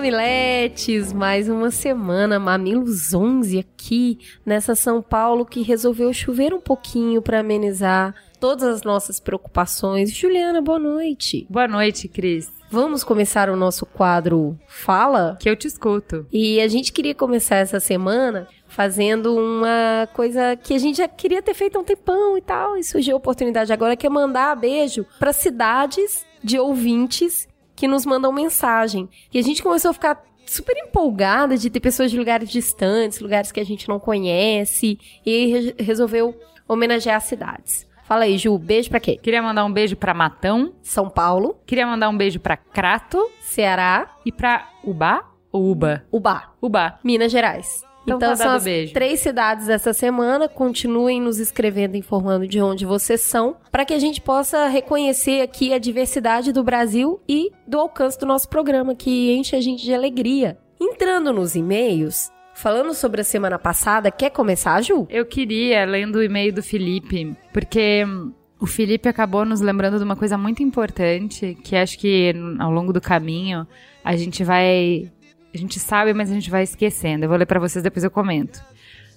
Mamiletes, mais uma semana, Mamilos 11 aqui nessa São Paulo que resolveu chover um pouquinho para amenizar todas as nossas preocupações. Juliana, boa noite. Boa noite, Cris. Vamos começar o nosso quadro Fala? Que eu te escuto. E a gente queria começar essa semana fazendo uma coisa que a gente já queria ter feito há um tempão e tal, e surgiu a oportunidade agora, que é mandar beijo para cidades de ouvintes que nos mandam mensagem. E a gente começou a ficar super empolgada de ter pessoas de lugares distantes, lugares que a gente não conhece, e re resolveu homenagear as cidades. Fala aí, Ju, beijo pra quê? Queria mandar um beijo pra Matão. São Paulo. Queria mandar um beijo pra Crato. Ceará. E pra Ubá ou Uba? Ubá. Ubá. Minas Gerais. Então, Então, tá são as beijo. três cidades dessa semana. Continuem nos escrevendo, informando de onde vocês são, para que a gente possa reconhecer aqui a diversidade do Brasil e do alcance do nosso programa, que enche a gente de alegria. Entrando nos e-mails, falando sobre a semana passada, quer começar, Ju? Eu queria, lendo o e-mail do Felipe, porque hum, o Felipe acabou nos lembrando de uma coisa muito importante, que acho que hum, ao longo do caminho a gente vai. A gente sabe, mas a gente vai esquecendo. Eu vou ler pra vocês, depois eu comento.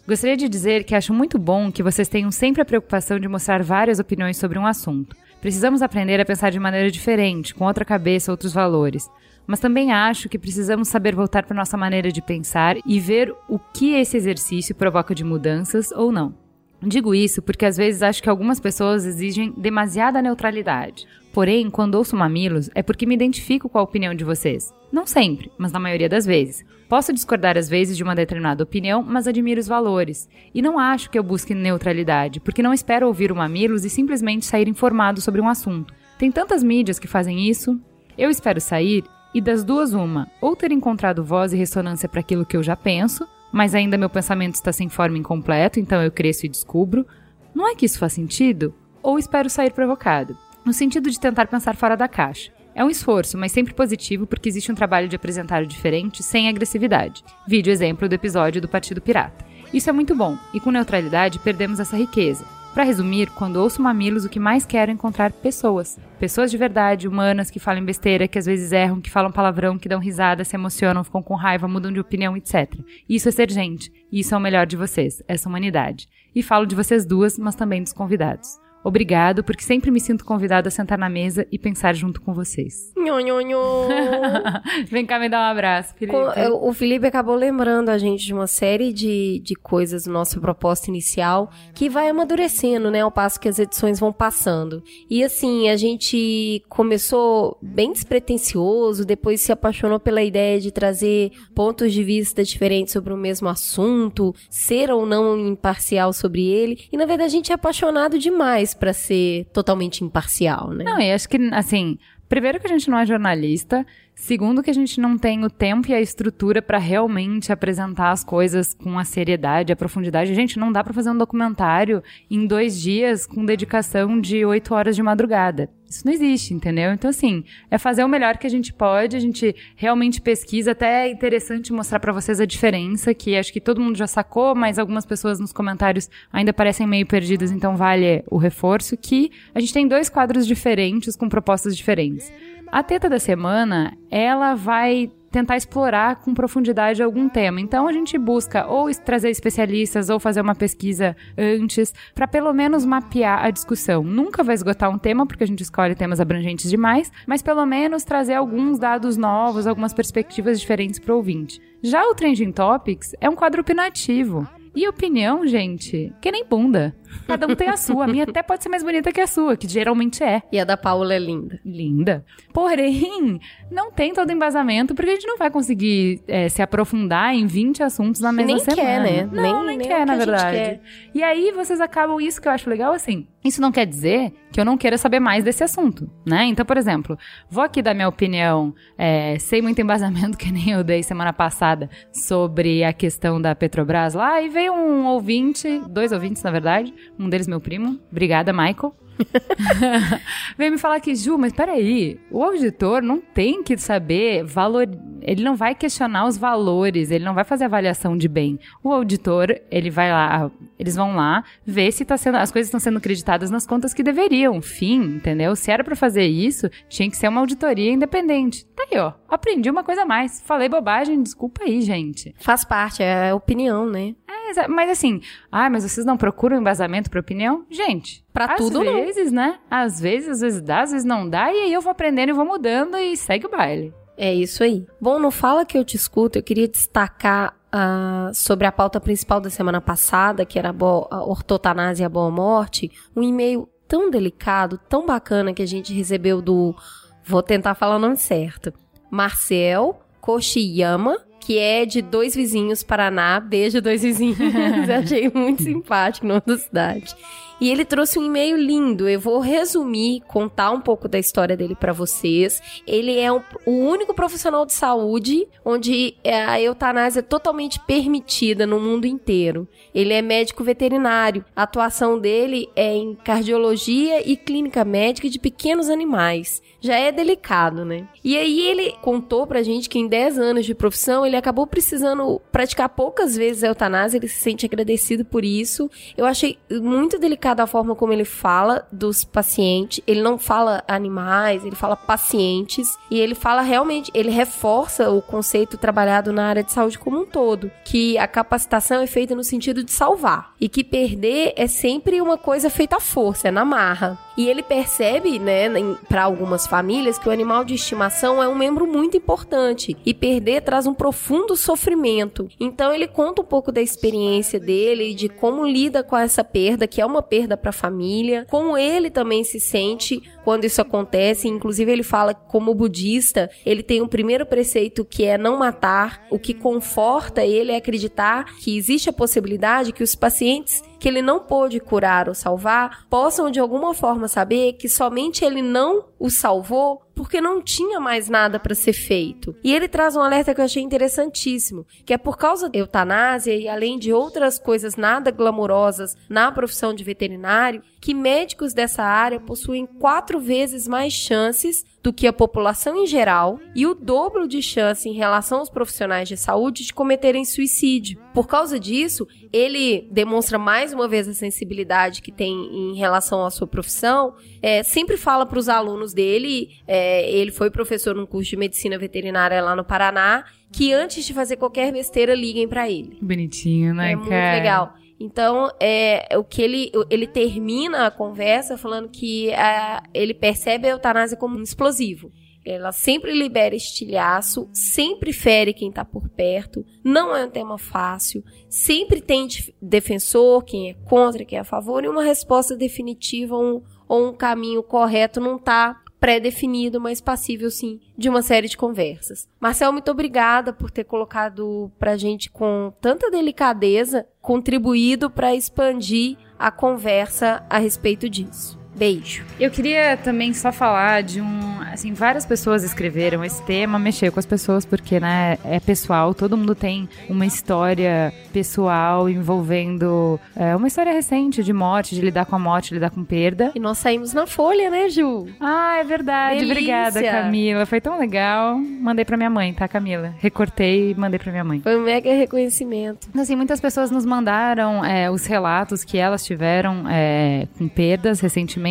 Gostaria de dizer que acho muito bom que vocês tenham sempre a preocupação de mostrar várias opiniões sobre um assunto. Precisamos aprender a pensar de maneira diferente, com outra cabeça, outros valores. Mas também acho que precisamos saber voltar para nossa maneira de pensar e ver o que esse exercício provoca de mudanças ou não. Digo isso porque às vezes acho que algumas pessoas exigem demasiada neutralidade. Porém, quando ouço mamilos, é porque me identifico com a opinião de vocês. Não sempre, mas na maioria das vezes. Posso discordar às vezes de uma determinada opinião, mas admiro os valores. E não acho que eu busque neutralidade, porque não espero ouvir o mamilos e simplesmente sair informado sobre um assunto. Tem tantas mídias que fazem isso. Eu espero sair e das duas uma, ou ter encontrado voz e ressonância para aquilo que eu já penso, mas ainda meu pensamento está sem forma incompleto, então eu cresço e descubro. Não é que isso faz sentido? Ou espero sair provocado? No sentido de tentar pensar fora da caixa. É um esforço, mas sempre positivo porque existe um trabalho de apresentar o diferente sem agressividade. Vídeo exemplo do episódio do Partido Pirata. Isso é muito bom, e com neutralidade perdemos essa riqueza. Para resumir, quando ouço mamilos, o que mais quero é encontrar pessoas. Pessoas de verdade, humanas, que falam besteira, que às vezes erram, que falam palavrão, que dão risada, se emocionam, ficam com raiva, mudam de opinião, etc. Isso é ser gente. Isso é o melhor de vocês, essa humanidade. E falo de vocês duas, mas também dos convidados. Obrigado, porque sempre me sinto convidado a sentar na mesa e pensar junto com vocês. Nho, nho, nho. Vem cá me dar um abraço, Felipe. É, o Felipe acabou lembrando a gente de uma série de, de coisas do nosso proposta inicial que vai amadurecendo, né, ao passo que as edições vão passando. E assim, a gente começou bem despretensioso, depois se apaixonou pela ideia de trazer pontos de vista diferentes sobre o mesmo assunto, ser ou não imparcial sobre ele. E na verdade a gente é apaixonado demais pra ser totalmente imparcial, né? Não, e acho que, assim, primeiro que a gente não é jornalista, segundo que a gente não tem o tempo e a estrutura pra realmente apresentar as coisas com a seriedade, a profundidade. Gente, não dá pra fazer um documentário em dois dias com dedicação de oito horas de madrugada. Isso não existe, entendeu? Então, assim, é fazer o melhor que a gente pode, a gente realmente pesquisa, até é interessante mostrar pra vocês a diferença, que acho que todo mundo já sacou, mas algumas pessoas nos comentários ainda parecem meio perdidas, então vale o reforço, que a gente tem dois quadros diferentes, com propostas diferentes. A teta da semana, ela vai tentar explorar com profundidade algum tema. Então a gente busca ou trazer especialistas ou fazer uma pesquisa antes para pelo menos mapear a discussão. Nunca vai esgotar um tema porque a gente escolhe temas abrangentes demais, mas pelo menos trazer alguns dados novos, algumas perspectivas diferentes para o ouvinte. Já o Trending Topics é um quadro opinativo. E opinião, gente, que nem bunda. Cada um tem a sua. A minha até pode ser mais bonita que a sua, que geralmente é. E a da Paula é linda. Linda. Porém, não tem todo embasamento, porque a gente não vai conseguir é, se aprofundar em 20 assuntos na mesma Nem semana. quer, né? Não, Nem- nem, nem quer, o que na verdade. quer. E aí vocês acabam isso que eu acho legal, assim. Isso não quer dizer que eu não queira saber mais desse assunto, né? Então, por exemplo, vou aqui dar minha opinião, é, sem muito embasamento, que nem eu dei semana passada, sobre a questão da Petrobras lá, e veio um ouvinte, dois ouvintes, na verdade, um deles meu primo. Obrigada, Michael. Veio me falar que, Ju, mas peraí, o auditor não tem que saber valor, ele não vai questionar os valores, ele não vai fazer avaliação de bem. O auditor, ele vai lá, eles vão lá ver se tá sendo, as coisas estão sendo creditadas nas contas que deveriam. Fim, entendeu? Se era para fazer isso, tinha que ser uma auditoria independente. Tá aí, ó. Aprendi uma coisa a mais. Falei bobagem, desculpa aí, gente. Faz parte, é opinião, né? É, mas assim, ah, mas vocês não procuram embasamento para opinião? Gente, para tudo às vezes, né? Às vezes, às vezes dá, às vezes não dá, e aí eu vou aprendendo e vou mudando e segue o baile. É isso aí. Bom, no Fala Que Eu Te Escuto, eu queria destacar uh, sobre a pauta principal da semana passada, que era a, a ortotanásia e a boa morte, um e-mail tão delicado, tão bacana que a gente recebeu do. Vou tentar falar o nome certo. Marcel Koshiyama, que é de dois vizinhos Paraná. Beijo, dois vizinhos. Achei muito simpático, nome da cidade. E ele trouxe um e-mail lindo. Eu vou resumir, contar um pouco da história dele para vocês. Ele é um, o único profissional de saúde onde é, a eutanásia é totalmente permitida no mundo inteiro. Ele é médico veterinário. A atuação dele é em cardiologia e clínica médica de pequenos animais já é delicado, né? E aí ele contou pra gente que em 10 anos de profissão ele acabou precisando praticar poucas vezes a eutanásia, ele se sente agradecido por isso. Eu achei muito delicado a forma como ele fala dos pacientes. Ele não fala animais, ele fala pacientes e ele fala realmente, ele reforça o conceito trabalhado na área de saúde como um todo, que a capacitação é feita no sentido de salvar e que perder é sempre uma coisa feita à força, é na marra. E ele percebe, né, para algumas famílias, que o animal de estimação é um membro muito importante e perder traz um profundo sofrimento. Então ele conta um pouco da experiência dele, de como lida com essa perda, que é uma perda para a família, como ele também se sente quando isso acontece. Inclusive, ele fala que, como budista, ele tem um primeiro preceito que é não matar. O que conforta ele é acreditar que existe a possibilidade que os pacientes que ele não pôde curar ou salvar possam de alguma forma saber que somente ele não o salvou porque não tinha mais nada para ser feito. E ele traz um alerta que eu achei interessantíssimo, que é por causa da eutanásia e além de outras coisas nada glamurosas na profissão de veterinário, que médicos dessa área possuem quatro vezes mais chances do que a população em geral e o dobro de chance em relação aos profissionais de saúde de cometerem suicídio. Por causa disso, ele demonstra mais uma vez a sensibilidade que tem em relação à sua profissão. É, sempre fala para os alunos dele, é, ele foi professor num curso de medicina veterinária lá no Paraná, que antes de fazer qualquer besteira liguem para ele. Bonitinho, né, é cara? muito legal. Então, é, o que ele, ele termina a conversa falando que a, ele percebe a eutanásia como um explosivo. Ela sempre libera estilhaço, sempre fere quem está por perto, não é um tema fácil, sempre tem defensor, quem é contra, quem é a favor, e uma resposta definitiva um, ou um caminho correto não está pré-definido, mas passível sim de uma série de conversas. Marcel, muito obrigada por ter colocado pra gente com tanta delicadeza, contribuído para expandir a conversa a respeito disso. Beijo. Eu queria também só falar de um. Assim, várias pessoas escreveram esse tema, mexeu com as pessoas, porque, né, é pessoal, todo mundo tem uma história pessoal envolvendo é, uma história recente de morte, de lidar com a morte, lidar com perda. E nós saímos na folha, né, Ju? Ah, é verdade. Delícia. Obrigada, Camila. Foi tão legal. Mandei pra minha mãe, tá, Camila? Recortei e mandei pra minha mãe. Foi um mega reconhecimento. Assim, muitas pessoas nos mandaram é, os relatos que elas tiveram é, com perdas recentemente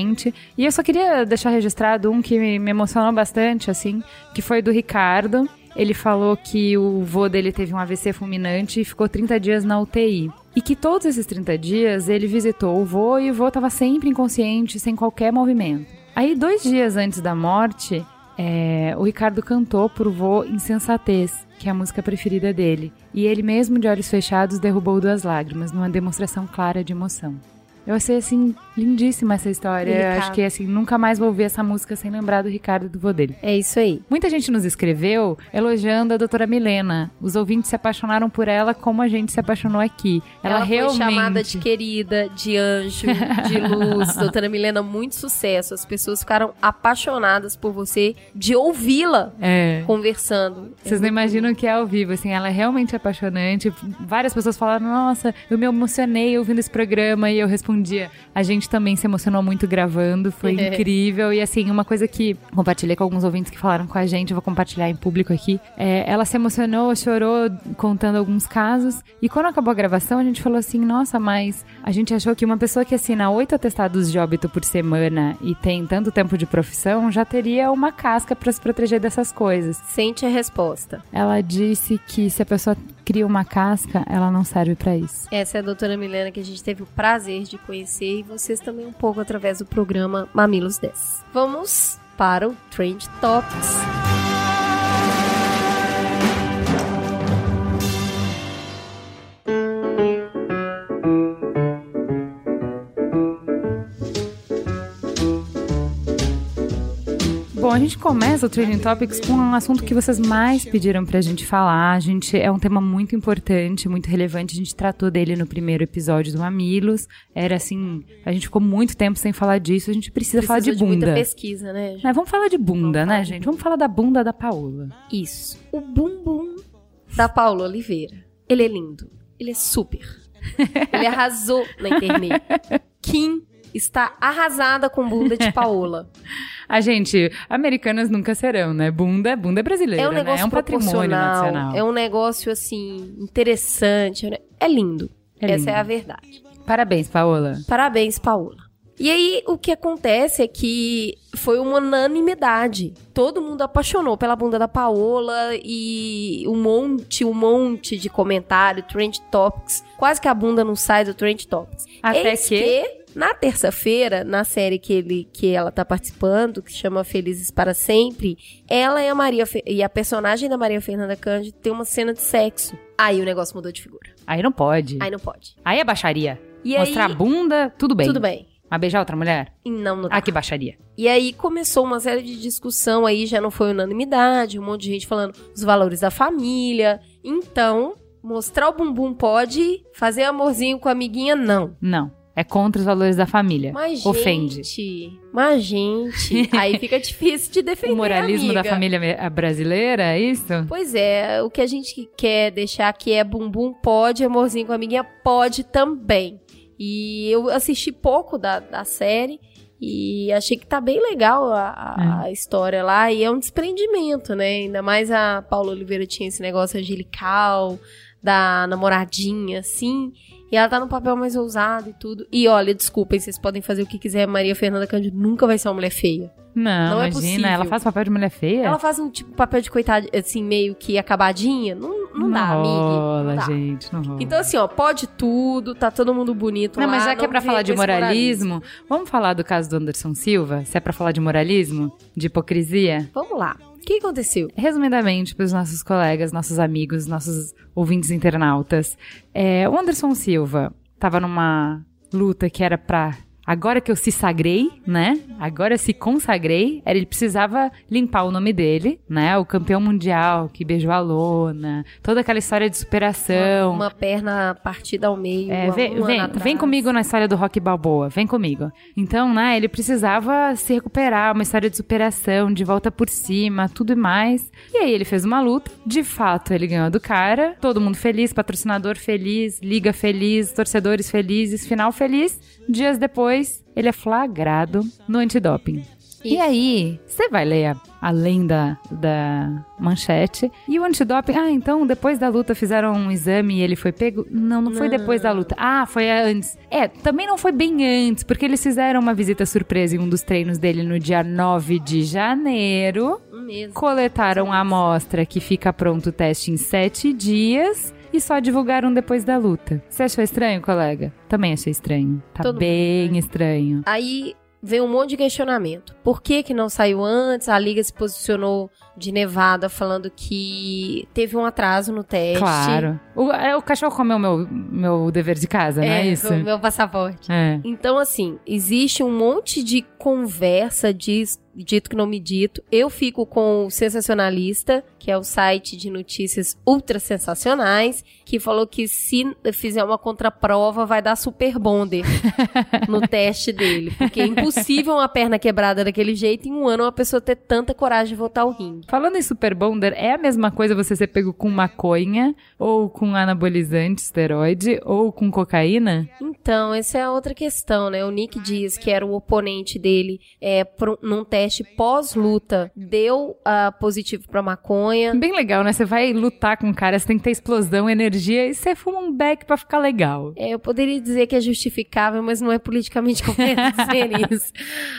E eu só queria deixar registrado um que me emocionou bastante, assim, que foi do Ricardo. Ele falou que o vô dele teve um AVC fulminante e ficou 30 dias na UTI. E que todos esses 30 dias ele visitou o vô e o vô estava sempre inconsciente, sem qualquer movimento. Aí, dois dias antes da morte, é, o Ricardo cantou pro vô Insensatez, que é a música preferida dele. E ele, mesmo de olhos fechados, derrubou duas lágrimas, numa demonstração clara de emoção. Eu achei, assim, lindíssima essa história. Eu acho que, assim, nunca mais vou ouvir essa música sem lembrar do Ricardo do vô dele. É isso aí. Muita gente nos escreveu elogiando a doutora Milena. Os ouvintes se apaixonaram por ela como a gente se apaixonou aqui. Ela, ela realmente... foi chamada de querida, de anjo, de luz. doutora Milena, muito sucesso. As pessoas ficaram apaixonadas por você, de ouvi-la é. conversando. Vocês é não imaginam o que é ao vivo, assim, ela é realmente apaixonante. Várias pessoas falaram, nossa, eu me emocionei ouvindo esse programa e eu respondi confundia. A gente também se emocionou muito gravando, foi incrível. E assim, uma coisa que compartilhei com alguns ouvintes que falaram com a gente, vou compartilhar em público aqui. É, ela se emocionou, chorou, contando alguns casos. E quando acabou a gravação, a gente falou assim: nossa, mas a gente achou que uma pessoa que assina oito atestados de óbito por semana e tem tanto tempo de profissão já teria uma casca para se proteger dessas coisas. Sente a resposta. Ela disse que se a pessoa cria uma casca, ela não serve para isso. Essa é a doutora Milena que a gente teve o prazer de conhecer e vocês também um pouco através do programa Mamilos 10. Vamos para o Trend Topics. Bom, a gente começa o Trending Topics com um assunto que vocês mais pediram pra gente falar. A gente é um tema muito importante, muito relevante. A gente tratou dele no primeiro episódio do Mamilos. Era assim, a gente ficou muito tempo sem falar disso. A gente precisa, falar de bunda. muita pesquisa, né? gente? Mas vamos falar de bunda, Vamos né, gente? Vamos falar da bunda da Paola. Isso. O bumbum da Paula Oliveira. Ele é lindo. Ele é super. Ele arrasou na internet. Kim está arrasada com bunda de Paola. A gente, americanas nunca serão, né? Bunda, bunda é brasileira, É um negócio né? É um patrimônio nacional. É um negócio, assim, interessante. É lindo. É Essa lindo. é a verdade. Parabéns, Paola. Parabéns, Paola. E aí, o que acontece é que foi uma unanimidade. Todo mundo apaixonou pela bunda da Paola e um monte, um monte de comentário, trend topics. Quase que a bunda não sai do trend topics. Até Eis que... na terça-feira, na série que, ele, que ela tá participando, que chama Felizes para Sempre, ela e a Maria Fe- e a personagem da Maria Fernanda Cândido tem uma cena de sexo. Aí o negócio mudou de figura. Aí não pode. Aí não pode. Aí é baixaria. E Mostrar a aí, bunda, tudo bem. tudo bem. Mas beijar outra mulher? Não, não dá. Ah, que baixaria. E aí começou uma série de discussão aí, já não foi unanimidade, um monte de gente falando os valores da família. Então, mostrar o bumbum pode, fazer amorzinho com a amiguinha não. Não. É contra os valores da família. Mas Ofende. gente, mas gente, aí fica difícil de defender O moralismo a da amiga. família brasileira, é isso? Pois é, o que a gente quer deixar aqui é bumbum pode, amorzinho com a amiguinha pode também. E eu assisti pouco da, da série e achei que tá bem legal a, a- a história lá. E é um desprendimento, né? Ainda mais a Paula Oliveira tinha esse negócio angelical, da namoradinha, assim. E ela tá num papel mais ousado e tudo. E olha, desculpem, vocês podem fazer o que quiser. Maria Fernanda Cândido nunca vai ser uma mulher feia. Não, Não é imagina. possível. ela faz papel de mulher feia? Ela faz um tipo papel de coitada, assim, meio que acabadinha. Não, não, dá, amiga. rola, Não dá. gente, não rola. Então, assim, ó, pode tudo, tá todo mundo bonito não, lá. mas já que é pra falar de esse moralismo, vamos falar do caso do Anderson Silva? Se é pra falar de moralismo, de hipocrisia? Vamos lá. O que aconteceu? Resumidamente, para os nossos colegas, nossos amigos, nossos ouvintes internautas, é, o Anderson Silva tava numa luta que era pra. Agora que eu se sagrei, né? Agora eu se consagrei, era- ele precisava limpar o nome dele, né? O campeão mundial que beijou a lona, toda aquela história de superação. Uma perna partida ao meio. É, vem, um vem, vem comigo na história do Rock Balboa, vem comigo. Então, né, ele precisava se recuperar, uma história de superação, de volta por cima, tudo e mais. E aí ele fez uma luta, de fato ele ganhou do cara, todo mundo feliz, patrocinador feliz, liga feliz, torcedores felizes, final feliz. Dias depois, ele é flagrado no antidoping. E aí, você vai ler a- além da, da manchete. E o antidoping, ah, então depois da luta fizeram um exame e ele foi pego? Não, não foi Não. depois da luta. Ah, foi antes. É, também não foi bem antes, porque eles fizeram uma visita surpresa em um dos treinos dele no dia 9 de janeiro. Mês. Coletaram a amostra que fica pronto o teste em sete dias. E só divulgaram depois da luta. Você achou estranho, colega? Também achei estranho. Tá Todo mundo, bem estranho. Aí veio um monte de questionamento. Por que que não saiu antes? A liga se posicionou de Nevada falando que teve um atraso no teste. Claro. O, é, o cachorro comeu meu, meu dever de casa, não é isso? o meu passaporte. É. Então, assim, existe um monte de conversa, de dito que não me dito. Eu fico com o Sensacionalista, que é o site de notícias ultra sensacionais, que falou que se fizer uma contraprova vai dar super bonder no teste dele. Porque é impossível uma perna quebrada daquele jeito em um ano uma pessoa ter tanta coragem de voltar ao ringue. Falando em super bonder, é a mesma coisa você ser pego com maconha, ou com anabolizante, esteroide, ou com cocaína? Então, essa é outra questão, né? O Nick Dias, que era o oponente dele é, num teste pós-luta, deu uh, positivo pra maconha. Bem legal, né? Você vai lutar com o cara, você tem que ter explosão, energia, e você fuma um beck pra ficar legal. É, eu poderia dizer que é justificável, mas não é politicamente correto dizer isso.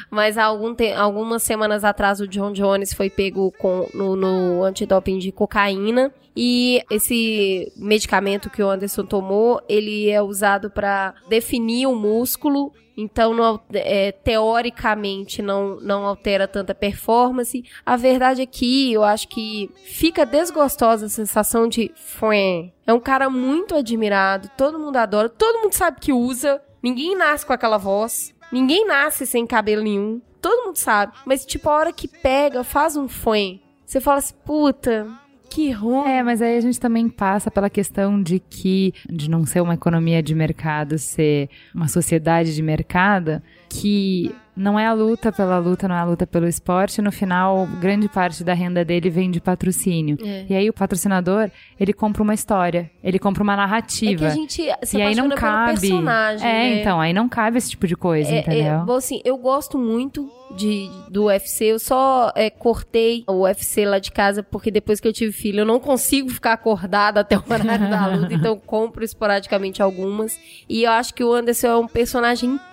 Mas há algum algumas semanas atrás, o John Jones foi pego com, no, no antidoping de cocaína. E esse medicamento que o Anderson tomou, ele é usado para definir o músculo então, não, é, teoricamente, não, não altera tanta performance. A verdade é que eu acho que fica desgostosa a sensação de Fran. É um cara muito admirado, todo mundo adora, todo mundo sabe que usa. Ninguém nasce com aquela voz. Ninguém nasce sem cabelo nenhum. Todo mundo sabe. Mas, tipo, a hora que pega, faz um fã. Você fala assim, puta, que ruim. É, mas aí a gente também passa pela questão de que, de não ser uma economia de mercado, ser uma sociedade de mercado, que não é a luta pela luta, não é a luta pelo esporte. No final, grande parte da renda dele vem de patrocínio. É. E aí o patrocínador, ele compra uma história, ele compra uma narrativa. É que a gente se e aí não cabe. personagem. É, né? então, aí não cabe esse tipo de coisa, é, é entendeu? É, bom, assim, eu gosto muito de, do UFC. Eu só é, cortei o UFC lá de casa porque depois que eu tive filho eu não consigo ficar acordada até o horário da luta, então compro esporadicamente algumas. E eu acho que o Anderson é um personagem incrível,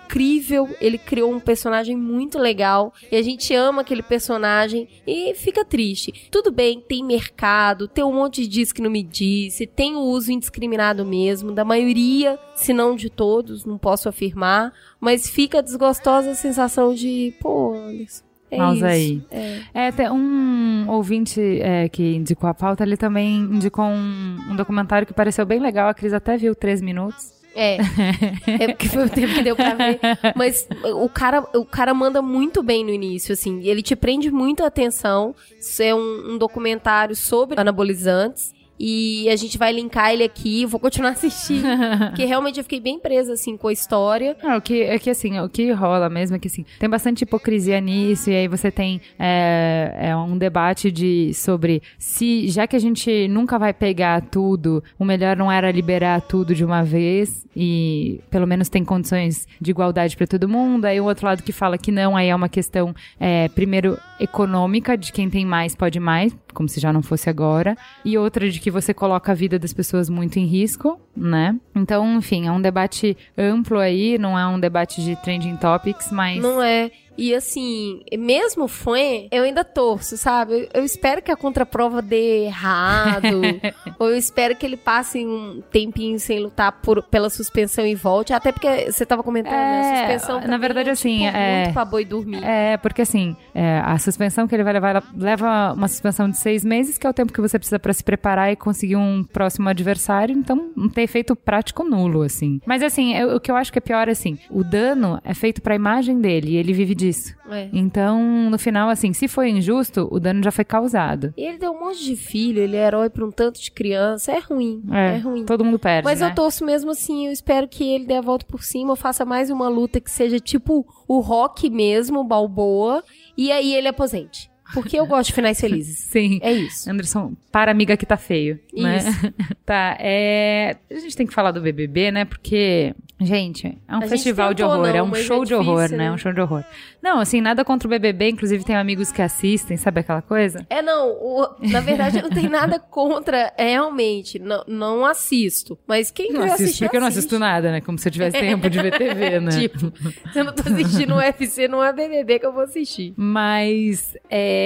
ele criou um personagem muito legal e a gente ama aquele personagem e fica triste. Tudo bem, tem mercado, tem um monte de disco que não me disse, tem o uso indiscriminado mesmo, da maioria, se não de todos, não posso afirmar, mas fica desgostosa a sensação de, pô, Anderson. É Mas aí. É. é, um ouvinte é, que indicou a pauta, ele também indicou um, um documentário que pareceu bem legal. A Cris até viu três minutos. É. é porque foi o tempo que deu pra ver. Mas o cara, o cara manda muito bem no início, assim. Ele te prende muito a atenção. Isso é um, um documentário sobre anabolizantes. E a gente vai linkar ele aqui, vou continuar assistindo. porque realmente eu fiquei bem presa, assim, com a história. O que, é que, assim, o que rola mesmo é que, assim, tem bastante hipocrisia nisso, e aí você tem é, é um debate de, sobre se, já que a gente nunca vai pegar tudo, o melhor não era liberar tudo de uma vez, e pelo menos tem condições de igualdade para todo mundo. Aí o outro lado que fala que não, aí é uma questão, é, primeiro, econômica, de quem tem mais pode mais, como se já não fosse agora, e outra de que você coloca a vida das pessoas muito em risco, né? Então, enfim, é um debate amplo aí, não é um debate de trending topics, mas. Não é. E assim, mesmo fã, eu ainda torço, sabe? Eu, eu espero que a contraprova dê errado. ou eu espero que ele passe um tempinho sem lutar por, pela suspensão e volte. Até porque você tava comentando, é, né? A suspensão Na verdade, é, assim. Tipo, é, muito pra boi dormir. É, porque assim, é, a suspensão que ele vai levar, leva uma suspensão de seis meses, que é o tempo que você precisa para se preparar e conseguir um próximo adversário. Então, não tem efeito prático nulo, assim. Mas assim, eu, o que eu acho que é pior, assim, o dano é feito pra imagem dele e ele vive disso. É. Então, no final, assim, se foi injusto, o dano já foi causado. E ele deu um monte de filho, ele é herói pra um tanto de criança. É ruim. É, é ruim. Todo mundo perde. Mas né? eu torço mesmo assim, eu espero que ele dê a volta por cima, faça mais uma luta que seja tipo o rock mesmo, Balboa, e aí ele aposente. Porque eu gosto de finais felizes. Sim. É isso. Anderson, para amiga que tá feio. Né? Isso. tá, é. A gente tem que falar do BBB, né? Porque Gente, é um a festival de horror, não, é um show é de horror, difícil, né? É um show de horror. Não, assim, nada contra o BBB, inclusive tem amigos que assistem, sabe aquela coisa? É, não, o, na verdade não tem nada contra, é, realmente, não, não assisto. Mas quem não assistir, porque eu não assisto nada, né? Como se eu tivesse tempo de ver TV, né? tipo, se eu não tô assistindo o UFC, não é BBB que eu vou assistir. Mas, é...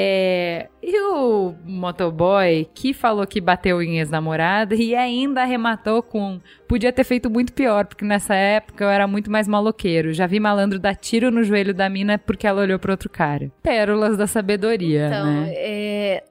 E o motoboy que falou que bateu em ex-namorada e ainda arrematou com... Podia ter feito muito pior, porque nessa época eu era muito mais maloqueiro. Já vi malandro dar tiro no joelho da mina porque ela olhou pro outro cara. Pérolas da sabedoria, Então, né? é.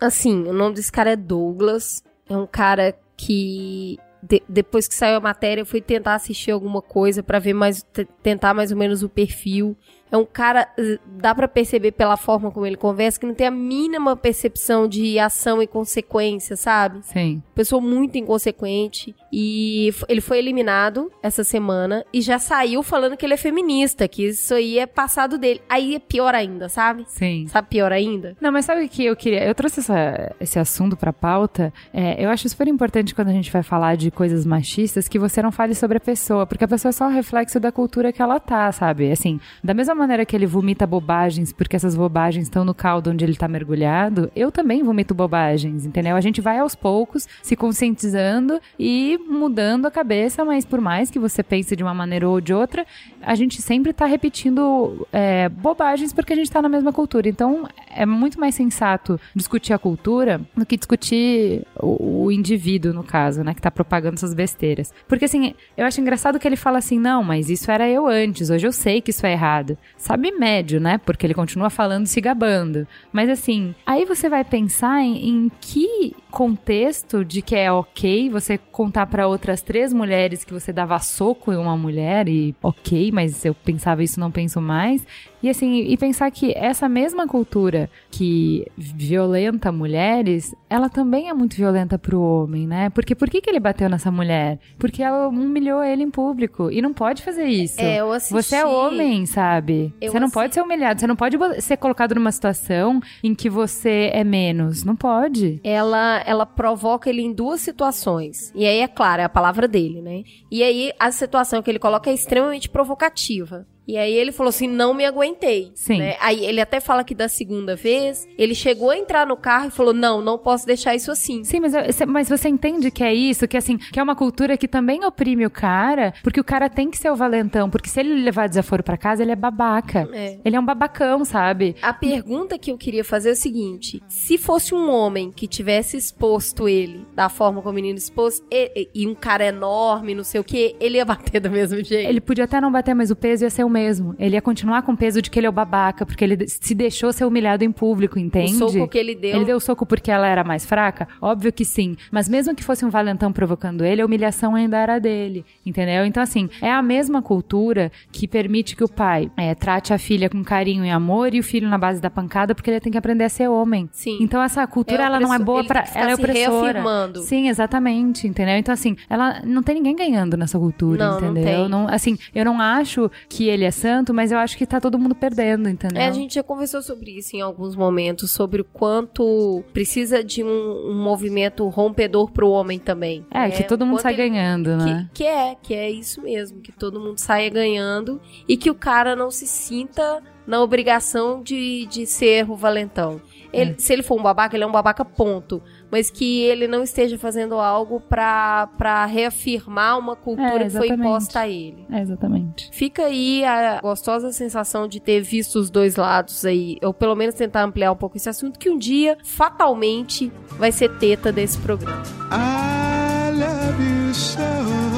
Assim, o nome desse cara é Douglas. É um cara que. de- depois que saiu a matéria, eu fui tentar assistir alguma coisa pra ver mais. te- tentar mais ou menos o perfil É um cara, eh, dá para perceber pela forma como ele conversa, que não tem a mínima percepção de ação e consequência, sabe? Sim. Pessoa muito inconsequente. E ele foi eliminado essa semana e já saiu falando que ele é feminista, que isso aí é passado dele. Aí é pior ainda, sabe? Sim. Sabe pior ainda? Não, mas sabe o que eu queria? Eu trouxe essa, esse assunto pra pauta. É, eu acho super importante quando a gente vai falar de coisas machistas que você não fale sobre a pessoa, porque a pessoa é só um reflexo da cultura que ela tá, sabe? Assim, da mesma maneira que ele vomita bobagens, porque essas bobagens estão no caldo onde ele tá mergulhado, eu também vomito bobagens, entendeu? A gente vai aos poucos se conscientizando e mudando a cabeça, mas por mais que você pense de uma maneira ou de outra, a gente sempre tá repetindo é, bobagens porque a gente tá na mesma cultura. Então, é muito mais sensato discutir a cultura do que discutir o, o indivíduo, no caso, né, que tá propagando essas besteiras. Porque, assim, eu acho engraçado que ele fala assim, não, mas isso era eu antes, hoje eu sei que isso é errado. Sabe médio, né, porque ele continua falando se gabando. Mas, assim, aí você vai pensar em, em que contexto de que é ok você contar para outras três mulheres que você dava soco em uma mulher e ok, mas eu pensava isso, não penso mais. E assim, e pensar que essa mesma cultura que violenta mulheres, ela também é muito violenta pro homem, né? Porque por que, que ele bateu nessa mulher? Porque ela humilhou ele em público. E não pode fazer isso. É, eu assisti... Você é homem, sabe? Eu você não pode ser humilhado. Você não pode ser colocado numa situação em que você é menos. Não pode. ela, ela provoca ele em duas situações. E aí, é claro, é a palavra dele, né? E aí, a situação que ele coloca é extremamente provocativa. E aí ele falou assim, não me aguentei. Sim. né? Aí ele até fala que da segunda vez, ele chegou a entrar no carro e falou, não, não posso deixar isso assim. Sim, mas, cê- mas você entende que é isso? Que assim, que é uma cultura que também oprime o cara, porque o cara tem que ser o valentão, porque se ele levar desaforo pra casa, ele é babaca. É. Ele é um babacão, sabe? A pergunta que eu queria fazer é o seguinte: se fosse um homem que tivesse exposto ele da forma como o menino expôs, e, e um cara enorme, não sei o que, ele ia bater do mesmo jeito. Ele podia até não bater, mas o peso ia ser o mesmo. Ele ia continuar com o peso de que ele é o babaca, porque ele se deixou ser humilhado em público, entende? O soco que ele deu. Ele deu o soco porque ela era mais fraca? Óbvio que sim. Mas mesmo que fosse um valentão provocando ele, a humilhação ainda era dele. Entendeu? Então, assim, é a mesma cultura que permite que o pai é, trate a filha com carinho e amor e o filho na base da pancada porque ele tem que aprender a ser homem. Sim. Então, essa cultura, É ela não é boa ficar Ela é opressora. reafirmando. Sim, exatamente. Entendeu? Então, assim, ela não tem ninguém ganhando nessa cultura, Não, não entendeu? tem. Não, assim, eu não acho que ele é santo, mas eu acho que tá todo mundo perdendo, entendeu? É, a gente já conversou sobre isso em alguns momentos, sobre o quanto precisa de um, um movimento rompedor pro homem também. É, né? que todo mundo sai ele- ganhando, né? Que, que é, que é isso mesmo, que todo mundo saia ganhando e que o cara não se sinta na obrigação de, de ser o valentão. Ele- Se ele for um babaca, ele é um babaca, ponto. Mas que ele não esteja fazendo algo pra, pra reafirmar uma cultura É, que foi imposta a ele. É, exatamente. Fica aí a gostosa sensação de ter visto os dois lados aí, ou pelo menos tentar ampliar um pouco esse assunto, que um dia, fatalmente, vai ser teta desse programa. I love you so.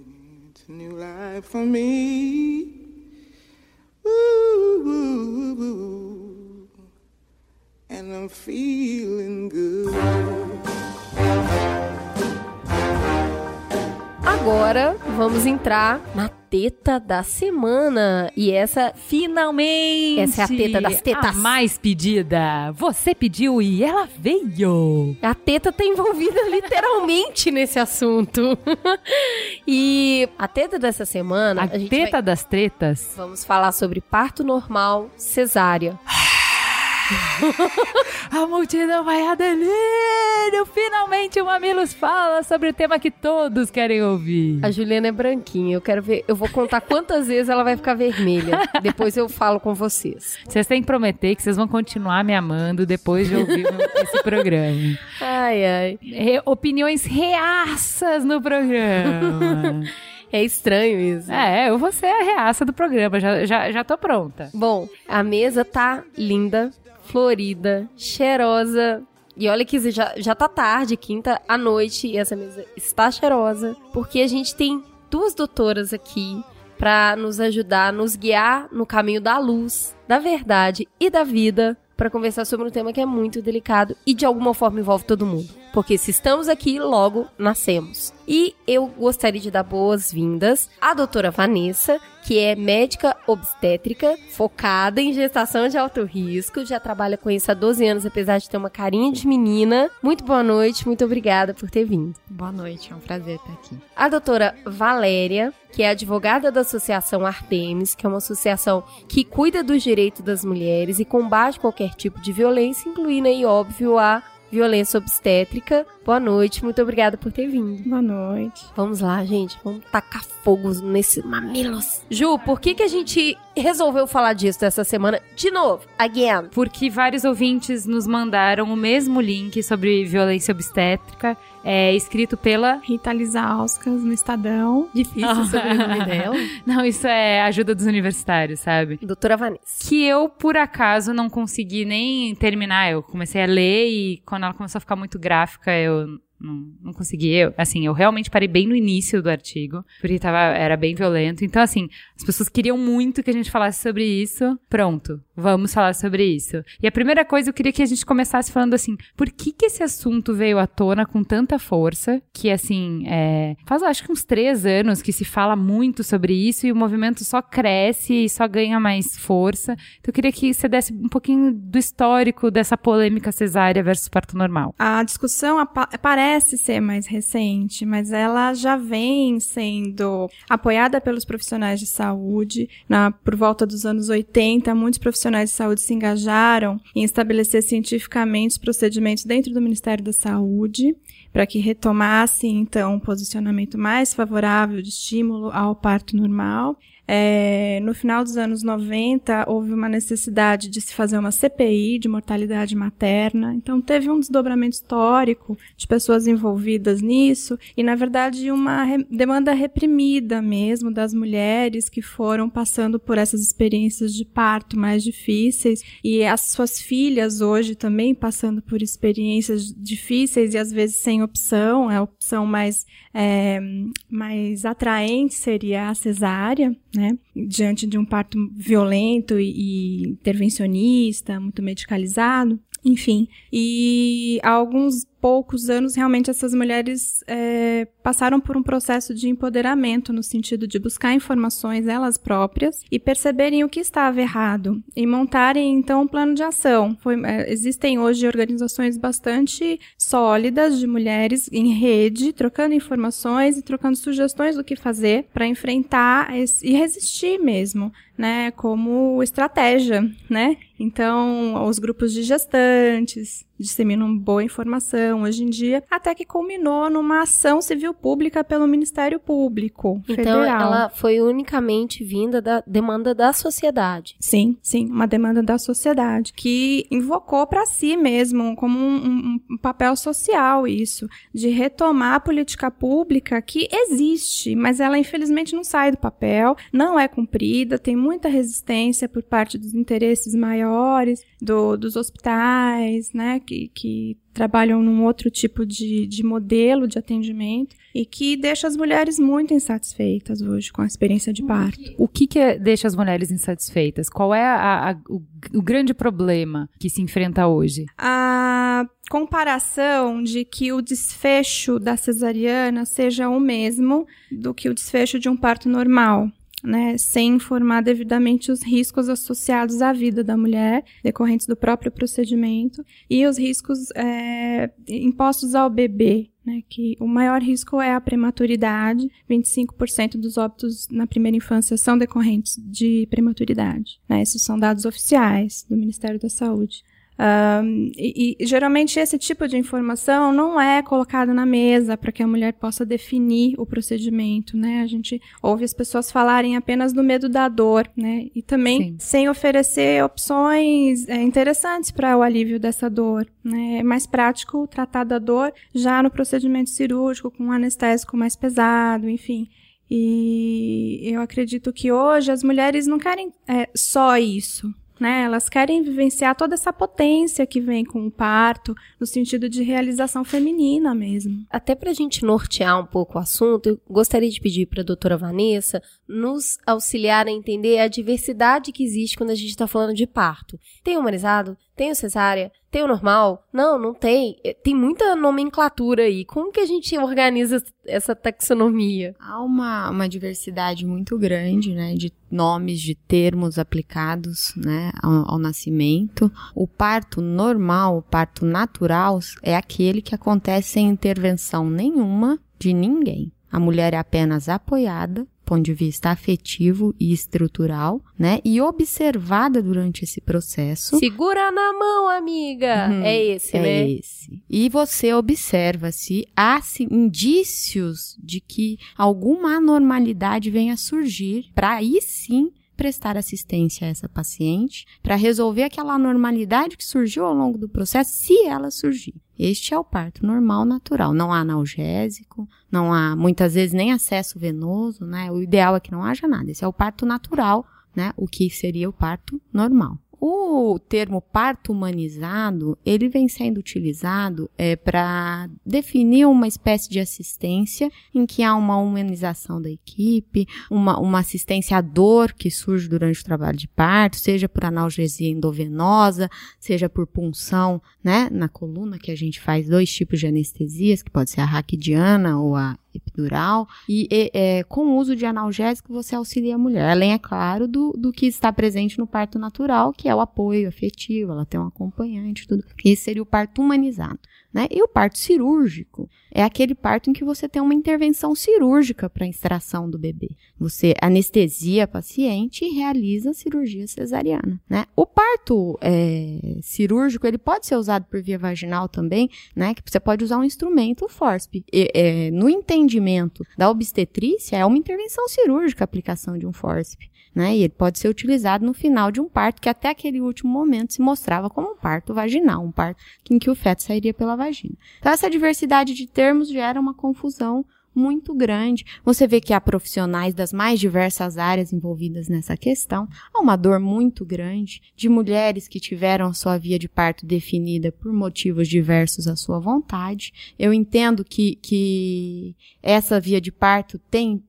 New life for me. Ooh, ooh, ooh. And I'm feeling good. Agora, vamos entrar na teta da semana. E essa Finalmente! Essa é a teta das tetas. A mais pedida. Você pediu e ela veio. A teta tá envolvida literalmente nesse assunto. e a teta dessa semana, A, a, teta vai- das tretas. vamos falar sobre parto normal, cesárea. A multidão vai a delírio! Finalmente o Mamilos fala sobre o tema que todos querem ouvir. A Juliana é branquinha. Eu quero ver. Eu vou contar quantas vezes ela vai ficar vermelha. Depois eu falo com vocês. Vocês têm que prometer que vocês vão continuar me amando depois de ouvir esse programa. Ai, ai. Opiniões reaças no programa. É estranho isso. é, eu vou ser a reaça do programa, já, já, já tô pronta. Bom, a mesa tá linda, florida, cheirosa. E olha que já, já tá tarde, quinta à noite, e essa mesa está cheirosa, porque a gente tem duas doutoras aqui pra nos ajudar, nos guiar no caminho da luz, da verdade e da vida, pra conversar sobre um tema que é muito delicado e de alguma forma envolve todo mundo. Porque se estamos aqui, logo nascemos. E eu gostaria de dar boas-vindas à doutora Vanessa, que é médica obstétrica, focada em gestação de alto risco, já trabalha com isso há 12 anos, apesar de ter uma carinha de menina. Muito boa noite, muito obrigada por ter vindo. Boa noite, é um prazer estar aqui. A doutora Valéria, que é advogada da Associação Artemis, que é uma associação que cuida dos direitos das mulheres e combate qualquer tipo de violência, incluindo aí, óbvio, a violência obstétrica. Boa noite, muito obrigada por ter vindo. Boa noite. Vamos lá, gente, vamos tacar fogo nesse mamilos. Ju, por que que a gente resolveu falar disso essa semana de novo? Again. Porque vários ouvintes nos mandaram o mesmo link sobre violência obstétrica, é, escrito pela. Rita Lizauskas no Estadão. Difícil o sobrenome dela. Não, isso é ajuda dos universitários, sabe? Doutora Vanessa. Que eu, por acaso, não consegui nem terminar. Eu comecei a ler e quando ela começou a ficar muito gráfica, eu não, não consegui. Eu, assim, eu realmente parei bem no início do artigo, porque tava, era bem violento. Então, assim, as pessoas queriam muito que a gente falasse sobre isso. Pronto, vamos falar sobre isso. E a primeira coisa, eu queria que a gente começasse falando assim, por que que esse assunto veio à tona com tanta força? Que, assim, é, faz acho que uns três anos que se fala muito sobre isso e o movimento só cresce e só ganha mais força. Então, eu queria que você desse um pouquinho do histórico dessa polêmica cesárea versus parto normal. A discussão parece ser mais recente, mas ela já vem sendo apoiada pelos profissionais de saúde. Na, por volta dos anos 80, muitos profissionais de saúde se engajaram em estabelecer cientificamente os procedimentos dentro do Ministério da Saúde para que retomasse, então, um posicionamento mais favorável de estímulo ao parto normal. É, no final dos anos 90, houve uma necessidade de se fazer uma CPI de mortalidade materna. Então, teve um desdobramento histórico de pessoas envolvidas nisso e, na verdade, uma re- demanda reprimida mesmo das mulheres que foram passando por essas experiências de parto mais difíceis e as suas filhas hoje também passando por experiências difíceis e às vezes sem opção. A opção mais é, mais atraente seria a cesárea, né? Diante de um parto violento e, e intervencionista, muito medicalizado. Enfim, e há alguns poucos anos, realmente, essas mulheres é, passaram por um processo de empoderamento, no sentido de buscar informações elas próprias e perceberem o que estava errado e montarem, então, um plano de ação. Foi, é, existem hoje organizações bastante sólidas de mulheres em rede, trocando informações e trocando sugestões do que fazer para enfrentar esse, e resistir mesmo, né, como estratégia, né? Então, os grupos de gestantes disseminam boa informação hoje em dia, até que culminou numa ação civil pública pelo Ministério Público Então, Federal. ela foi unicamente vinda da demanda da sociedade. Sim, sim, uma demanda da sociedade que invocou para si mesmo como um, um- um papel social isso, de retomar a política pública que existe, mas ela infelizmente não sai do papel, não é cumprida, tem muita resistência por parte dos interesses maiores do- dos hospitais, né, que, que trabalham num outro tipo de, de modelo de atendimento e que deixa as mulheres muito insatisfeitas hoje com a experiência de parto. O que, que é- deixa as mulheres insatisfeitas? Qual é a- a- o, o grande problema que se enfrenta hoje? a comparação de que o desfecho da cesariana seja o mesmo do que o desfecho de um parto normal. Né, sem informar devidamente os riscos associados à vida da mulher, decorrentes do próprio procedimento, e os riscos é, impostos ao bebê, né, que o maior risco é a prematuridade, 25% dos óbitos na primeira infância são decorrentes de prematuridade. Né, esses são dados oficiais do Ministério da Saúde. Um, e, e, geralmente esse tipo de informação não é colocado na mesa para que a mulher possa definir o procedimento, né? A gente ouve as pessoas falarem apenas do medo da dor, né? E também Sim. sem oferecer opções é, interessantes para o alívio dessa dor, né? É mais prático tratar da dor já no procedimento cirúrgico com um anestésico mais pesado, enfim. E eu acredito que hoje as mulheres não querem é, só isso, né? Elas querem vivenciar toda essa potência que vem com o parto, no sentido de realização feminina mesmo. Até para a gente nortear um pouco o assunto, eu gostaria de pedir para a doutora Vanessa nos auxiliar a entender a diversidade que existe quando a gente está falando de parto. Tem humanizado, tem o cesárea, tem o normal? Não, não tem. É, tem muita nomenclatura aí. Como que a gente organiza essa taxonomia? Há uma, uma diversidade muito grande, né, de nomes, de termos aplicados, né, ao, ao nascimento. O parto normal, o parto natural, é aquele que acontece sem intervenção nenhuma de ninguém. A mulher é apenas apoiada ponto de vista afetivo e estrutural, né? E observada durante esse processo. Segura na mão, amiga! Uhum, é esse, é né? É esse. E você observa se há se, indícios de que alguma anormalidade venha a surgir, para aí sim prestar assistência a essa paciente para resolver aquela anormalidade que surgiu ao longo do processo, se ela surgir. Este é o parto normal natural. Não há analgésico, não há muitas vezes nem acesso venoso, né? O ideal é que não haja nada. Esse é o parto natural, né? O que seria o parto normal. O termo parto humanizado, ele vem sendo utilizado é, para definir uma espécie de assistência em que há uma humanização da equipe, uma, uma assistência à dor que surge durante o trabalho de parto, seja por analgesia endovenosa, seja por punção né, na coluna, que a gente faz dois tipos de anestesias, que pode ser a raquidiana ou a epidural, e é, com o uso de analgésico você auxilia a mulher, além, é claro, do, do que está presente no parto natural, que é o apoio afetivo, ela tem um acompanhante, tudo. Esse seria o parto humanizado. Né? E o parto cirúrgico é aquele parto em que você tem uma intervenção cirúrgica para a extração do bebê. Você anestesia a paciente e realiza a cirurgia cesariana. Né? O parto é, cirúrgico ele pode ser usado por via vaginal também, né? Que você pode usar um instrumento, o FORSP. É, no entendimento da obstetrícia, é uma intervenção cirúrgica a aplicação de um FORSP né? E ele pode ser utilizado no final de um parto que até aquele último momento se mostrava como um parto vaginal, um parto em que o feto sairia pela vagina. Então essa diversidade de termos gera uma confusão muito grande. Você vê que há profissionais das mais diversas áreas envolvidas nessa questão. Há uma dor muito grande de mulheres que tiveram a sua via de parto definida por motivos diversos à sua vontade. Eu entendo que, que essa via de parto tem,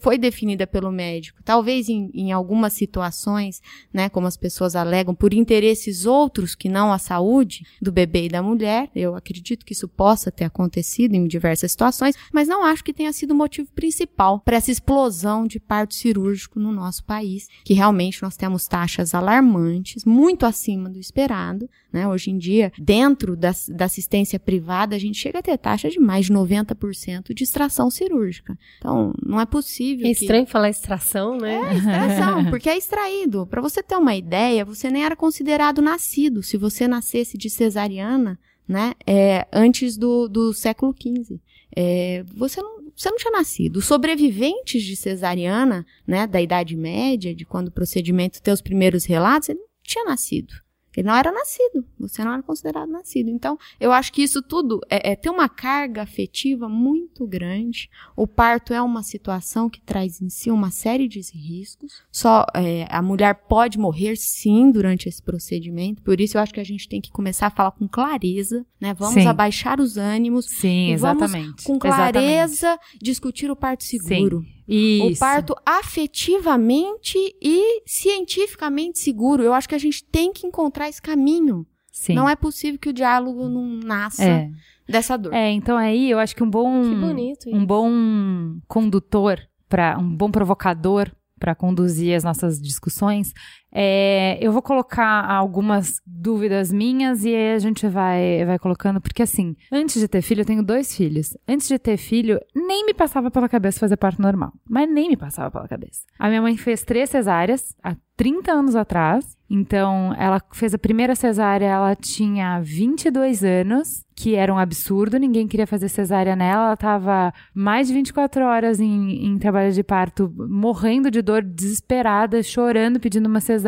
foi definida pelo médico, talvez em, em algumas situações, né, como as pessoas alegam, por interesses outros que não a saúde do bebê e da mulher. Eu acredito que isso possa ter acontecido em diversas situações, mas não há acho que tenha sido o motivo principal para essa explosão de parto cirúrgico no nosso país, que realmente nós temos taxas alarmantes, muito acima do esperado. Né? Hoje em dia, dentro da, da assistência privada, a gente chega a ter taxa de mais de 90% de extração cirúrgica. Então, não é possível. É estranho que... falar extração, né? É, extração, porque é extraído. Para você ter uma ideia, você nem era considerado nascido se você nascesse de cesariana, né? É, antes do, do século XV é, você, não, você não tinha nascido. Os sobreviventes de cesariana, né, da Idade Média, de quando o procedimento tem os primeiros relatos, ele não tinha nascido. Ele não era nascido, você não era considerado nascido. Então, eu acho que isso tudo é, é, tem uma carga afetiva muito grande. O parto é uma situação que traz em si uma série de riscos. Só é, a mulher pode morrer sim durante esse procedimento. Por isso, eu acho que a gente tem que começar a falar com clareza, né? Vamos sim. abaixar os ânimos. Sim, exatamente. Vamos, com clareza, exatamente. discutir o parto seguro. Sim. Isso. O parto afetivamente e cientificamente seguro. Eu acho que a gente tem que encontrar esse caminho. Sim. Não é possível que o diálogo não nasça é. dessa dor. É, então aí eu acho que um bom que bonito um bom condutor para um bom provocador para conduzir as nossas discussões É, eu vou colocar algumas dúvidas minhas e aí a gente vai, vai colocando, porque assim, antes de ter filho, eu tenho dois filhos. Antes de ter filho, nem me passava pela cabeça fazer parto normal. Mas nem me passava pela cabeça. A minha mãe fez três cesáreas há 30 anos atrás. Então, ela fez a primeira cesárea, ela tinha 22 anos, que era um absurdo, ninguém queria fazer cesárea nela. Ela estava mais de 24 horas em, em trabalho de parto, morrendo de dor, desesperada, chorando, pedindo uma cesárea,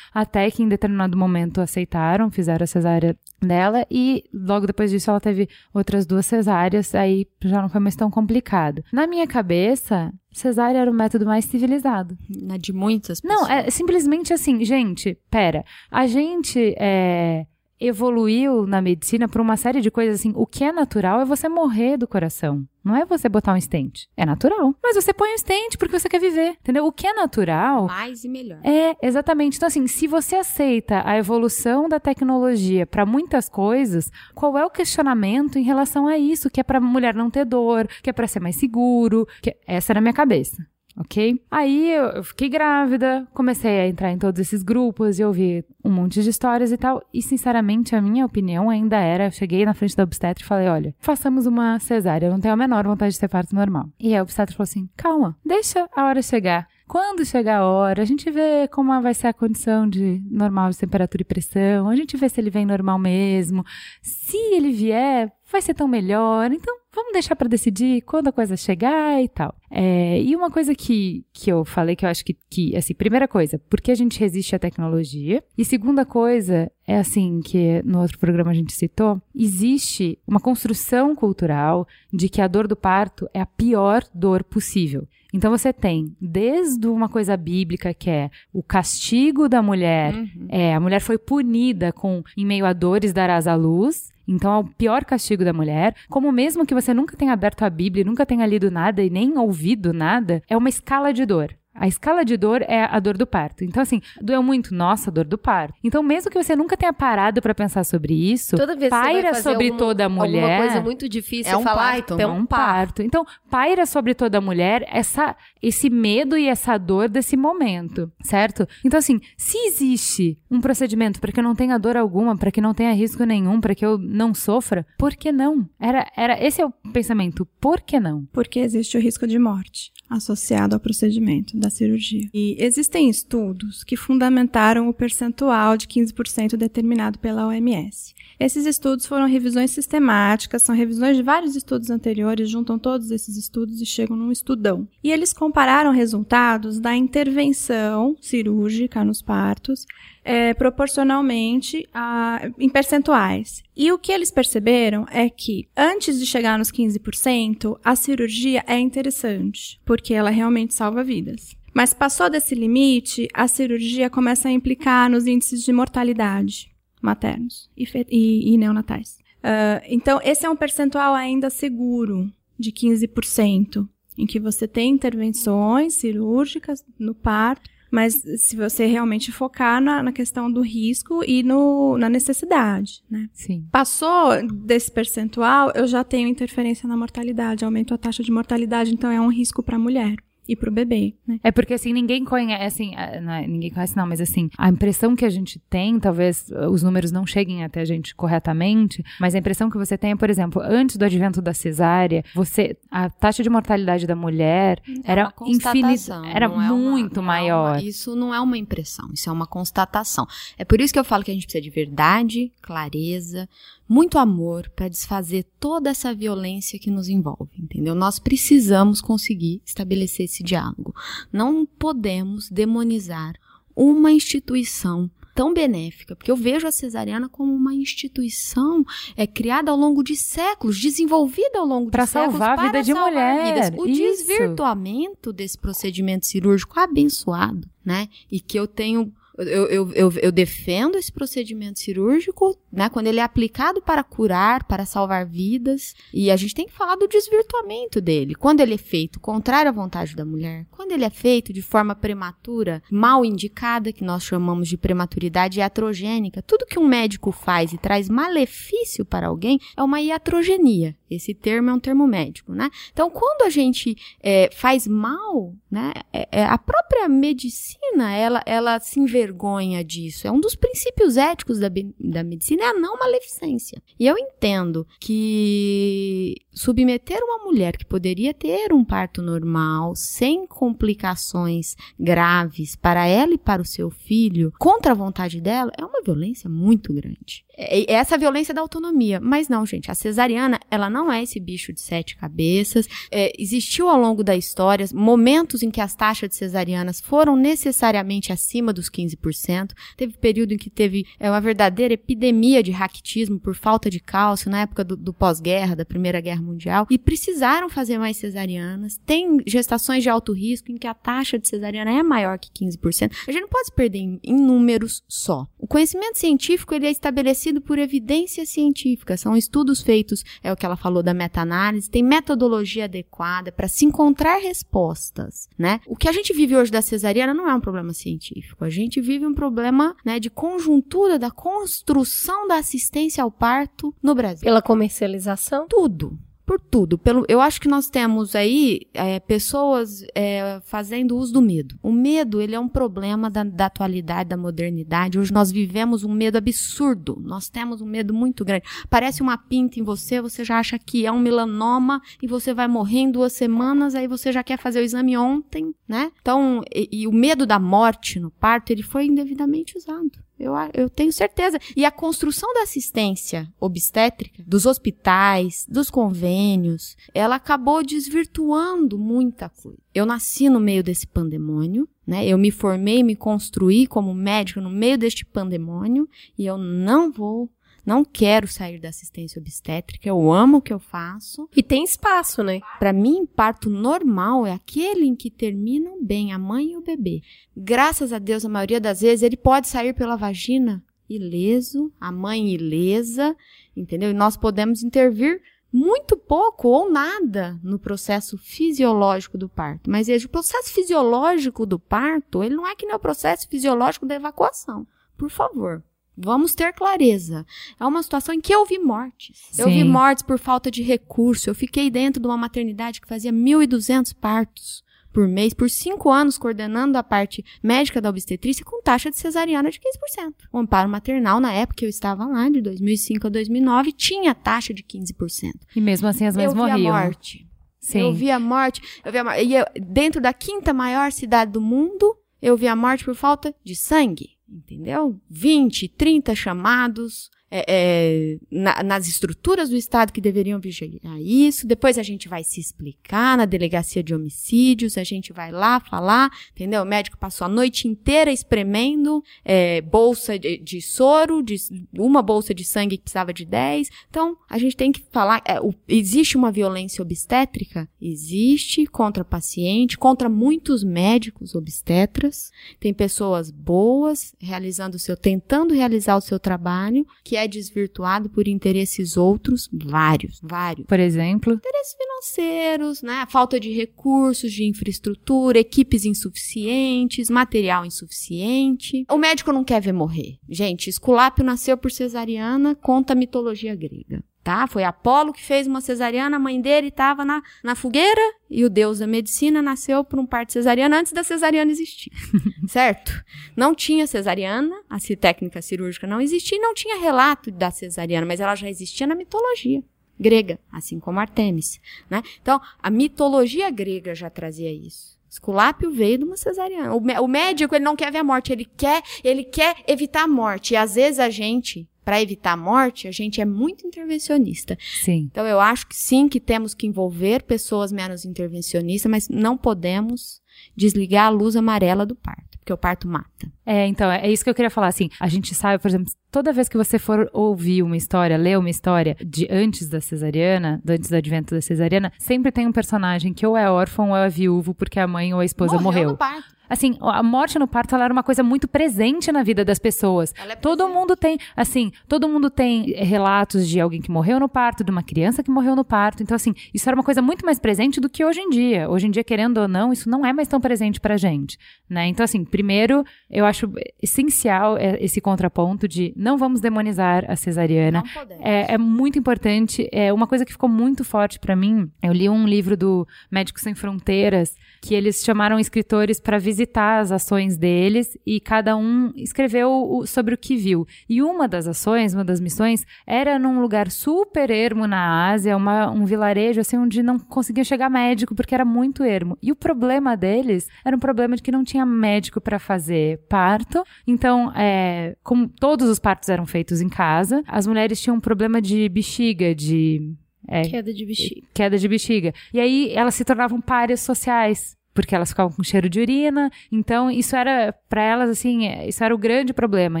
até que em determinado momento aceitaram, fizeram a cesárea dela e logo depois disso ela teve outras duas cesáreas, aí já não foi mais tão complicado. Na minha cabeça, cesárea era o método mais civilizado. Na de muitas pessoas. Não, é simplesmente assim, gente, pera, a gente é, evoluiu na medicina por uma série de coisas assim, o que é natural é você morrer do coração. Não é você botar um stent. É natural. Mas você põe um stent porque você quer viver. Entendeu? O que é natural. Mais e melhor. É, exatamente. Então, assim, se você aceita a evolução da tecnologia para muitas coisas, qual é o questionamento em relação a isso? Que é pra mulher não ter dor, que é pra ser mais seguro. Que... Essa era a minha cabeça ok? Aí eu, fiquei grávida, comecei a entrar em todos esses grupos e ouvir um monte de histórias e tal. E sinceramente, a minha opinião ainda era: eu cheguei na frente da obstetra e falei: olha, façamos uma cesárea, eu não tenho a menor vontade de ter parto normal. E a obstetra falou assim: calma, deixa a hora chegar. Quando chegar a hora, a gente vê como vai ser a condição de normal de temperatura e pressão, a gente vê se ele vem normal mesmo. Se ele vier, vai ser tão melhor. Então, vamos deixar para decidir quando a coisa chegar e tal. É, e uma coisa que, que eu falei que eu acho que, que, assim, primeira coisa, porque a gente resiste à tecnologia? E segunda coisa, é assim, que no outro programa a gente citou, existe uma construção cultural de que a dor do parto é a pior dor possível. Então você tem desde uma coisa bíblica que é o castigo da mulher, uhum. é a mulher foi punida com em meio a dores darás à luz. Então é o pior castigo da mulher. Como mesmo que você nunca tenha aberto a Bíblia, nunca tenha lido nada e nem ouvido nada, é uma escala de dor. A escala de dor é a dor do parto. Então, assim, doeu muito? Nossa, dor do parto. Então, mesmo que você nunca tenha parado para pensar sobre isso, toda vez paira sobre alguma, toda a mulher. Alguma coisa muito difícil é um falar, parto, é um parto. Então, paira sobre toda a mulher essa, esse medo e essa dor desse momento, certo? Então, assim, se existe um procedimento para que eu não tenha dor alguma, para que não tenha risco nenhum, para que eu não sofra, por que não? Era, era esse é o pensamento. Por que não? Porque existe o risco de morte associado ao procedimento da cirurgia. E existem estudos que fundamentaram o percentual de 15% determinado pela OMS. Esses estudos foram revisões sistemáticas, são revisões de vários estudos anteriores, juntam todos esses estudos e chegam num estudão. E eles compararam resultados da intervenção cirúrgica nos partos é, proporcionalmente a, em percentuais. E o que eles perceberam é que, antes de chegar nos 15%, a cirurgia é interessante, porque ela realmente salva vidas. Mas passou desse limite, a cirurgia começa a implicar nos índices de mortalidade maternos e, e, e neonatais. Uh, então, esse é um percentual ainda seguro, de 15%, em que você tem intervenções cirúrgicas no parto mas se você realmente focar na, na questão do risco e no, na necessidade, né? Sim. Passou desse percentual, eu já tenho interferência na mortalidade, aumento a taxa de mortalidade, então é um risco para a mulher e pro bebê, né? É porque assim, ninguém conhece, assim, não é, ninguém conhece não, mas assim, a impressão que a gente tem, talvez os números não cheguem até a gente corretamente, mas a impressão que você tem é, por exemplo, antes do advento da cesárea, você, a taxa de mortalidade da mulher é era infinita, era é muito uma, maior. É uma, isso não é uma impressão, isso é uma constatação. É por isso que eu falo que a gente precisa de verdade, clareza, muito amor para desfazer toda essa violência que nos envolve, entendeu? Nós precisamos conseguir estabelecer esse diálogo. Não podemos demonizar uma instituição tão benéfica, porque eu vejo a cesariana como uma instituição é criada ao longo de séculos, desenvolvida ao longo pra de séculos salvar a vida de mulher. O Isso. desvirtuamento desse procedimento cirúrgico abençoado, né? E que eu tenho eu, eu, eu, eu, defendo esse procedimento cirúrgico, né? Quando ele é aplicado para curar, para salvar vidas. E a gente tem que falar do desvirtuamento dele. Quando ele é feito contrário à vontade da mulher, quando ele é feito de forma prematura, mal indicada, que nós chamamos de prematuridade iatrogênica, tudo que um médico faz e traz malefício para alguém é uma iatrogenia. Esse termo é um termo médico, né? Então, quando a gente é, faz mal né? É, é, a própria medicina, ela, ela se envergonha disso. É um dos princípios éticos da, da medicina, é a não maleficência. E eu entendo que submeter uma mulher que poderia ter um parto normal, sem complicações graves para ela e para o seu filho, contra a vontade dela, é uma violência muito grande. É, é essa violência da autonomia. Mas não, gente, a cesariana, ela não é esse bicho de sete cabeças. É, existiu ao longo da história momentos em que as taxas de cesarianas foram necessariamente acima dos 15%. Teve período em que teve é, uma verdadeira epidemia de raquitismo por falta de cálcio na época do, do pós-guerra, da Primeira Guerra Mundial, e precisaram fazer mais cesarianas. Tem gestações de alto risco em que a taxa de cesariana é maior que 15%. A gente não pode se perder em, em números só. O conhecimento científico ele é estabelecido por evidência científica. São estudos feitos, é o que ela falou da meta-análise, tem metodologia adequada para se encontrar respostas, né? O que a gente vive hoje da cesariana não é um problema científico. A gente vive um problema, né, de conjuntura da construção da assistência ao parto no Brasil. Pela comercialização? Tudo por tudo. Pelo, eu acho que nós temos aí é, pessoas é, fazendo uso do medo. O medo, ele é um problema da, da, atualidade, da modernidade. Hoje nós vivemos um medo absurdo. Nós temos um medo muito grande. Parece uma pinta em você, você já acha que é um melanoma e você vai morrer em duas semanas, aí você já quer fazer o exame ontem, né? Então, e, e o medo da morte no parto, ele foi indevidamente usado. Eu, eu tenho certeza. E a construção da assistência obstétrica, dos hospitais, dos convênios, ela acabou desvirtuando muita coisa. Eu nasci no meio desse pandemônio, né? Eu me formei, me construí como médico no meio deste pandemônio e eu não vou não quero sair da assistência obstétrica, eu amo o que eu faço. E tem espaço, né? Para mim, parto normal é aquele em que terminam bem a mãe e o bebê. Graças a Deus, a maioria das vezes, ele pode sair pela vagina ileso, a mãe ilesa, entendeu? E nós podemos intervir muito pouco ou nada no processo fisiológico do parto. Mas veja, o processo fisiológico do parto, ele não é que nem o processo fisiológico da evacuação. Por favor, Vamos ter clareza. É uma situação em que eu vi mortes. Sim. Eu vi mortes por falta de recurso. Eu fiquei dentro de uma maternidade que fazia 1.200 partos por mês, por cinco anos, coordenando a parte médica da obstetrícia com taxa de cesariana de 15%. O amparo maternal, na época que eu estava lá, de 2005 a 2009, tinha taxa de 15%. E mesmo assim as mães eu morriam. Vi a morte. Sim. Eu vi a morte. Eu vi a morte. E eu, dentro da quinta maior cidade do mundo, eu vi a morte por falta de sangue entendeu? 20, 30 chamados, é, é, na, nas estruturas do Estado que deveriam vigiar isso. Depois a gente vai se explicar na delegacia de homicídios, a gente vai lá falar, entendeu? O médico passou a noite inteira espremendo é, bolsa de, de soro, de, uma bolsa de sangue que precisava de 10. Então, a gente tem que falar, é, o, existe uma violência obstétrica? Existe contra paciente, contra muitos médicos obstetras. Tem pessoas boas realizando o seu, tentando realizar o seu trabalho, que é desvirtuado por interesses outros, vários, vários. Por exemplo? Interesses financeiros, né? Falta de recursos, de infraestrutura, equipes insuficientes, material insuficiente. O médico não quer ver morrer. Gente, Esculápio nasceu por cesariana, conta a mitologia grega tá? Foi Apolo que fez uma cesariana, a mãe dele estava na, na fogueira e o deus da medicina nasceu por um parto cesariana antes da cesariana existir, certo? Não tinha cesariana, a técnica cirúrgica não existia e não tinha relato da cesariana, mas ela já existia na mitologia grega, assim como Artemis, né? Então, a mitologia grega já trazia isso. Esculápio veio de uma cesariana. O, o médico, ele não quer ver a morte, ele quer, ele quer evitar a morte. E às vezes a gente para evitar a morte, a gente é muito intervencionista. Sim. Então eu acho que sim que temos que envolver pessoas menos intervencionistas, mas não podemos desligar a luz amarela do parto, porque o parto mata. É, então, é isso que eu queria falar, assim, a gente sabe, por exemplo, toda vez que você for ouvir uma história, ler uma história de antes da cesariana, antes do advento da cesariana, sempre tem um personagem que ou é órfão ou é viúvo porque a mãe ou a esposa morreu. morreu. No parto. Assim, a morte no parto ela era uma coisa muito presente na vida das pessoas. É todo mundo tem, assim, todo mundo tem relatos de alguém que morreu no parto, de uma criança que morreu no parto. Então, assim, isso era uma coisa muito mais presente do que hoje em dia. Hoje em dia, querendo ou não, isso não é mais tão presente pra gente, né? Então, assim, primeiro, eu acho essencial esse contraponto de não vamos demonizar a cesariana. É, é muito importante. É uma coisa que ficou muito forte pra mim. Eu li um livro do Médicos Sem Fronteiras que eles chamaram escritores para visitar as ações deles e cada um escreveu sobre o que viu. E uma das ações, uma das missões, era num lugar super ermo na Ásia, uma- um vilarejo assim onde não conseguia chegar médico porque era muito ermo. E o problema deles era um problema de que não tinha médico para fazer parto. Então, é, como todos os partos eram feitos em casa, as mulheres tinham um problema de bexiga, de é, Queda de bexiga. queda de bexiga. E aí elas se tornavam párias sociais. Porque elas ficavam com cheiro de urina, então isso era, pra elas, assim, é, isso era o grande problema.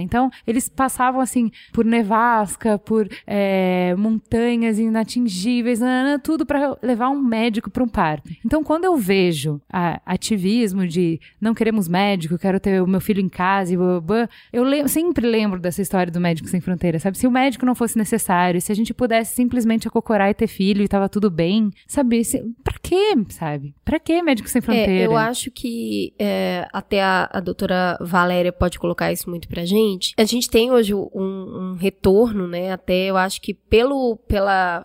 Então, eles passavam, assim, por nevasca, por é, montanhas inatingíveis, nanana, tudo pra levar um médico pra um parto. Então, quando eu vejo a- ativismo de não queremos médico, quero ter o meu filho em casa e blá, blá, blá, eu sempre lembro dessa história do Médico Sem Fronteiras, sabe? Se o médico não fosse necessário, se a gente pudesse simplesmente acocorar e ter filho e tava tudo bem, sabe? Se, pra quê, sabe? Pra quê Médico Sem Fronteira? É, eu acho que é, até a, a doutora Valéria pode colocar isso muito pra gente. A gente tem hoje um, um retorno, né? Até eu acho que pelo, pela,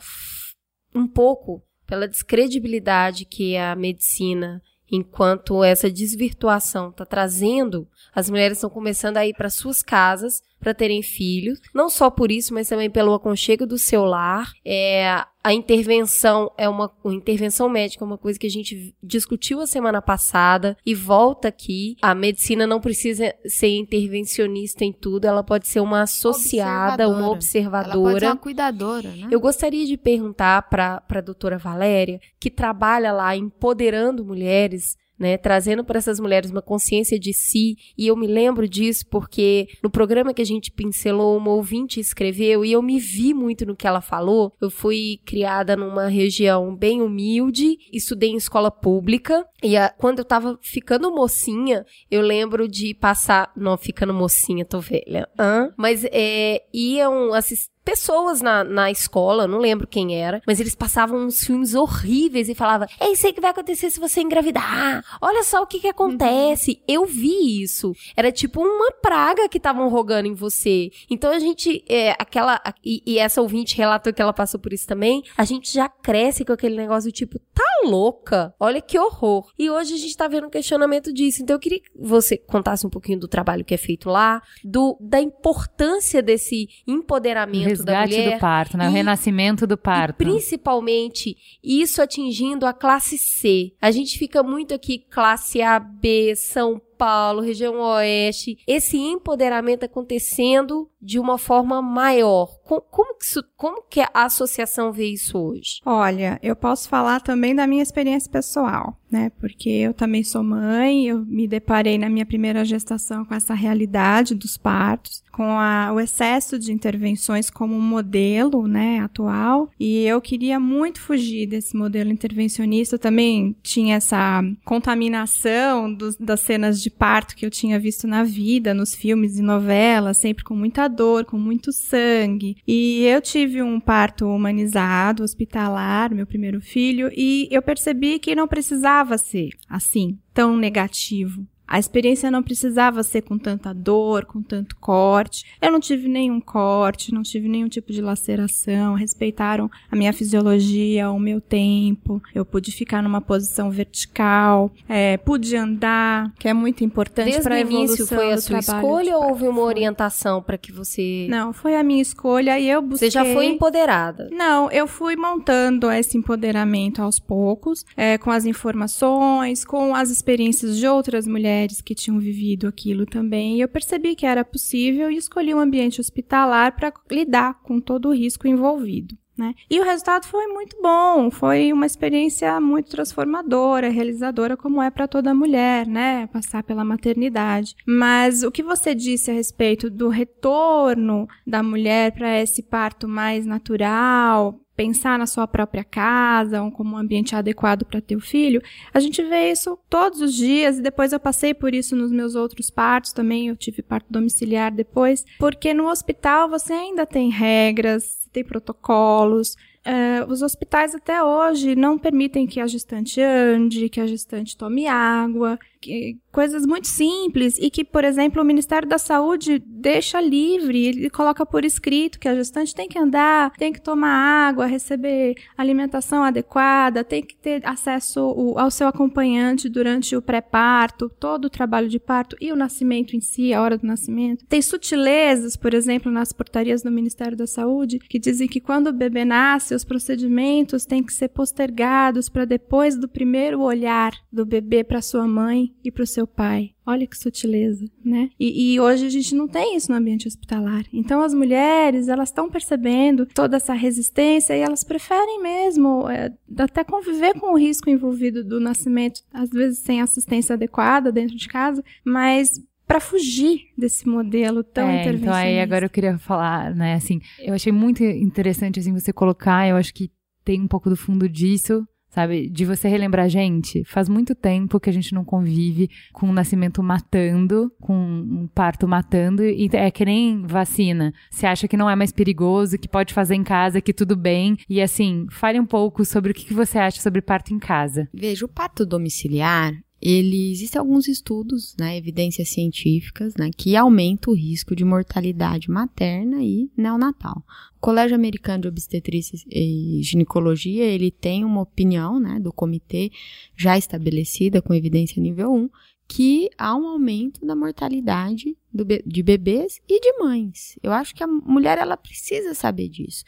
um pouco, pela descredibilidade que a medicina, enquanto essa desvirtuação está trazendo, as mulheres estão começando a ir para suas casas para terem filhos. Não só por isso, mas também pelo aconchego do seu lar. É, a intervenção é uma, uma intervenção médica, é uma coisa que a gente discutiu a semana passada e volta aqui. A medicina não precisa ser intervencionista em tudo, ela pode ser uma associada, uma Ela pode observadora. ser uma cuidadora, né? Eu gostaria de perguntar para a doutora Valéria, que trabalha lá empoderando mulheres, né, trazendo para essas mulheres uma consciência de si, e eu me lembro disso porque no programa que a gente pincelou, uma ouvinte escreveu, e eu me vi muito no que ela falou. Eu fui criada numa região bem humilde, estudei em escola pública, e a- quando eu tava ficando mocinha, eu lembro de passar. Não, ficando mocinha, tô velha. Hã? Mas é, iam assistir pessoas na, na escola, não lembro quem era, mas eles passavam uns filmes horríveis e falavam: É isso aí que vai acontecer se você engravidar. Olha só o que que acontece. Eu vi isso. Era tipo uma praga que estavam rogando em você. Então a gente, é, aquela. E, e essa ouvinte relatou que ela passou por isso também. A gente já cresce com aquele negócio do tipo, tá louca? Olha que horror. E hoje a gente tá vendo um questionamento disso. Então eu queria que você contasse um pouquinho do trabalho que é feito lá, do, da importância desse empoderamento da resgate mulher. do parto, né? O e- renascimento do E parto. principalmente isso atingindo a classe C. A gente fica muito aqui classe A, B, São Paulo, região Oeste. Esse empoderamento acontecendo de uma forma maior. Co- Como, que, isso- como que a associação vê isso hoje? Olha, eu posso falar também da minha experiência pessoal, né? Porque eu também sou mãe, eu me deparei na minha primeira gestação com essa realidade dos partos, com a- o excesso de intervenções como modelo, né, atual, e eu queria muito fugir desse modelo intervencionista. Eu também tinha essa contaminação dos- das cenas de parto que eu tinha visto na vida, nos filmes e novelas, sempre com muita dor, com muito sangue. E eu tive um parto humanizado, hospitalar, meu primeiro filho, e eu percebi que não precisava ser assim, tão negativo. A experiência não precisava ser com tanta dor, com tanto corte. Eu não tive nenhum corte, não tive nenhum tipo de laceração. Respeitaram a minha fisiologia, o meu tempo. Eu pude ficar numa posição vertical, é, pude andar, que é muito importante para o a início evolução foi a sua escolha de ou houve uma orientação para que você. Não, foi a minha escolha e eu busquei. Você já foi empoderada. Não, eu fui montando esse empoderamento aos poucos, é, com as informações, com as experiências de outras mulheres que tinham vivido aquilo também. E eu percebi que era possível e escolhi um ambiente hospitalar para lidar com todo o risco envolvido. Né? E o resultado foi muito bom, foi uma experiência muito transformadora, realizadora, como é para toda mulher, né? Passar pela maternidade. Mas o que você disse a respeito do retorno da mulher para esse parto mais natural, pensar na sua própria casa, ou como um ambiente adequado para ter o filho, a gente vê isso todos os dias, e depois eu passei por isso nos meus outros partos também, eu tive parto domiciliar depois, porque no hospital você ainda tem regras, tem protocolos, é, os hospitais até hoje não permitem que a gestante ande, que a gestante tome água, que, coisas muito simples e que, por exemplo, o Ministério da Saúde deixa livre, ele coloca por escrito que a gestante tem que andar, tem que tomar água, receber alimentação adequada, tem que ter acesso ao seu acompanhante durante o pré-parto, todo o trabalho de parto e o nascimento em si, a hora do nascimento. Tem sutilezas, por exemplo, nas portarias do Ministério da Saúde, que dizem que quando o bebê nasce, os procedimentos têm que ser postergados para depois do primeiro olhar do bebê para sua mãe e para o seu pai. Olha que sutileza, né? E, e, hoje a gente não tem isso no ambiente hospitalar. Então as mulheres, elas estão percebendo toda essa resistência e elas preferem mesmo é, até conviver com o risco envolvido do nascimento, às vezes sem assistência adequada dentro de casa, mas para fugir desse modelo tão é, intervencionista. Então aí agora eu queria falar, né, assim, eu achei muito interessante assim você colocar, eu acho que tem um pouco do fundo disso, sabe? De você relembrar, gente, faz muito tempo que a gente não convive com um nascimento matando, com um parto matando, e é que nem vacina. Você acha que não é mais perigoso, que pode fazer em casa, que tudo bem. E assim, fale um pouco sobre o que você acha sobre parto em casa. Veja, o parto domiciliar, ele existem alguns estudos, né, evidências científicas, né, que aumentam o risco de mortalidade materna e neonatal. O Colégio Americano de Obstetrícia e Ginecologia, ele tem uma opinião, né, do comitê já estabelecida com evidência nível 1, que há um aumento da mortalidade de bebês e de mães. Eu acho que a mulher ela precisa saber disso.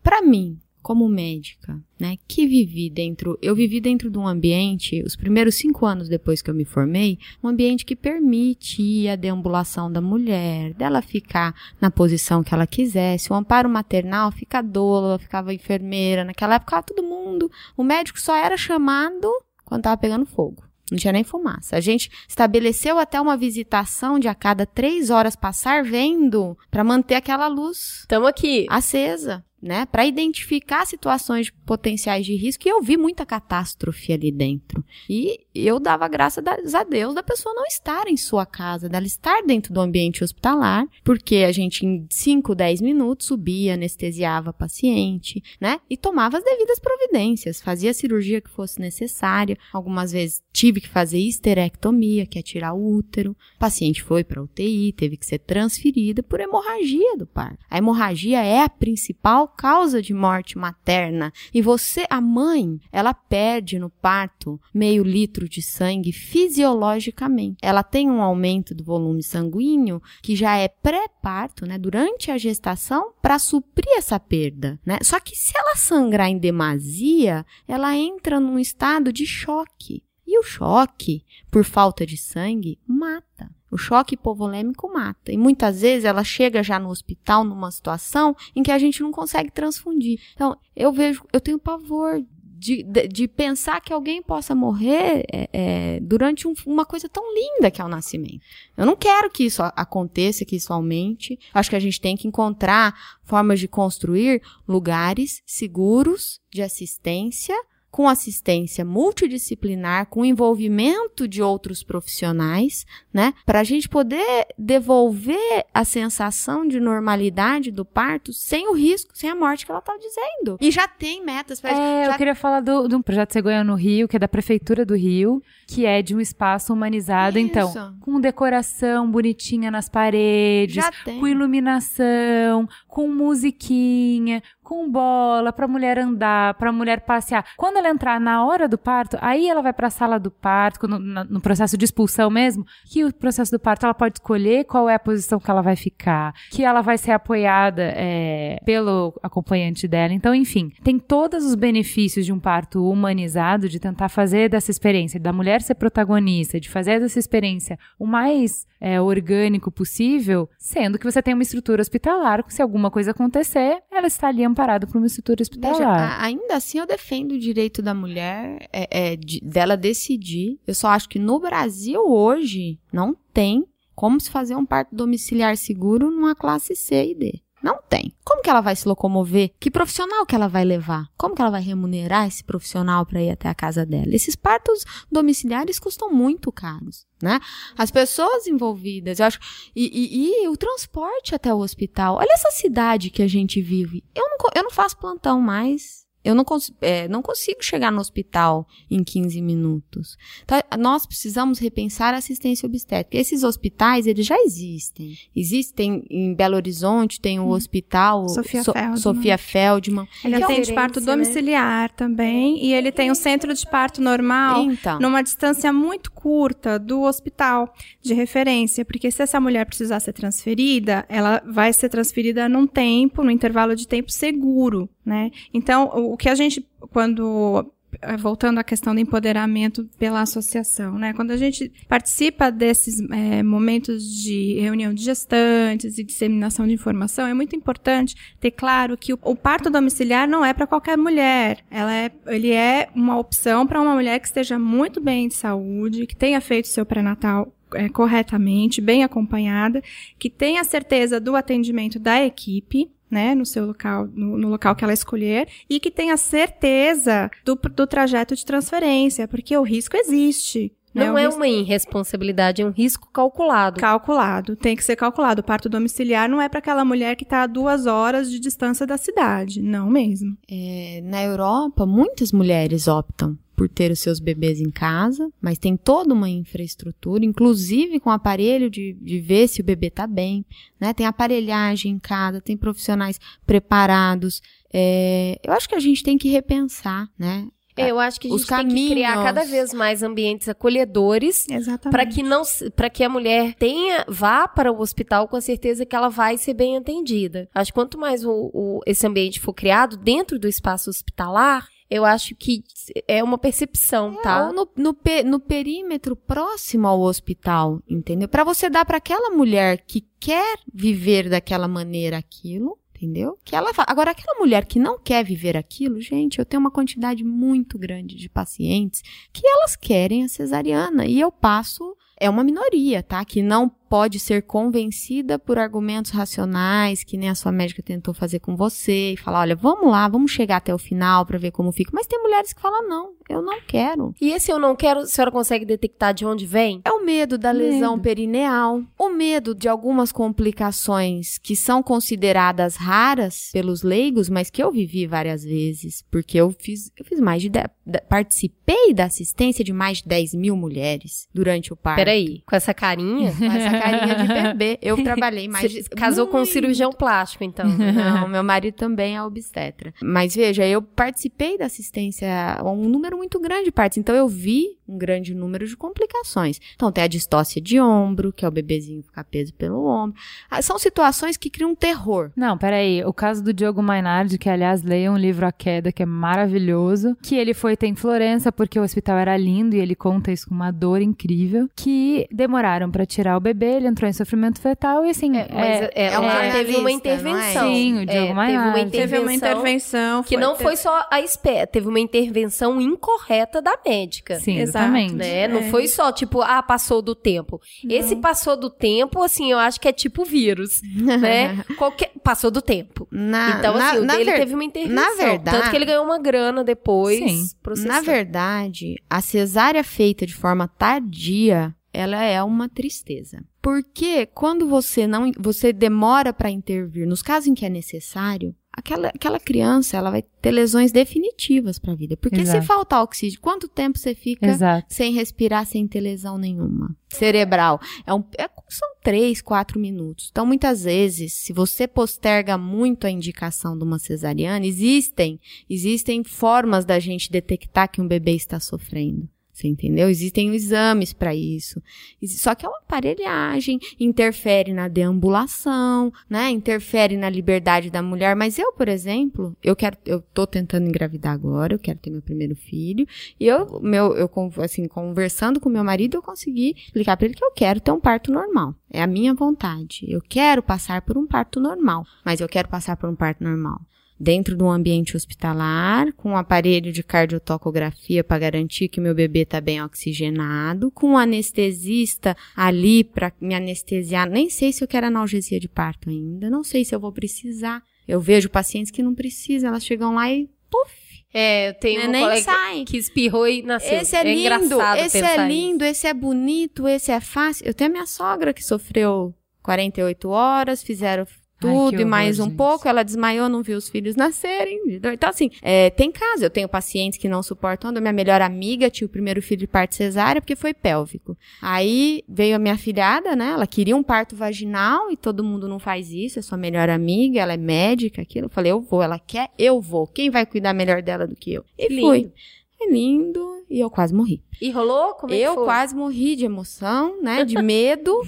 Para mim, como médica, né, que vivi dentro, eu vivi dentro de um ambiente, os primeiros cinco anos depois que eu me formei, um ambiente que permite a deambulação da mulher, dela ficar na posição que ela quisesse, o amparo maternal fica doula, ficava enfermeira, naquela época todo mundo, o médico só era chamado quando tava pegando fogo. Não tinha nem fumaça. A gente estabeleceu até uma visitação de a cada três horas passar vendo para manter aquela luz. Estamos aqui. Acesa né, para identificar situações potenciais de risco e eu vi muita catástrofe ali dentro. E eu dava graças a Deus da pessoa não estar em sua casa, dela estar dentro do ambiente hospitalar, porque a gente em 5, 10 minutos subia, anestesiava a paciente, né, e tomava as devidas providências, fazia a cirurgia que fosse necessária. Algumas vezes tive que fazer histerectomia, que é tirar o útero. O paciente foi para UTI, teve que ser transferida por hemorragia do parto. A hemorragia é a principal causa de morte materna. E você, a mãe, ela perde no parto meio litro de sangue fisiologicamente. Ela tem um aumento do volume sanguíneo que já é pré-parto, né, durante a gestação, para suprir essa perda, né? Só que se ela sangrar em demasia, ela entra num estado de choque. E o choque, por falta de sangue, mata. O choque hipovolêmico mata. E muitas vezes ela chega já no hospital numa situação em que a gente não consegue transfundir. Então, eu vejo, eu tenho pavor de, de, de, pensar que alguém possa morrer é, é, durante um, uma coisa tão linda que é o nascimento. Eu não quero que isso aconteça, que isso aumente. Acho que a gente tem que encontrar formas de construir lugares seguros de assistência com assistência multidisciplinar, com envolvimento de outros profissionais, né? Para a gente poder devolver a sensação de normalidade do parto sem o risco, sem a morte que ela estava dizendo. E já tem metas. Pra, é, já... eu queria falar do, do projeto Cegonha no Rio, que é da Prefeitura do Rio, que é de um espaço humanizado, Isso. então, com decoração bonitinha nas paredes, com iluminação, com musiquinha, com bola para mulher andar, para mulher passear. Quando ela entrar na hora do parto, aí ela vai para a sala do parto, no, no, processo de expulsão mesmo, que o processo do parto ela pode escolher qual é a posição que ela vai ficar, que ela vai ser apoiada é, pelo acompanhante dela. Então, enfim, tem todos os benefícios de um parto humanizado, de tentar fazer dessa experiência, da mulher ser protagonista, de fazer dessa experiência o mais é, orgânico possível, sendo que você tem uma estrutura hospitalar, se alguma coisa acontecer, ela está ali amparado por uma estrutura hospitalar. Veja, ainda assim, eu defendo o direito da mulher, é, é, de, dela decidir. Eu só acho que no Brasil hoje não tem como se fazer um parto domiciliar seguro numa classe C e D. Não tem. Como que ela vai se locomover? Que profissional que ela vai levar? Como que ela vai remunerar esse profissional para ir até a casa dela? Esses partos domiciliares custam muito caros, né? As pessoas envolvidas, eu acho, e, e, e o transporte até o hospital. Olha essa cidade que a gente vive. Eu não, eu não faço plantão mais. Eu não, cons é, não consigo chegar no hospital em 15 minutos. Então, nós precisamos repensar a assistência obstétrica. Esses hospitais, eles já existem. Existem em Belo Horizonte, tem o hum. hospital Sofia, so Feldman. Sofia Feldman. Ele é atende parto né? domiciliar também. E ele tem um centro de parto normal então. numa distância muito curta do hospital de referência. Porque se essa mulher precisar ser transferida, ela vai ser transferida num tempo, num intervalo de tempo seguro né? Então, o, o que a gente, quando eh, voltando à questão do empoderamento pela associação, né? Quando a gente participa desses é, momentos de reunião de gestantes e disseminação de informação, é muito importante ter claro que o, o parto domiciliar não é para qualquer mulher. Ela é, ele é uma opção para uma mulher que esteja muito bem de saúde, que tenha feito seu pré-natal é, corretamente, bem acompanhada, que tenha certeza do atendimento da equipe, né, no seu local, no, no, local que ela escolher, e que tenha certeza do, do trajeto de transferência, porque o risco existe. Né? Não é uma irresponsabilidade, é um risco calculado. Calculado, tem que ser calculado. O parto domiciliar não é para aquela mulher que está a duas horas de distância da cidade, não mesmo. É, na Europa, muitas mulheres optam por ter os seus bebês em casa, mas tem toda uma infraestrutura, inclusive com aparelho de, de ver se o bebê está bem, né? Tem aparelhagem em casa, tem profissionais preparados. É, eu acho que a gente tem que repensar, né? É, eu acho que a gente tem que criar cada vez mais ambientes acolhedores para que não para que a mulher tenha vá para o hospital com a certeza que ela vai ser bem atendida. Acho que quanto mais o, o, esse ambiente for criado dentro do espaço hospitalar, eu acho que é uma percepção, é, tá? Ou no, no, no, perímetro próximo ao hospital, entendeu? Para você dar para aquela mulher que quer viver daquela maneira aquilo, entendeu? Que ela Agora, aquela mulher que não quer viver aquilo, gente, eu tenho uma quantidade muito grande de pacientes que elas querem a cesariana e eu passo. É uma minoria, tá? Que não pode ser convencida por argumentos racionais, que nem a sua médica tentou fazer com você, e falar, olha, vamos lá, vamos chegar até o final para ver como fica. Mas tem mulheres que falam, não, eu não quero. E esse eu não quero, a senhora consegue detectar de onde vem? É o medo da lesão medo. perineal, o medo de algumas complicações que são consideradas raras pelos leigos, mas que eu vivi várias vezes, porque eu fiz, eu fiz mais de, de participei da assistência de mais de 10 mil mulheres durante o parto. Peraí, com essa carinha? com essa carinha de bebê. Eu trabalhei mais de... Casou muito. com um cirurgião plástico, então. Não, meu marido também é obstetra. Mas veja, eu participei da assistência, um número muito grande de partes. Então eu vi um grande número de complicações. Então tem a distócia de ombro, que é o bebezinho ficar preso pelo ombro. Ah, são situações que criam terror. Não, peraí. O caso do Diogo Mainardi, que aliás leia um livro A Queda, que é maravilhoso, que ele foi ter em Florença porque o hospital era lindo e ele conta isso com uma dor incrível, que demoraram para tirar o bebê, ele entrou em sofrimento fetal e assim. É, é, é, é, é teve uma intervenção. É? Sim, o Diogo Mainardi. Teve uma intervenção. Que não foi só a espera, teve uma intervenção incorreta da médica. Sim, Exato. Exatamente. Né? Não é. foi só, tipo, ah, passou do tempo. Não. Esse passou do tempo, assim, eu acho que é tipo vírus, né? Qualquer... Passou do tempo. Na, então, assim, na, o dele ver... teve uma intervenção. Na verdade... Tanto que ele ganhou uma grana depois. Sim. Na verdade, a cesárea feita de forma tardia, ela é uma tristeza. Porque quando você não, você demora para intervir, nos casos em que é necessário, aquela, aquela criança ela vai ter lesões definitivas para a vida. Porque Exato. se faltar oxígeno, quanto tempo você fica Exato. sem respirar, sem ter lesão nenhuma? Cerebral. É um, é, são três, quatro minutos. Então, muitas vezes, se você posterga muito a indicação de uma cesariana, existem, existem formas da gente detectar que um bebê está sofrendo. Você entendeu? Existem exames para isso. Só que é uma aparelhagem, interfere na deambulação, né? Interfere na liberdade da mulher. Mas eu, por exemplo, eu quero, eu tô tentando engravidar agora, eu quero ter meu primeiro filho. E eu, meu, eu, assim, conversando com meu marido, eu consegui explicar para ele que eu quero ter um parto normal. É a minha vontade. Eu quero passar por um parto normal. Mas eu quero passar por um parto normal dentro de um ambiente hospitalar, com um aparelho de cardiotocografia para garantir que meu bebê está bem oxigenado, com um anestesista ali para me anestesiar. Nem sei se eu quero analgesia de parto ainda, não sei se eu vou precisar. Eu vejo pacientes que não precisam, elas chegam lá e puf, É, eu tenho né, um colega sai. que espirrou e nasceu. Esse é lindo, engraçado esse é lindo, esse é bonito, esse é fácil. Eu tenho a minha sogra que sofreu 48 horas, fizeram tudo que e mais horror, um gente. pouco. Ela desmaiou, não viu os filhos nascerem. Então, assim, é, tem casos. Eu tenho pacientes que não suportam. A minha melhor amiga tinha o primeiro filho de parto cesárea porque foi pélvico. Aí veio a minha filhada, né? Ela queria um parto vaginal e todo mundo não faz isso. É sua melhor amiga, ela é médica, aquilo. Eu falei, eu vou. Ela quer, eu vou. Quem vai cuidar melhor dela do que eu? E Lindo. fui. É lindo. E eu quase morri. E rolou? Como é eu quase morri de emoção, né? De medo.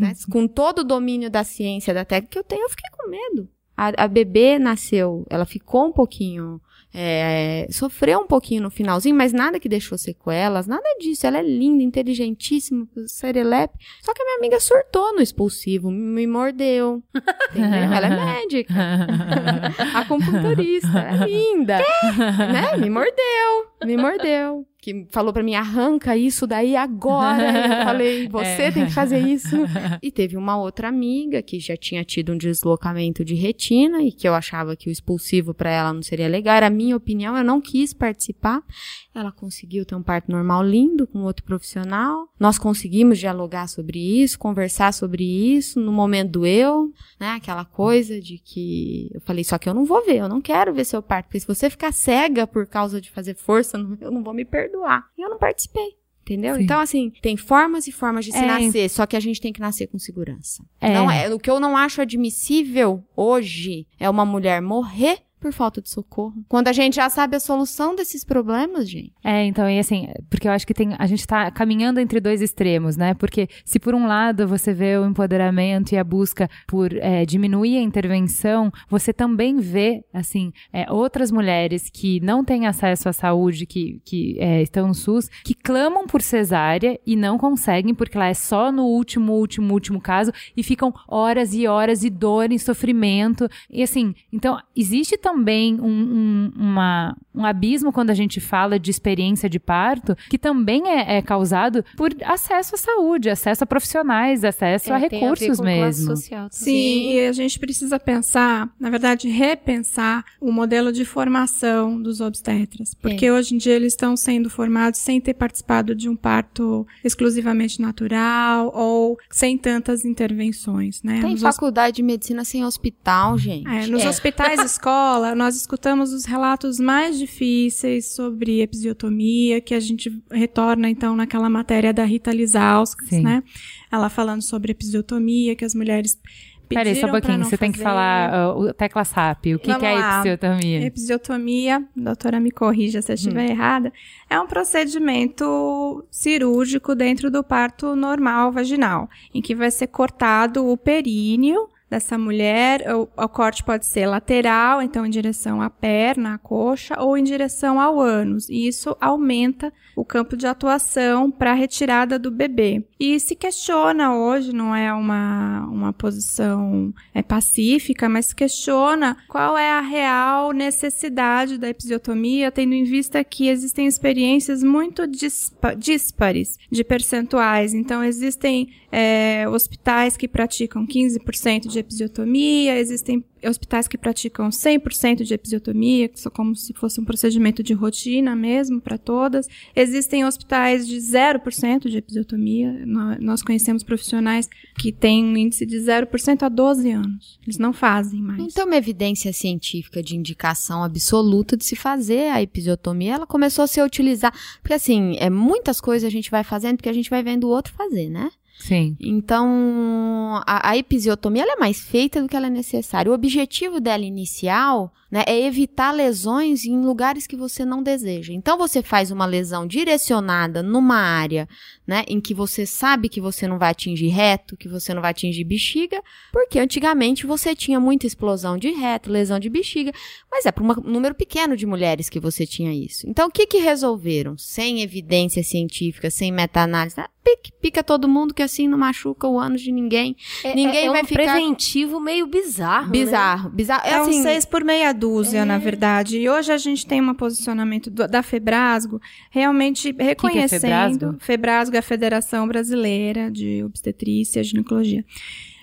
né? Com todo o domínio da ciência, da técnica que eu tenho, eu fiquei com medo. A, a bebê nasceu, ela ficou um pouquinho. é, sofreu um pouquinho no finalzinho, mas nada que deixou sequelas, nada disso. Ela é linda, inteligentíssima, serelepe. Só que a minha amiga surtou no expulsivo, me mordeu. Entendeu? Ela é médica. acupunturista, é linda. né? Me mordeu, me mordeu. Que falou pra mim, arranca isso daí agora. Eu falei, você tem que fazer isso. E teve uma outra amiga que já tinha tido um deslocamento de retina e que eu achava que o expulsivo pra ela não seria legal. Era a minha opinião, eu não quis participar. Ela conseguiu ter um parto normal lindo com outro profissional. Nós conseguimos dialogar sobre isso, conversar sobre isso. No momento do eu, né? Aquela coisa de que eu falei, só que eu não vou ver, eu não quero ver seu parto. Porque se você ficar cega por causa de fazer força, eu não vou me perdoar. E eu não participei. Entendeu? Sim. Então, assim, tem formas e formas de se É. nascer, só que a gente tem que nascer com segurança. É. Não é, o que eu não acho admissível hoje é uma mulher morrer por falta de socorro. Quando a gente já sabe a solução desses problemas, gente. É, então, e assim, porque eu acho que tem, a gente tá caminhando entre dois extremos, né? Porque se por um lado você vê o empoderamento e a busca por é, diminuir a intervenção, você também vê, assim, é, outras mulheres que não têm acesso à saúde, que, que é, estão no SUS, que clamam por cesárea e não conseguem, porque lá é só no último, último, último caso, e ficam horas e horas e dor e sofrimento. E assim, então, existe também um, um, uma, um abismo quando a gente fala de experiência de parto, que também é, é causado por acesso à saúde, acesso a profissionais, acesso a É, ver recursos classe mesmo. social também. Sim, e a gente precisa pensar, na verdade, repensar o modelo de formação dos obstetras. Porque hoje em dia eles estão sendo formados sem ter participado de um parto exclusivamente natural ou sem tantas intervenções, né? Tem Nos faculdade de medicina sem hospital, gente. É, nos hospitais escola, nós escutamos os relatos mais difíceis sobre episiotomia, que a gente retorna, então, naquela matéria da Rita Lizauskas, Sim. né? Ela falando sobre episiotomia, que as mulheres Peraí, só um pouquinho, você tem que fazer. falar o tecla SAP, o que, que é lá. episiotomia? Episiotomia, doutora me corrija se eu estiver Hum. errada, é um procedimento cirúrgico dentro do parto normal vaginal, em que vai ser cortado o períneo dessa mulher, o, o corte pode ser lateral, então em direção à perna, à coxa, ou em direção ao ânus, e isso aumenta o campo de atuação para a retirada do bebê. E se questiona hoje, não é uma, uma posição é, pacífica, mas questiona qual é a real necessidade da episiotomia, tendo em vista que existem experiências muito díspares de percentuais. Então, existem é, hospitais que praticam 15% de episiotomia, existem hospitais que praticam 100% de episiotomia, que são como se fosse um procedimento de rotina mesmo para todas. Existem hospitais de 0% de episiotomia. Nó- Nós conhecemos profissionais que têm um índice de 0% há 12 anos. Eles não fazem mais. Tem uma evidência científica de indicação absoluta de se fazer a episiotomia. Ela começou a ser utilizada. Porque, assim, é, muitas coisas a gente vai fazendo porque a gente vai vendo o outro fazer, né? Sim. Então, a, a episiotomia é mais feita do que ela é necessária. O objetivo dela inicial né, é evitar lesões em lugares que você não deseja. Então, você faz uma lesão direcionada numa área né? Em que você sabe que você não vai atingir reto, que você não vai atingir bexiga, porque antigamente você tinha muita explosão de reto, lesão de bexiga, mas é para um número pequeno de mulheres que você tinha isso. Então, o que que resolveram? Sem evidência científica, sem meta-análise, ah, pica, todo mundo que assim não machuca o ânus de ninguém. É, Ninguém é, é vai um ficar- preventivo meio bizarro. né? Bizarro, bizarro. É, É um assim, seis por meia dúzia, na verdade. E hoje a gente tem um posicionamento do- da Febrasgo realmente que é reconhecendo. Febrasgo? Febrasgo é a Federação Brasileira de Obstetrícia e Ginecologia.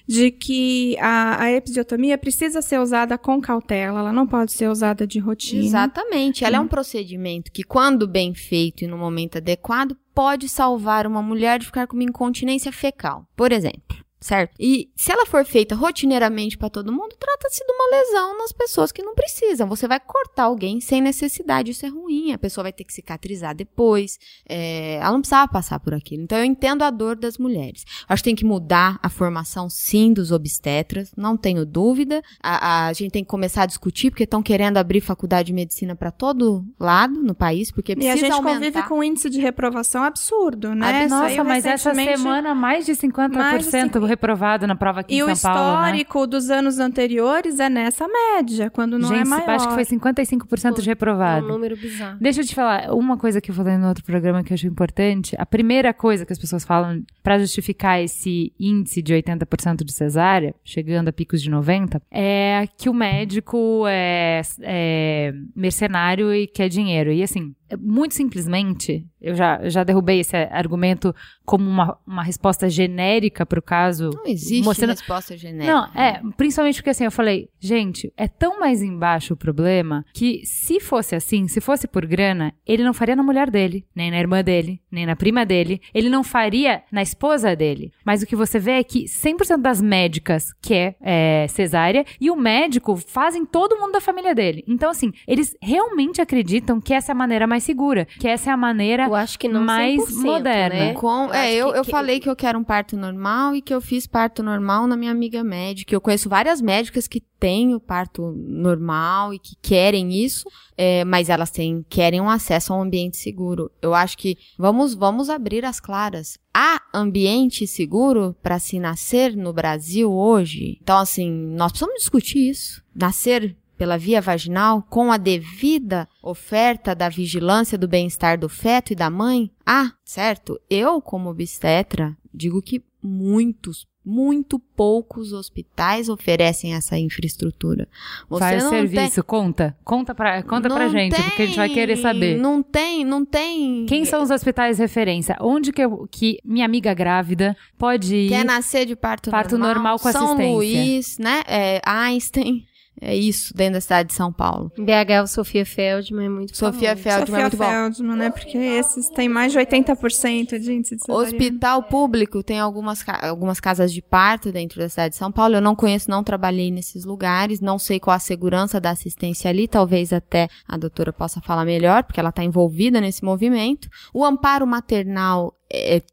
De que a, a episiotomia precisa ser usada com cautela, ela não pode ser usada de rotina. Exatamente. Ela é um procedimento que, quando bem feito e no momento adequado, pode salvar uma mulher de ficar com uma incontinência fecal, por exemplo. Certo? E se ela for feita rotineiramente para todo mundo, trata-se de uma lesão nas pessoas que não precisam. Você vai cortar alguém sem necessidade, isso é ruim. A pessoa vai ter que cicatrizar depois. É, ela não precisava passar por aquilo. Então eu entendo a dor das mulheres. Acho que tem que mudar a formação, sim, dos obstetras, não tenho dúvida. A, a gente tem que começar a discutir, porque estão querendo abrir faculdade de medicina para todo lado no país, porque E precisa a gente aumentar. convive com um índice de reprovação absurdo, né? Absurdo. Nossa, mas essa semana mais de 50% Mais de 50. Reprovado na prova aqui E em o São Paulo, né? histórico dos anos anteriores é nessa média, quando não Gente, é maior. acho que foi 55% de É um reprovado. número bizarro. Deixa eu te falar, uma coisa que eu falei no outro programa que eu acho importante. A primeira coisa que as pessoas falam pra justificar esse índice de 80% de cesárea, chegando a picos de 90%, é que o médico é, é mercenário e quer dinheiro. E assim, muito simplesmente, eu já, eu já derrubei esse argumento como uma, uma resposta genérica pro caso. Não existe mostrando- resposta genérica. Não, é, principalmente porque assim, eu falei, gente, é tão mais embaixo o problema que se fosse assim, se fosse por grana, ele não faria na mulher dele, nem na irmã dele, nem na prima dele, ele não faria na esposa dele. Mas o que você vê é que 100% das médicas quer é, cesárea e o médico fazem todo mundo da família dele. Então, assim, eles realmente acreditam que essa é a maneira mais segura, que essa é a maneira Eu acho que não mais 100%, moderna. né? Com, Eu é, eu, que- eu que- falei que eu quero um parto normal e que eu fiz parto normal na minha amiga médica. Eu conheço várias médicas que têm o parto normal e que querem isso, é, mas elas têm, querem um acesso a um ambiente seguro. Eu acho que vamos, vamos abrir as claras. Há ambiente seguro para se nascer no Brasil hoje? Então, assim, nós precisamos discutir isso. Nascer pela via vaginal com a devida oferta da vigilância do bem-estar do feto e da mãe? Ah, certo. Eu, como obstetra, digo que muitos, muito poucos hospitais oferecem essa infraestrutura. Você Faz serviço, conta. Conta pra, conta pra gente, porque a gente vai querer tem, saber. Não tem, não tem. Quem são os hospitais referência? Onde que, eu- que minha amiga grávida pode ir? Quer nascer de parto, Parto normal com São assistência. Luís, né? É, Einstein. É isso, dentro da cidade de São Paulo. Em BH, o Sofia Feldman é muito Sofia famoso. Feldman é Sofia muito bom. Feldman, né? Porque esses têm mais de 80% de índice de cesariana. Hospital público tem algumas, algumas casas de parto dentro da cidade de São Paulo. Eu não conheço, não trabalhei nesses lugares, não sei qual a segurança da assistência ali. Talvez até a doutora possa falar melhor, porque ela está envolvida nesse movimento. O amparo maternal,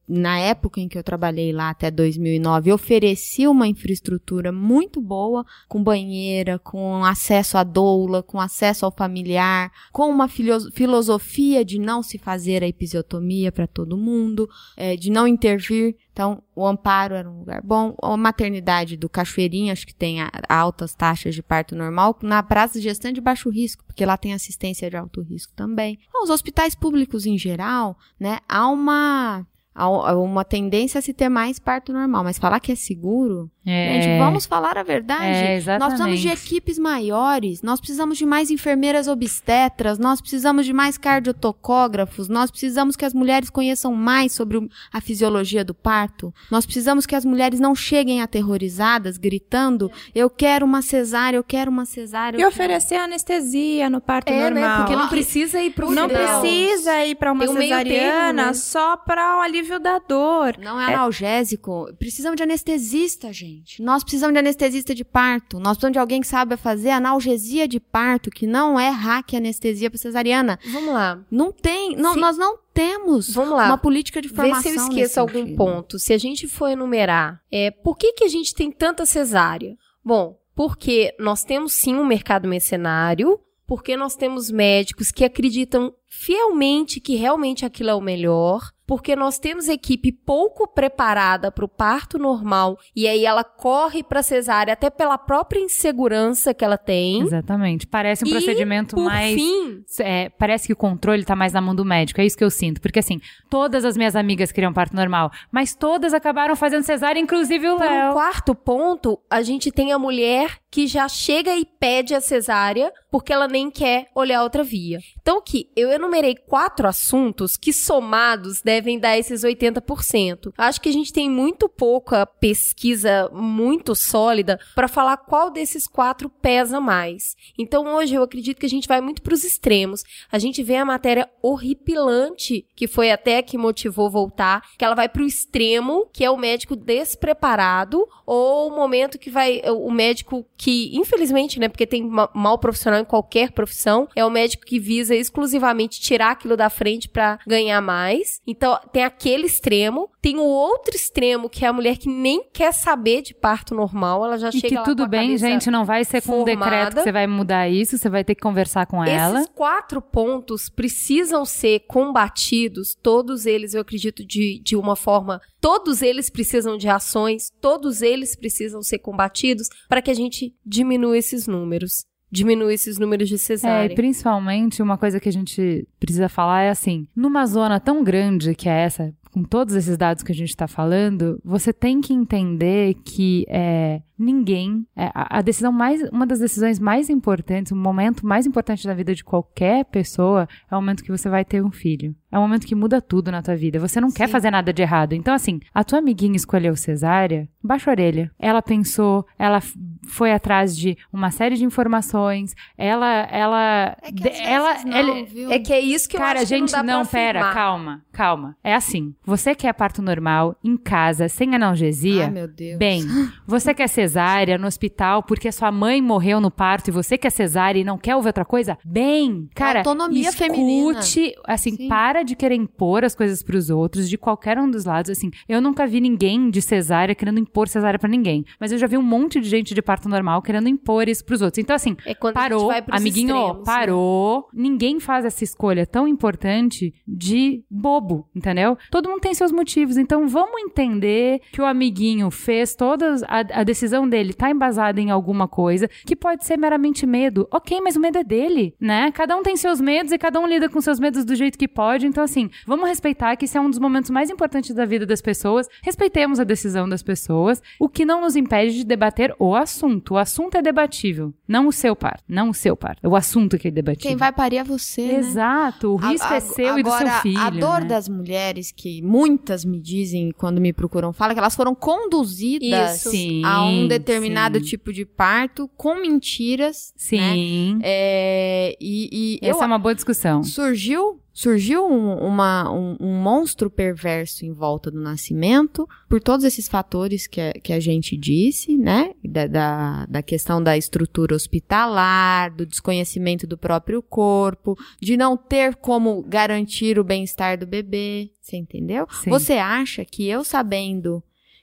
na época em que eu trabalhei lá até 2009, oferecia uma infraestrutura muito boa, com banheira, com acesso à doula, com acesso ao familiar, com uma filosofia de não se fazer a episiotomia para todo mundo, é, de não intervir. Então, o amparo era um lugar bom. A maternidade do Cachoeirinho, acho que tem altas taxas de parto normal. Na praça de gestante de baixo risco, porque lá tem assistência de alto risco também. Então, os hospitais públicos em geral, né, há uma, há uma tendência a se ter mais parto normal. Mas falar que é seguro, É, gente, vamos falar a verdade. É, nós precisamos de equipes maiores, nós precisamos de mais enfermeiras obstetras, nós precisamos de mais cardiotocógrafos, nós precisamos que as mulheres conheçam mais sobre a fisiologia do parto, nós precisamos que as mulheres não cheguem aterrorizadas, gritando, eu quero uma cesárea, eu quero uma cesárea. E eu quero-" oferecer anestesia no parto É, né? normal. Porque não precisa ir pro Não hospital. precisa ir pra uma Tem um cesariana termo, né? só para o alívio da dor. Não é analgésico. Precisamos de anestesista, gente. Nós precisamos de anestesista de parto. Nós precisamos de alguém que saiba fazer analgesia de parto, que não é hack anestesia para cesariana. Vamos lá. Não tem, não- nós não temos Vamos lá. uma política de Vê formação. se eu esqueço algum sentido. ponto. Se a gente for enumerar, é, por que, que a gente tem tanta cesárea? Bom, porque nós temos sim um mercado mercenário, porque nós temos médicos que acreditam fielmente que realmente aquilo é o melhor, porque nós temos equipe pouco preparada para o parto normal e aí ela corre para cesárea até pela própria insegurança que ela tem. Exatamente. Parece um E, procedimento mais. fim, É, parece que o controle tá mais na mão do médico. É isso que eu sinto. Porque assim, todas as minhas amigas queriam parto normal, mas todas acabaram fazendo cesárea, inclusive o Por um Léo. quarto ponto, a gente tem a mulher que já chega e pede a cesárea porque ela nem quer olhar outra via. Então aqui, eu enumerei quatro assuntos que somados devem dar esses 80%. Acho que a gente tem muito pouca pesquisa muito sólida para falar qual desses quatro pesa mais. Então hoje eu acredito que a gente vai muito para os extremos. A gente vê a matéria horripilante que foi até que motivou voltar, que ela vai para o extremo, que é o médico despreparado ou o momento que vai o médico que infelizmente, né, porque tem ma- mal profissional em qualquer profissão, é o médico que visa exclusivamente tirar aquilo da frente para ganhar mais. Então, tem aquele extremo, tem o outro extremo que é a mulher que nem quer saber de parto normal, ela já E chega que lá tudo bem, gente, não vai ser com um decreto que você vai mudar isso, você vai ter que conversar com ela. Esses quatro pontos precisam ser combatidos, todos eles, eu acredito, de, de uma forma. Todos eles precisam de ações, todos eles precisam ser combatidos para que a gente diminua esses números. Diminua esses números de É, cesárea. e principalmente uma coisa que a gente precisa falar é assim: numa zona tão grande que é essa, com todos esses dados que a gente está falando, você tem que entender que é, ninguém. é, a decisão mais. Uma das decisões mais importantes, o momento mais importante da vida de qualquer pessoa é o momento que você vai ter um filho. É um momento que muda tudo na tua vida. Você não quer fazer nada de errado. Então, assim, a tua amiguinha escolheu cesárea, baixa a orelha. Ela pensou, ela foi atrás de uma série de informações, ela. ela É que ela, não, ela- viu? É que é isso que eu Cara, acho que gente, não, dá não, pra pera, afirmar. calma, calma. É assim, você quer parto normal, em casa, sem analgesia, Ai, meu Deus. bem, você quer cesárea no hospital porque a sua mãe morreu no parto e você quer cesárea e não quer ouvir outra coisa, bem, cara, autonomia escute, feminina. assim, Sim. para de querer impor as coisas pros outros, de qualquer um dos lados, assim, eu nunca vi ninguém de cesárea querendo impor cesárea pra ninguém, mas eu já vi um monte de gente de parto normal querendo impor isso pros outros. Então, assim, É parou, amiguinho, extremos, né? parou. Ninguém faz essa escolha tão importante de bobo, entendeu? Todo mundo tem seus motivos, então vamos entender que o amiguinho fez todas a, a decisão dele tá embasada em alguma coisa que pode ser meramente medo. OK, mas o medo é dele, né? Cada um tem seus medos e cada um lida com seus medos do jeito que pode. Então assim, vamos respeitar que esse é um dos momentos mais importantes da vida das pessoas. Respeitemos a decisão das pessoas, o que não nos impede de debater o assunto. O assunto é debatível, não o seu par, não o seu par. É o assunto que é debatível. Quem vai parir é você, né? Exato, o risco A- é a- seu e do seu agora, filho. A dor né? das mulheres, que muitas me dizem quando me procuram, fala que elas foram conduzidas Isso. Sim, a um determinado sim. tipo de parto com mentiras. Né? Sim. É, e e Essa eu, é uma boa discussão. surgiu surgiu um, uma- um- um monstro perverso em volta do nascimento por todos esses fatores que a, que a gente disse, né? Da, da, da questão da estrutura hospitalar, do desconhecimento do próprio corpo, de não ter como garantir o bem-estar do bebê. Você entendeu? Sim. Você acha que eu sabendo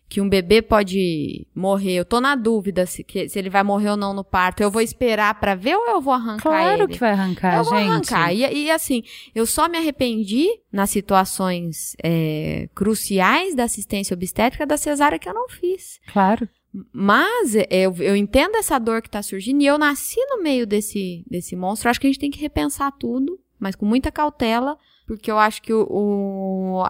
que um bebê pode morrer, eu tô na dúvida se, que- se ele vai morrer ou não no parto, eu vou esperar pra ver ou eu vou arrancar Claro ele? que vai arrancar, eu vou gente. arrancar. E, e, assim, eu só me arrependi nas situações é, cruciais da assistência obstétrica da cesárea que eu não fiz. Claro. Mas é, eu, eu entendo essa dor que tá surgindo e eu nasci no meio desse, desse monstro. Acho que a gente tem que repensar tudo, mas com muita cautela, porque eu acho que o, o-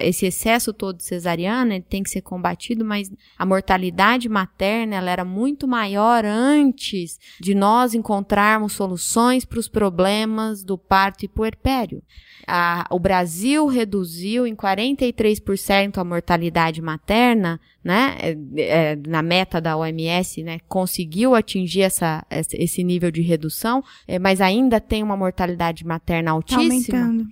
esse excesso todo de cesariana ele tem que ser combatido, mas a mortalidade materna ela era muito maior antes de nós encontrarmos soluções para os problemas do parto e puerpério. A- o Brasil reduziu em 43% a mortalidade materna, né? é, é, na meta da OMS, né? Conseguiu atingir essa, esse nível de redução, é, mas ainda tem uma mortalidade materna Tá altíssima. aumentando.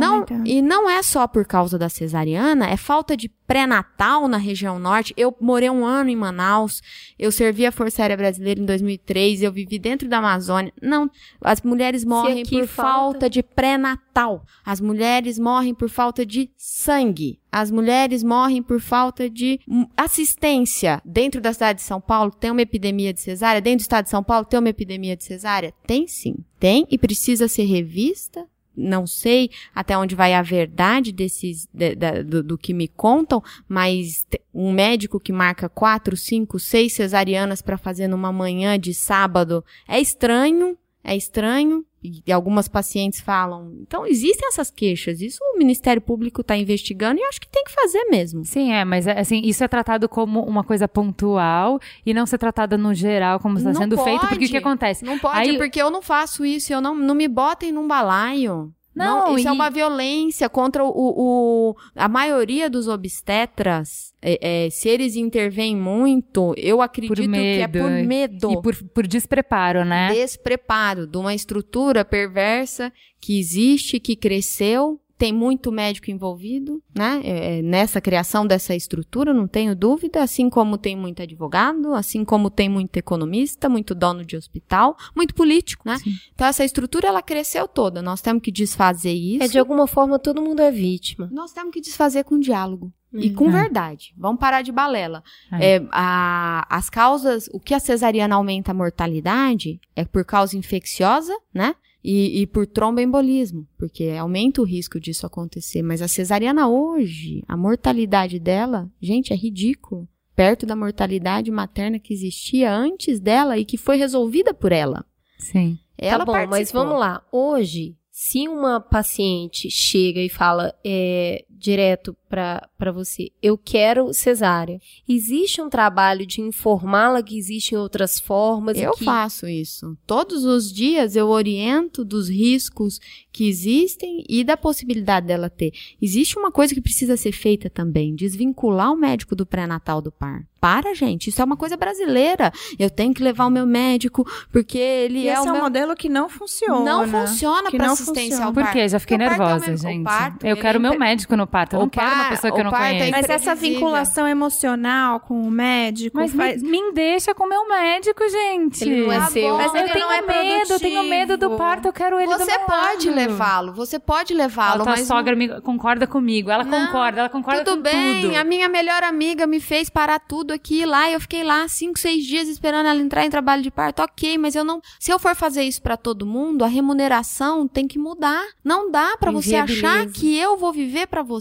Não, e não é só por causa da cesariana, é falta de pré-natal na região norte. Eu morei um ano em Manaus, eu servi a Força Aérea Brasileira em 2003, eu vivi dentro da Amazônia. Não, as mulheres morrem por falta- falta de pré-natal. As mulheres morrem por falta de sangue. As mulheres morrem por falta de hum, assistência. Dentro da cidade de São Paulo tem uma epidemia de cesárea? Dentro do estado de São Paulo tem uma epidemia de cesárea? Tem sim. Tem e precisa ser revista não sei até onde vai a verdade desses, de, de, do, do, que me contam, mas um médico que marca quatro, cinco, seis cesarianas para fazer numa manhã de sábado é estranho, é estranho, e algumas pacientes falam. Então, existem essas queixas. Isso o Ministério Público está investigando e acho que tem que fazer mesmo. Sim, é, mas assim, isso é tratado como uma coisa pontual e não ser tratada no geral, como está sendo pode, feito, porque o que acontece? Não pode, Aí, porque eu não faço isso, eu não, não me botem num balaio. Não, não isso é e... é uma violência contra o, o, a maioria dos obstetras. É, é, se eles intervêm muito, eu acredito medo, que é por medo. E por, por despreparo, né? Despreparo de uma estrutura perversa que existe, que cresceu tem muito médico envolvido, né? É, é, nessa criação dessa estrutura, não tenho dúvida, assim como tem muito advogado, assim como tem muito economista, muito dono de hospital, muito político, né? Sim. Então essa estrutura ela cresceu toda. Nós temos que desfazer isso. É de alguma forma todo mundo é vítima. Nós temos que desfazer com diálogo. E com é. verdade. Vamos parar de balela. É. É, a, as causas, o que a cesariana aumenta a mortalidade é por causa infecciosa, né? E, e por tromboembolismo, porque aumenta o risco disso acontecer. Mas a cesariana hoje, a mortalidade dela, gente, é ridículo. Perto da mortalidade materna que existia antes dela e que foi resolvida por ela. Sim. Ela tá bom, participou. mas vamos lá. Hoje, se uma paciente chega e fala é, direto para você, eu quero cesárea, existe um trabalho de informá-la que existem outras formas? Eu que... faço isso. Todos os dias eu oriento dos riscos que existem e da possibilidade dela ter. Existe uma coisa que precisa ser feita também, desvincular o médico do pré-natal do par para, gente. Isso é uma coisa brasileira. Eu tenho que levar o meu médico porque ele e é esse o é um meu... modelo que não funciona. Não funciona para assistência funciona. ao parto. Por quê? Já fiquei nervosa, meu, gente. Parto, eu quero meu médico no parto. Eu não quero uma pessoa que eu não conheço. É Mas essa vinculação emocional com o médico Mas faz... me, me deixa com o meu médico, gente. Ele não é tá seu. Mas eu tenho é medo, eu tenho medo do parto, eu quero ele Você pode levá-lo, você pode levá-lo, mas... A sogra me concorda comigo, ela não, concorda, ela concorda tudo com bem. tudo. A minha melhor amiga me fez parar tudo aqui lá e eu fiquei fiquei lá cinco, seis dias esperando ela entrar em trabalho de parto. Ok, mas eu não. Se eu for fazer isso para todo mundo, a remuneração tem que mudar. Não dá para você achar que eu vou viver para você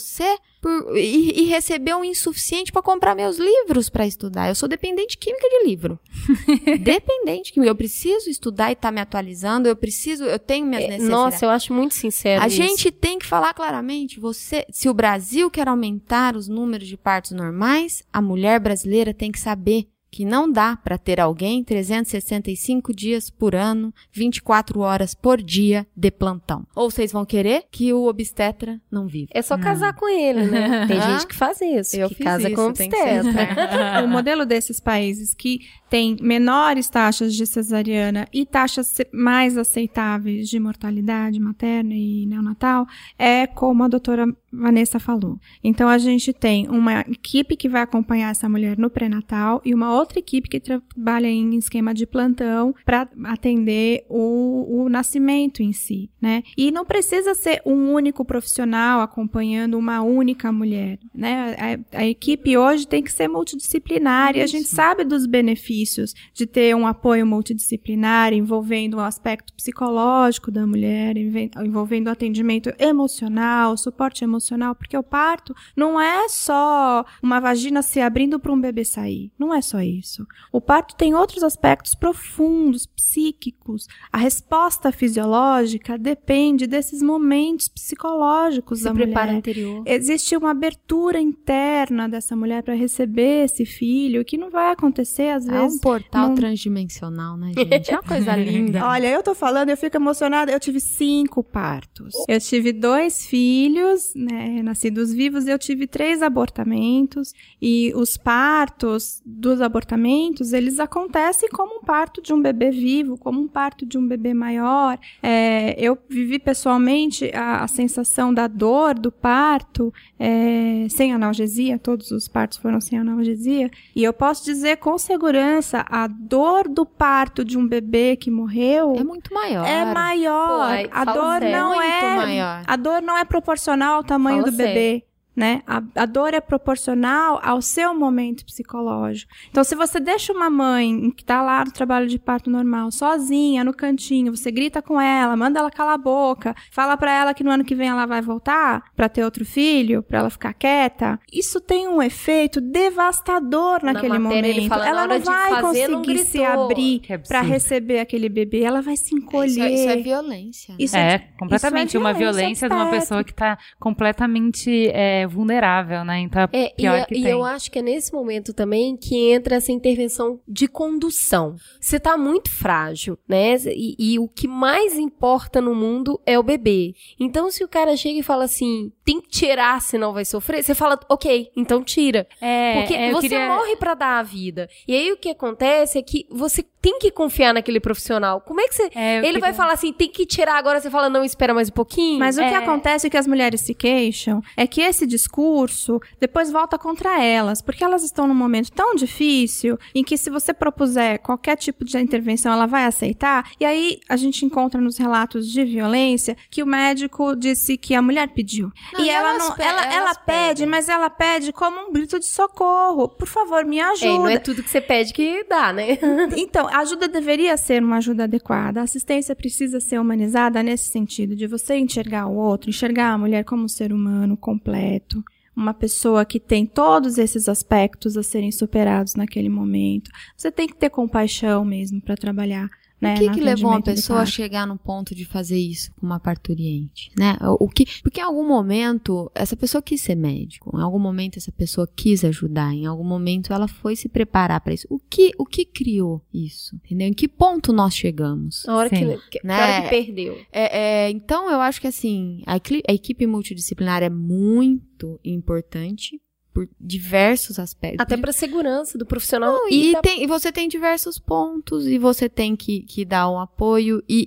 por, e, e, receber um insuficiente para comprar meus livros para estudar. Eu sou dependente química de livro. dependente química. Eu preciso estudar e estar tá me atualizando. Eu preciso, eu tenho minhas é, necessidades. Nossa, eu acho muito sincero. A isso. gente tem que falar claramente. Você, se o Brasil quer aumentar os números de partos normais, a mulher brasileira tem que saber que não dá para ter alguém 365 dias por ano, 24 horas por dia de plantão. Ou vocês vão querer que o obstetra não viva. É só casar com ele, né? Tem gente que faz isso, Eu que casa isso, com o obstetra. o modelo desses países que tem menores taxas de cesariana e taxas mais aceitáveis de mortalidade materna e neonatal é como a doutora Vanessa falou. Então a gente tem uma equipe que vai acompanhar essa mulher no pré-natal e uma outra equipe que trabalha em esquema de plantão para atender o, o nascimento em si, né? E não precisa ser um único profissional acompanhando uma única mulher, né? A, a equipe hoje tem que ser multidisciplinar e a gente sabe dos benefícios de ter um apoio multidisciplinar envolvendo o aspecto psicológico da mulher, envolvendo o atendimento emocional, suporte emocional emocional, porque o parto não é só uma vagina se abrindo para um bebê sair. Não é só isso. O parto tem outros aspectos profundos, psíquicos. A resposta fisiológica depende desses momentos psicológicos Se da preparo mulher. anterior. Existe uma abertura interna dessa mulher para receber esse filho, que não vai acontecer às vezes. É um portal não... transdimensional, né, gente? É uma coisa linda. Olha, eu tô falando, eu fico emocionada. Eu tive cinco partos. Eu tive dois filhos, né? Né, nascidos vivos, eu tive três abortamentos e os partos dos abortamentos, eles acontecem como um parto de um bebê vivo, como um parto de um bebê maior. É, eu vivi pessoalmente a, a, sensação da dor do parto é, sem analgesia, todos os partos foram sem analgesia, e eu posso dizer com segurança, a dor do parto de um bebê que morreu é muito maior. É maior. Pô, a dor não é maior. a dor não é proporcional ao tamanho Fala do bebê. Né? A, a, dor é proporcional ao seu momento psicológico. Então, se você deixa uma mãe que está lá no trabalho de parto normal, sozinha, no cantinho, você grita com ela, manda ela calar a boca, fala para ela que no ano que vem ela vai voltar para ter outro filho, para ela ficar quieta, isso tem um efeito devastador naquele Na matéria, momento. Fala, ela não vai fazer, conseguir não se abrir é para receber aquele bebê, ela vai se encolher. Isso, isso é violência. Né? Isso é, de- completamente isso é uma violência violência de uma pessoa que tá completamente é, vulnerável, né? Então é É, e, pior a- que e tem. eu acho que é nesse momento também que entra essa intervenção de condução. Você tá muito frágil, né? E, e o que mais importa no mundo é o bebê. Então, se o cara chega e fala assim, tem que tirar, senão vai sofrer, você fala, ok, então tira. É, Porque é, você queria- morre pra dar a vida. E aí o que acontece é que você tem que confiar naquele profissional. Como é que você. é, Ele vai falar assim, tem que tirar agora, você fala, não, espera mais um pouquinho. Mas o que É. acontece que as mulheres se queixam é que esse discurso depois volta contra elas, porque elas estão num momento tão difícil em que se você propuser qualquer tipo de intervenção, ela vai aceitar. E aí a gente encontra nos relatos de violência que o médico disse que a mulher pediu. Não, e ela não, ela, ela pede, pedem. mas ela pede como um grito de socorro. Por favor, me ajuda. É, não é tudo que você pede que dá, né? Então, a ajuda deveria ser uma ajuda adequada. A assistência precisa ser humanizada nesse sentido, de você enxergar o outro, enxergar a mulher como um ser humano completo, uma pessoa que tem todos esses aspectos a serem superados naquele momento. Você tem que ter compaixão mesmo para trabalhar. Né, O que, que levou uma pessoa a chegar no ponto de fazer isso com uma parturiente, né? O que, porque em algum momento essa pessoa quis ser médico, em algum momento essa pessoa quis ajudar, em algum momento ela foi se preparar para isso. O que, o que criou isso? Entendeu? Em que ponto nós chegamos? Na hora, que, Sim. que, Né? hora que perdeu. É, é, então eu acho que assim a, a equipe multidisciplinar é muito importante por diversos aspectos. Até pra segurança do profissional. Não, e e, da- tem- e você tem diversos pontos e você tem que, que dar um apoio e,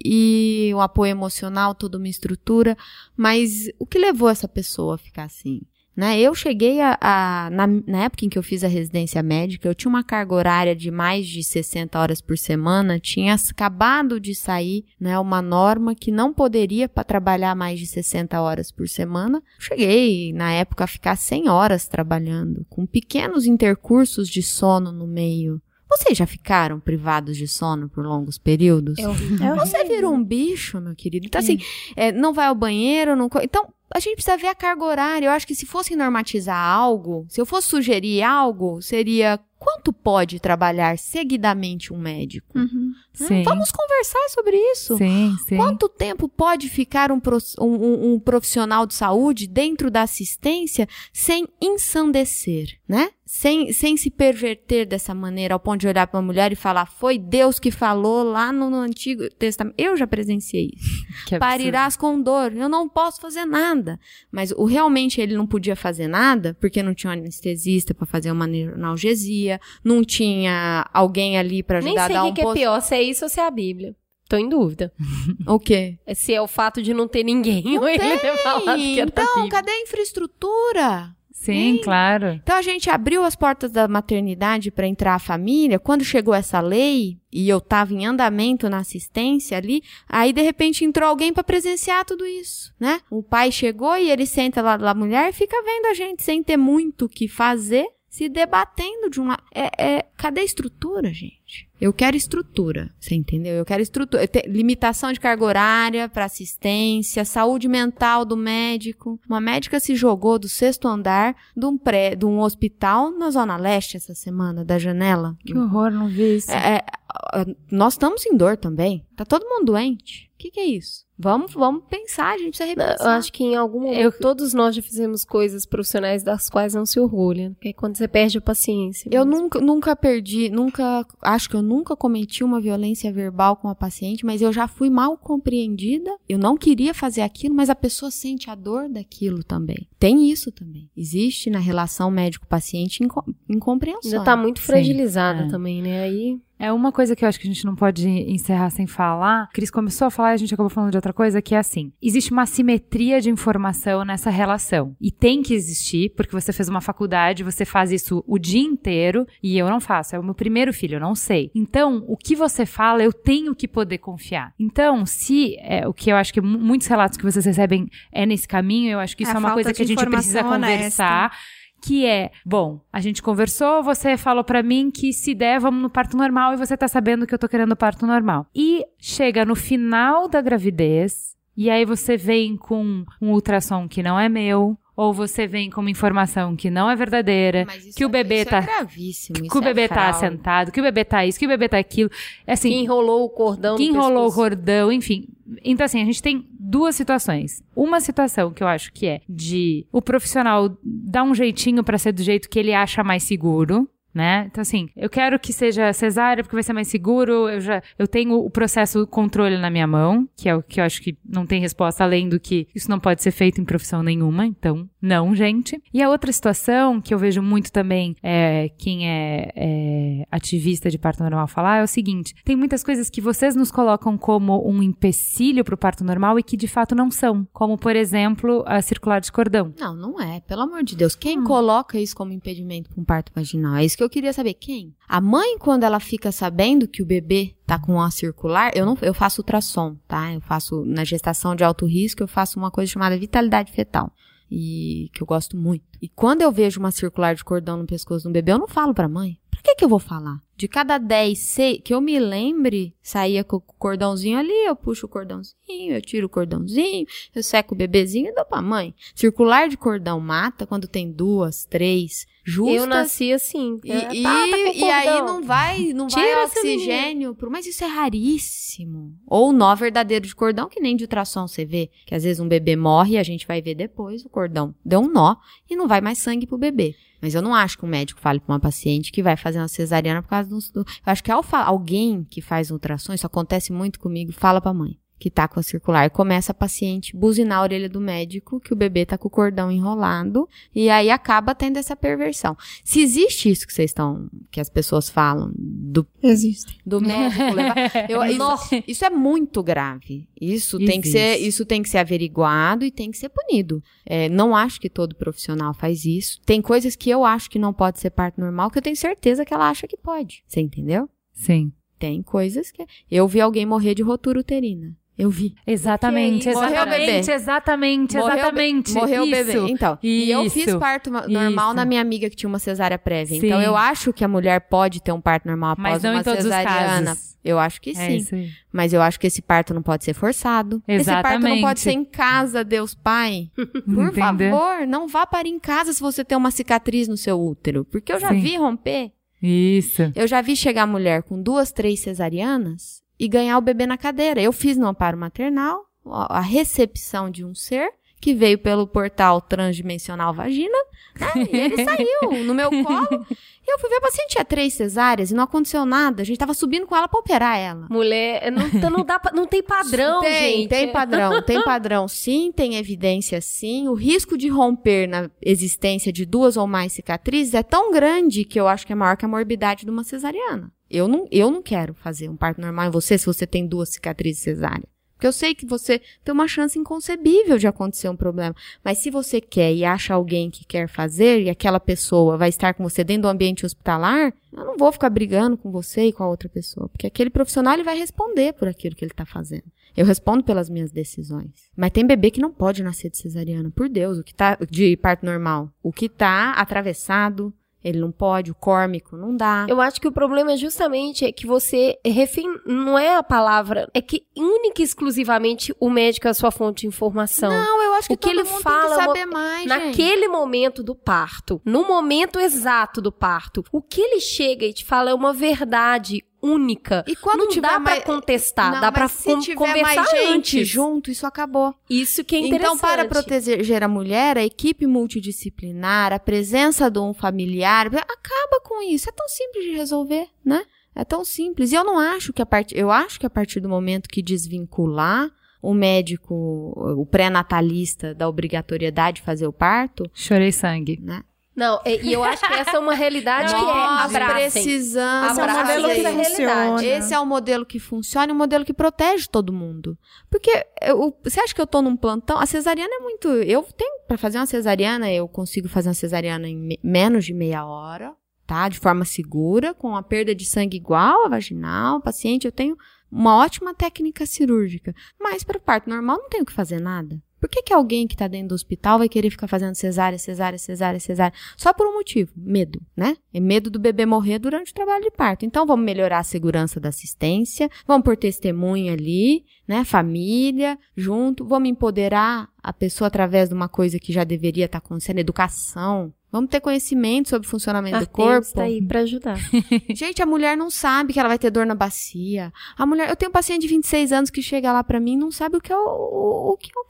e um apoio emocional, toda uma estrutura. Mas o que levou essa pessoa a ficar assim? Né? Eu cheguei a, a- na, na época em que eu fiz a residência médica, eu tinha uma carga horária de mais de 60 horas por semana, tinha acabado de sair, né, uma norma que não poderia pa- trabalhar mais de 60 horas por semana. Cheguei na época a ficar 100 horas trabalhando, com pequenos intercursos de sono no meio. Vocês já ficaram privados de sono por longos períodos? É horrível. É Você virou um bicho, meu querido. Então, assim, é, não vai ao banheiro, não. co- Então, a gente precisa ver a carga horária. Eu acho que se fosse normatizar algo, se eu fosse sugerir algo, seria quanto pode trabalhar seguidamente um médico? Uhum. Sim, Vamos conversar sobre isso. sim, sim. Quanto tempo pode ficar um, um- um- um profissional de saúde dentro da assistência sem ensandecer, né? Sem, sem se perverter dessa maneira, ao ponto de olhar para uma mulher e falar: foi Deus que falou lá no, no Antigo Testamento. Eu já presenciei isso. Que. Parirás com dor. Eu não posso fazer nada. Mas o realmente ele não podia fazer nada porque não tinha um anestesista para fazer uma analgesia, não tinha alguém ali para Nem ajudar a sei dar o um que, que é posto. pior, se é isso ou se é a Bíblia. Tô em dúvida. O quê? É Se é o fato de não ter ninguém ou ele ter falado que era da Então, cadê a infraestrutura? Sim, claro. Então a gente abriu as portas da maternidade para entrar a família. Quando chegou essa lei e eu estava em andamento na assistência ali, aí de repente entrou alguém para presenciar tudo isso, né? O pai chegou e ele senta lá da mulher e fica vendo a gente sem ter muito o que fazer, se debatendo de uma. É, é... Cadê a estrutura, gente? Eu quero estrutura, você entendeu? Eu quero estrutura. Te- Limitação de carga horária para assistência, saúde mental do médico. Uma médica se jogou do sexto andar de um, pré, de um hospital na Zona Leste essa semana, da janela. Que horror, não vi isso. É, é, nós estamos em dor também. Tá todo mundo doente. O que, que é isso? Vamos, vamos pensar, a gente precisa repensar. Eu acho que em algum momento Eu- todos nós já fizemos coisas profissionais das quais não se orgulha. Que é quando você perde a paciência. Eu mesmo. nunca, nunca perdi, nunca, acho que eu nunca cometi uma violência verbal com a paciente, mas eu já fui mal compreendida. Eu não queria fazer aquilo, mas a pessoa sente a dor daquilo também. Tem isso também. Existe na relação médico-paciente inco incompreensão. Ainda tá muito Sim, fragilizada é. também, né? Aí É uma coisa que eu acho que a gente não pode encerrar sem falar. Cris começou a falar e a gente acabou falando de outra coisa, que é assim: existe uma simetria de informação nessa relação. E tem que existir, porque você fez uma faculdade, você faz isso o dia inteiro e eu não faço. É o meu primeiro filho, eu não sei. Então, o que você fala, eu tenho que poder confiar. Então, se é, o que eu acho que muitos relatos que vocês recebem é nesse caminho, eu acho que isso É é, a uma coisa que a gente precisa informação conversar que é, bom, a gente conversou, você falou pra mim que se der, vamos no parto normal e você tá sabendo que eu tô querendo parto normal. E chega no final da gravidez, e aí você vem com um ultrassom que não é meu, ou você vem com uma informação que não é verdadeira, Mas isso que o é- bebê isso tá É gravíssimo. que isso o bebê é tá sentado, que o bebê tá isso, que o bebê tá aquilo. É assim, Que enrolou o cordão que enrolou o pescoço. cordão, enfim. Então, assim, a gente tem duas situações. Uma situação que eu acho que é de o profissional dar um jeitinho pra ser do jeito que ele acha mais seguro. Né? Então, assim, eu quero que seja cesárea porque vai ser mais seguro. Eu já eu tenho o processo controle na minha mão, que é o que eu acho que não tem resposta além do que isso não pode ser feito em profissão nenhuma. Então, não, gente. E a outra situação que eu vejo muito também é, quem é, é ativista de parto normal falar é o seguinte: tem muitas coisas que vocês nos colocam como um empecilho pro parto normal e que de fato não são. Como, por exemplo, a circular de cordão. Não, não é. Pelo amor de Deus. Hum. Quem coloca isso como impedimento para um parto vaginal? É isso que eu queria saber. Quem? A mãe, quando ela fica sabendo que o bebê tá com a circular, eu não, eu faço ultrassom, tá? Eu faço, na gestação de alto risco, eu faço uma coisa chamada vitalidade fetal. E que eu gosto muito. E quando eu vejo uma circular de cordão no pescoço de um bebê, eu não falo pra mãe. Pra que que eu vou falar? De cada 10, sei, que eu me lembre, saía com o cordãozinho ali, eu puxo o cordãozinho, eu tiro o cordãozinho, eu seco o bebezinho e dou pra mãe. Circular de cordão mata quando tem duas, três, justas. Eu nasci assim. E, É, e, tá, tá e aí cordão. não vai, não Tira vai oxigênio, pro, mas isso é raríssimo. Ou nó verdadeiro de cordão, que nem de ultrassom você vê, que às vezes um bebê morre e a gente vai ver depois, o cordão deu um nó e não vai mais sangue pro bebê. Mas eu não acho que um médico fale pra uma paciente que vai fazer uma cesariana por causa do... Eu acho que ao alguém que faz ultrassom, isso acontece muito comigo, fala pra mãe que tá com a circular. Começa a paciente buzinar a orelha do médico que o bebê tá com o cordão enrolado e aí acaba tendo essa perversão. Se existe isso que vocês estão, que as pessoas falam, do, Existe. do médico levar, eu- isso, isso é muito grave. Isso tem que ser, Existe. isso tem que ser averiguado e tem que ser punido. É, não acho que todo profissional faz isso. Tem coisas que eu acho que não pode ser parto normal que eu tenho certeza que ela acha que pode. Você entendeu? Sim. Tem coisas que eu vi alguém morrer de rotura uterina. Eu vi. Exatamente, Que é isso? Morreu o bebê. exatamente, exatamente, Morreu o be- exatamente. Morreu o isso. bebê. Então, e eu fiz Isso. parto ma- normal Isso. na minha amiga que tinha uma cesárea prévia. Sim. Então, eu acho que a mulher pode ter um parto normal após Mas não uma em todos os cesariana. casos. Eu acho que É sim. isso aí. Mas eu acho que esse parto não pode ser forçado. Esse parto não Exatamente. pode ser em casa, Deus Pai. Por Entendeu? favor, não vá para em casa se você tem uma cicatriz no seu útero. Porque eu já Sim. vi romper. Isso. Eu já vi chegar mulher com duas, três cesarianas e ganhar o bebê na cadeira. Eu fiz no amparo maternal a recepção de um ser que veio pelo portal transdimensional vagina, né? E ele saiu no meu colo. E eu fui ver a paciente tinha três cesáreas e não aconteceu nada. A gente tava subindo com ela pra operar ela. Mulher, não, não, dá, não tem padrão, tem, gente. tem padrão, tem padrão sim, tem evidência sim. O risco de romper na existência de duas ou mais cicatrizes é tão grande que eu acho que é maior que a morbidade de uma cesariana. Eu não, eu não quero fazer um parto normal em você se você tem duas cicatrizes cesáreas. Porque eu sei que você tem uma chance inconcebível de acontecer um problema. Mas se você quer e acha alguém que quer fazer e aquela pessoa vai estar com você dentro do ambiente hospitalar, eu não vou ficar brigando com você e com a outra pessoa. Porque aquele profissional ele vai responder por aquilo que ele está fazendo. Eu respondo pelas minhas decisões. Mas tem bebê que não pode nascer de cesariana. Por Deus, o que tá de parto normal. O que tá atravessado, ele não pode, o córmico não dá. Eu acho que o problema é justamente é que você refém, não é a palavra, é que única e exclusivamente o médico é a sua fonte de informação. Não, eu acho que O que todo ele mundo fala tem é saber mais, gente. Naquele momento do parto, no momento exato do parto, o que ele chega e te fala é uma verdade única. E quando não tiver dá mais... pra contestar, Não, dá pra se con- tiver conversar mais gente antes. junto, isso acabou. Isso que é interessante. Então, para proteger a mulher, a equipe multidisciplinar, a presença de um familiar, acaba com isso. É tão simples de resolver, né? É tão simples. E eu não acho que a partir, eu acho que a partir do momento que desvincular o médico, o pré-natalista da obrigatoriedade de fazer o parto, Chorei sangue. né? Não, e, eu acho que essa é uma realidade que é Nós abracem. precisamos Esse é um Abracem modelo que funciona. Esse é o modelo que funciona e um modelo que protege todo mundo. Porque eu- você acha que eu tô num plantão? A cesariana é muito. Eu tenho. Pra fazer uma cesariana, eu consigo fazer uma cesariana em me- menos de meia hora, tá? De forma segura, com a perda de sangue igual à vaginal. Paciente, eu tenho uma ótima técnica cirúrgica. Mas para o parto normal, não tenho que fazer nada. Por que, que alguém que tá dentro do hospital vai querer ficar fazendo cesárea, cesárea, cesárea, cesárea? Só por um motivo, medo, né? É medo do bebê morrer durante o trabalho de parto. Então vamos melhorar a segurança da assistência, vamos por testemunha ali, né? Família, junto, vamos empoderar a pessoa através de uma coisa que já deveria estar acontecendo, educação. Vamos ter conhecimento sobre o funcionamento do corpo. tá aí pra ajudar. Gente, a mulher não sabe que ela vai ter dor na bacia. A mulher, eu tenho um paciente de 26 anos que chega lá pra mim e não sabe o que é o, o, o que é o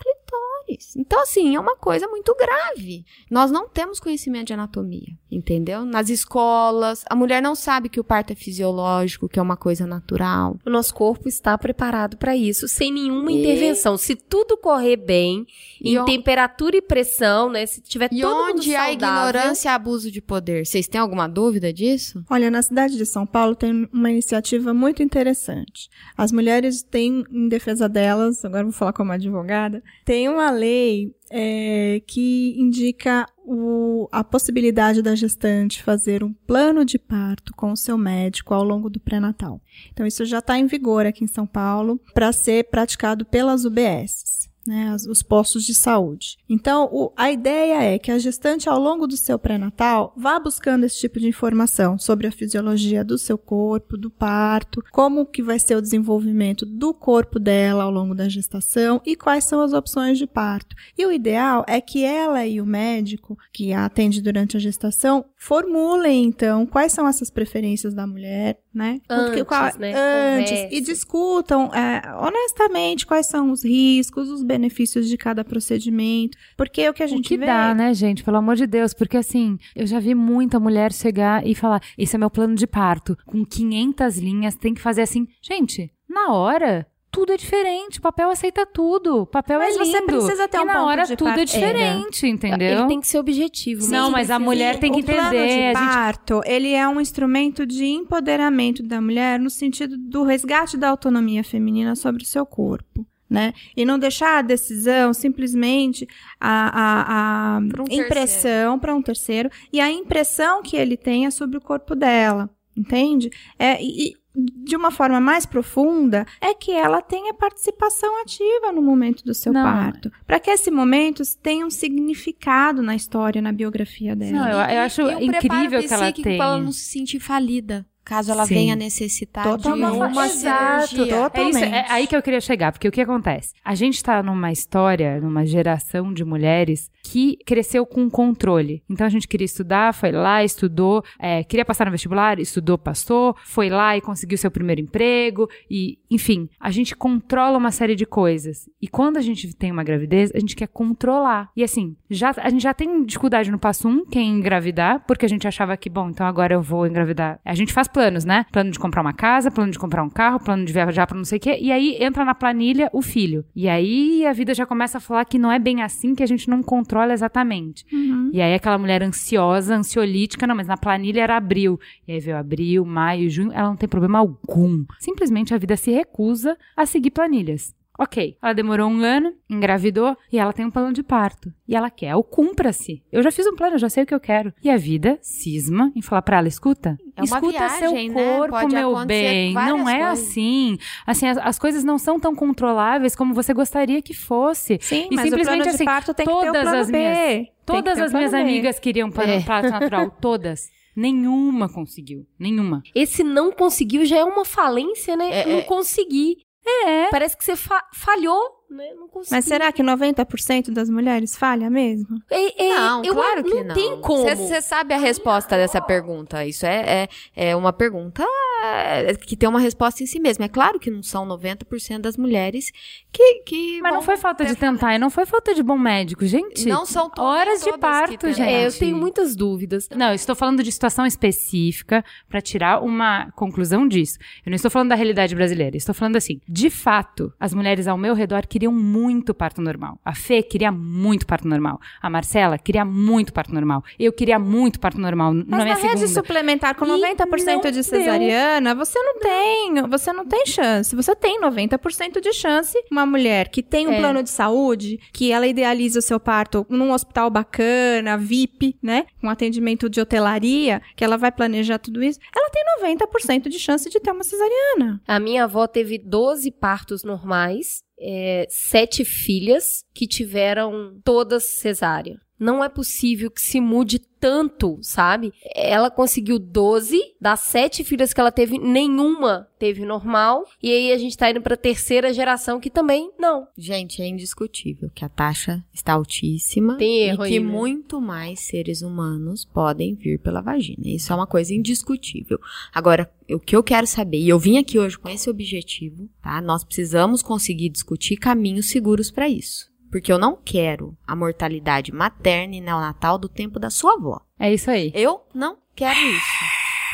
clitóris. Então, assim, é uma coisa muito grave. Nós não temos conhecimento de anatomia, entendeu? Nas escolas, a mulher não sabe que o parto é fisiológico, que é uma coisa natural. O nosso corpo está preparado para isso, sem nenhuma E- intervenção. Se tudo correr bem, E em on- temperatura e pressão, né? Se tiver E todo mundo onde há saudável, ignorância e abuso de poder? Vocês têm alguma dúvida disso? Olha, na cidade de São Paulo tem uma iniciativa muito interessante. As mulheres têm, em defesa delas, agora vou falar como advogada, tem uma lei é, que indica o- a possibilidade da gestante fazer um plano de parto com o seu médico ao longo do pré-natal. Então, isso já está em vigor aqui em São Paulo para ser praticado pelas UBSs. Né, os postos de saúde. Então, o- a ideia é que a gestante, ao longo do seu pré-natal, vá buscando esse tipo de informação sobre a fisiologia do seu corpo, do parto, como que vai ser o desenvolvimento do corpo dela ao longo da gestação e quais são as opções de parto. E o ideal é que ela e o médico que a atende durante a gestação formulem, então, quais são essas preferências da mulher, né? Antes, Qual- né? Antes. E discutam é, honestamente quais são os riscos, os benefícios de cada procedimento. Porque o que a gente o que vê. dá, né, gente? Pelo amor de Deus. Porque, assim, eu já vi muita mulher chegar e falar: esse é meu plano de parto. Com 500 linhas, tem que fazer assim. Gente, na hora. Tudo é diferente, o papel aceita tudo, o papel Mas é lindo. você precisa ter e um na ponto hora de tudo é partida. diferente, entendeu? Ele tem que ser objetivo. Sim, mesmo. Não, mas a mulher tem que o plano entender, de a gente- parto, ele é um instrumento de empoderamento da mulher no sentido do resgate da autonomia feminina sobre o seu corpo. Né? E não deixar a decisão simplesmente a, a, a Pra um impressão para um terceiro e a impressão que ele tenha sobre o corpo dela, entende? É, e, de uma forma mais profunda, é que ela tenha participação ativa no momento do seu Não. parto. Para que esse momento tenha um significado na história, na biografia dela. Não, eu, eu acho E incrível que ela psíquico tenha. pra ela não se sentir falida, caso ela Sim. venha necessitar Totalmente. de uma Exato, cirurgia. É, isso, é Totalmente. aí que eu queria chegar, porque o que acontece? A gente tá numa história, numa geração de mulheres que cresceu com controle. Então a gente queria estudar, foi lá, estudou, é, queria passar no vestibular, estudou, passou, foi lá e conseguiu seu primeiro emprego, e enfim, a gente controla uma série de coisas. E quando a gente tem uma gravidez, a gente quer controlar. E assim, já, a gente já tem dificuldade no passo um, que é engravidar, porque a gente achava que, bom, então agora eu vou engravidar. A gente faz planos, né? Plano de comprar uma casa, plano de comprar um carro, plano de viajar pra não sei o quê. E aí entra na planilha o filho. E aí a vida já começa a falar que não é bem assim, que a gente não controla exatamente. Uhum. E aí aquela mulher ansiosa, ansiolítica, não, mas na planilha era abril. E aí veio abril, maio, junho, ela não tem problema algum. Simplesmente a vida se recusa a seguir planilhas. Ok, ela demorou um ano, engravidou e ela tem um plano de parto. E ela quer o cumpra-se. Eu já fiz um plano, eu já sei o que eu quero. E a vida cisma em falar pra ela, escuta, É escuta viagem, seu né? corpo, Pode meu bem. Não é coisas. assim. Assim, as, as coisas não são tão controláveis como você gostaria que fosse. Sim, E mas o simplesmente plano de assim, parto tem que ter o todas plano as B. minhas- Todas o as minhas plano B. amigas queriam plano, É. parto natural, todas. Nenhuma conseguiu. Nenhuma. Esse não conseguiu já é uma falência, né? É, não é. consegui. É. Parece que você fa- falhou, né? Não consegui. Mas será que 90% das mulheres falha mesmo? É, é, Não, eu- claro que não. tem como. Você sabe a resposta dessa pergunta. Isso é, é, é uma pergunta é, que tem uma resposta em si mesma. É claro que não são 90% das mulheres que. que Mas não foi falta de tentar e não foi falta de bom médico, gente. Não são to- horas de todas que parto, gente. É, eu tenho muitas dúvidas. Não, eu estou falando de situação específica para tirar uma conclusão disso. Eu não estou falando da realidade brasileira. Estou falando assim, de fato, as mulheres ao meu redor queriam muito parto normal. A Fê queria muito parto normal. A Marcela queria muito parto normal. Eu queria muito parto normal Mas na na minha rede segunda. suplementar com E 90% não de cesariana, você não tem, você não tem chance. Você tem 90% de chance. Uma mulher que tem um É. plano de saúde, que ela idealiza o seu parto num hospital bacana, VIP, né? Com atendimento de hotelaria, que ela vai planejar tudo isso, ela tem 90% de chance de ter uma cesariana. A minha avó teve 12 partos normais, é, sete filhas que tiveram todas cesárea. Não é possível que se mude tanto, sabe? Ela conseguiu 12, das sete filhas que ela teve, nenhuma teve normal. E aí a gente tá indo pra terceira geração que também não. Gente, é indiscutível que a taxa está altíssima Tem erro e que aí, né? muito mais seres humanos podem vir pela vagina. Isso é uma coisa indiscutível. Agora, o que eu quero saber, e eu vim aqui hoje com esse objetivo, tá? Nós precisamos conseguir discutir caminhos seguros para isso. Porque eu não quero a mortalidade materna e neonatal do tempo da sua avó. É isso aí. Eu não quero isso.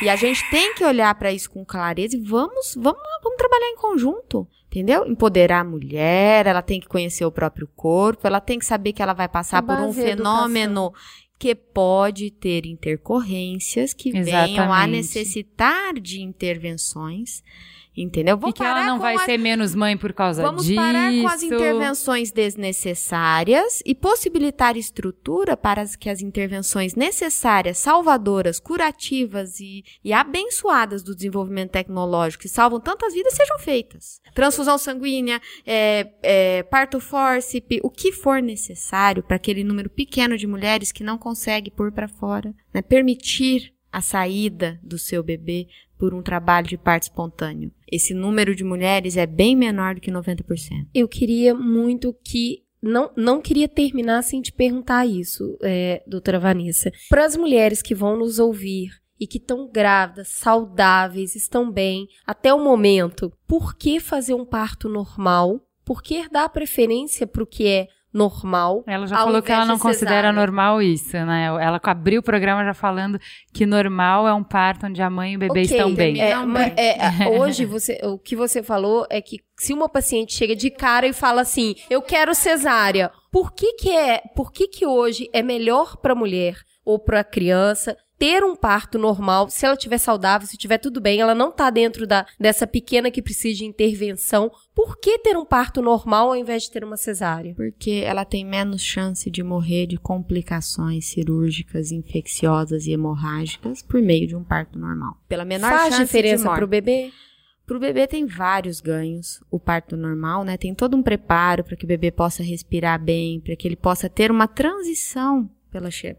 E a gente tem que olhar para isso com clareza e vamos, vamos vamos trabalhar em conjunto. Entendeu? Empoderar a mulher, ela tem que conhecer o próprio corpo, ela tem que saber que ela vai passar por um fenômeno que pode ter intercorrências que venham a Exatamente. necessitar de intervenções. Entendeu? Vou e que ela não vai as- ser menos mãe por causa Vamos disso. parar com as intervenções desnecessárias e possibilitar estrutura para que as intervenções necessárias, salvadoras, curativas e, e abençoadas do desenvolvimento tecnológico que salvam tantas vidas sejam feitas. Transfusão sanguínea, é, é, parto fórceps, o que for necessário para aquele número pequeno de mulheres que não consegue pôr para fora, né? permitir a saída do seu bebê por um trabalho de parto espontâneo. Esse número de mulheres é bem menor do que 90%. Eu queria muito que. Não, não queria terminar sem te perguntar isso, é, doutora Vanessa. Para as mulheres que vão nos ouvir e que estão grávidas, saudáveis, estão bem até o momento, por que fazer um parto normal? Por que dar preferência para o que é normal? Ela já falou que ela não de considera normal isso, né? Ela abriu o programa já falando que normal é um parto onde a mãe e o bebê Ok, estão bem. É, mas, é, hoje você, o que você falou é que se uma paciente chega de cara e fala assim, eu quero cesárea, por que que é, por que que hoje é melhor para mulher ou para criança ter um parto normal, se ela estiver saudável, se estiver tudo bem, ela não tá dentro da, dessa pequena que precisa de intervenção, por que ter um parto normal ao invés de ter uma cesárea? Porque ela tem menos chance de morrer de complicações cirúrgicas, infecciosas e hemorrágicas por meio de um parto normal. Pela menor Faz chance diferença morte. pro bebê? Para o bebê tem vários ganhos, o parto normal, né? Tem todo um preparo para que o bebê possa respirar bem, para que ele possa ter uma transição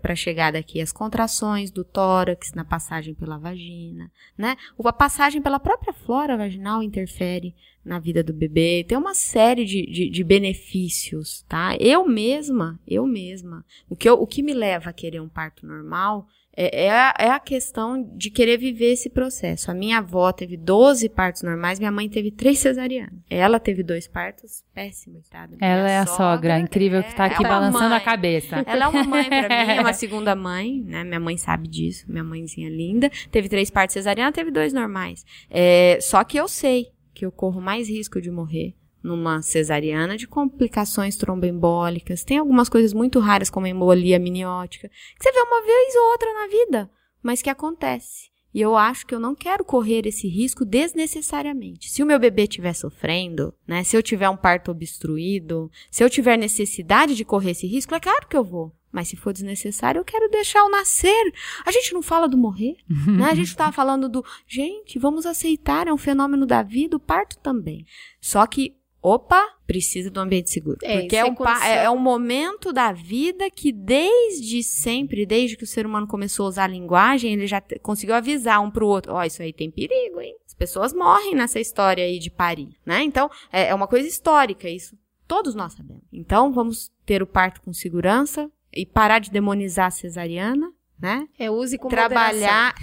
para a chegada aqui, as contrações do tórax na passagem pela vagina, né? A passagem pela própria flora vaginal interfere na vida do bebê. Tem uma série de, de, de benefícios, tá? Eu mesma, eu mesma, o que, eu, o que me leva a querer um parto normal é, é, a, é a questão de querer viver esse processo. A minha avó teve 12 partos normais, minha mãe teve 3 cesarianas. Ela teve dois partos péssimos, tá? Minha Ela é a sogra, incrível que tá é aqui uma balançando mãe. a cabeça. Ela é uma mãe pra mim, é uma segunda mãe, né? Minha mãe sabe disso, minha mãezinha linda. Teve três partos cesariana, teve dois normais. É, só que eu sei que eu corro mais risco de morrer numa cesariana de complicações tromboembólicas. Tem algumas coisas muito raras, como embolia miniótica, que você vê uma vez ou outra na vida, mas que acontece. E eu acho que eu não quero correr esse risco desnecessariamente. Se o meu bebê estiver sofrendo, né? Se eu tiver um parto obstruído, se eu tiver necessidade de correr esse risco, é claro que eu vou. Mas se for desnecessário, eu quero deixar o nascer. A gente não fala do morrer, né? A gente tá falando do, gente, vamos aceitar, é um fenômeno da vida, o parto também. Só que, opa, precisa do ambiente seguro. É, porque é é um, condição. é, é um momento da vida que desde sempre, desde que o ser humano começou a usar a linguagem, ele já conseguiu avisar um pro outro, ó, isso aí tem perigo, hein? As pessoas morrem nessa história aí de parir, né? Então, é, é uma coisa histórica, isso todos nós sabemos. Então, vamos ter o parto com segurança e parar de demonizar a cesariana, né? É, use com Trabalhar.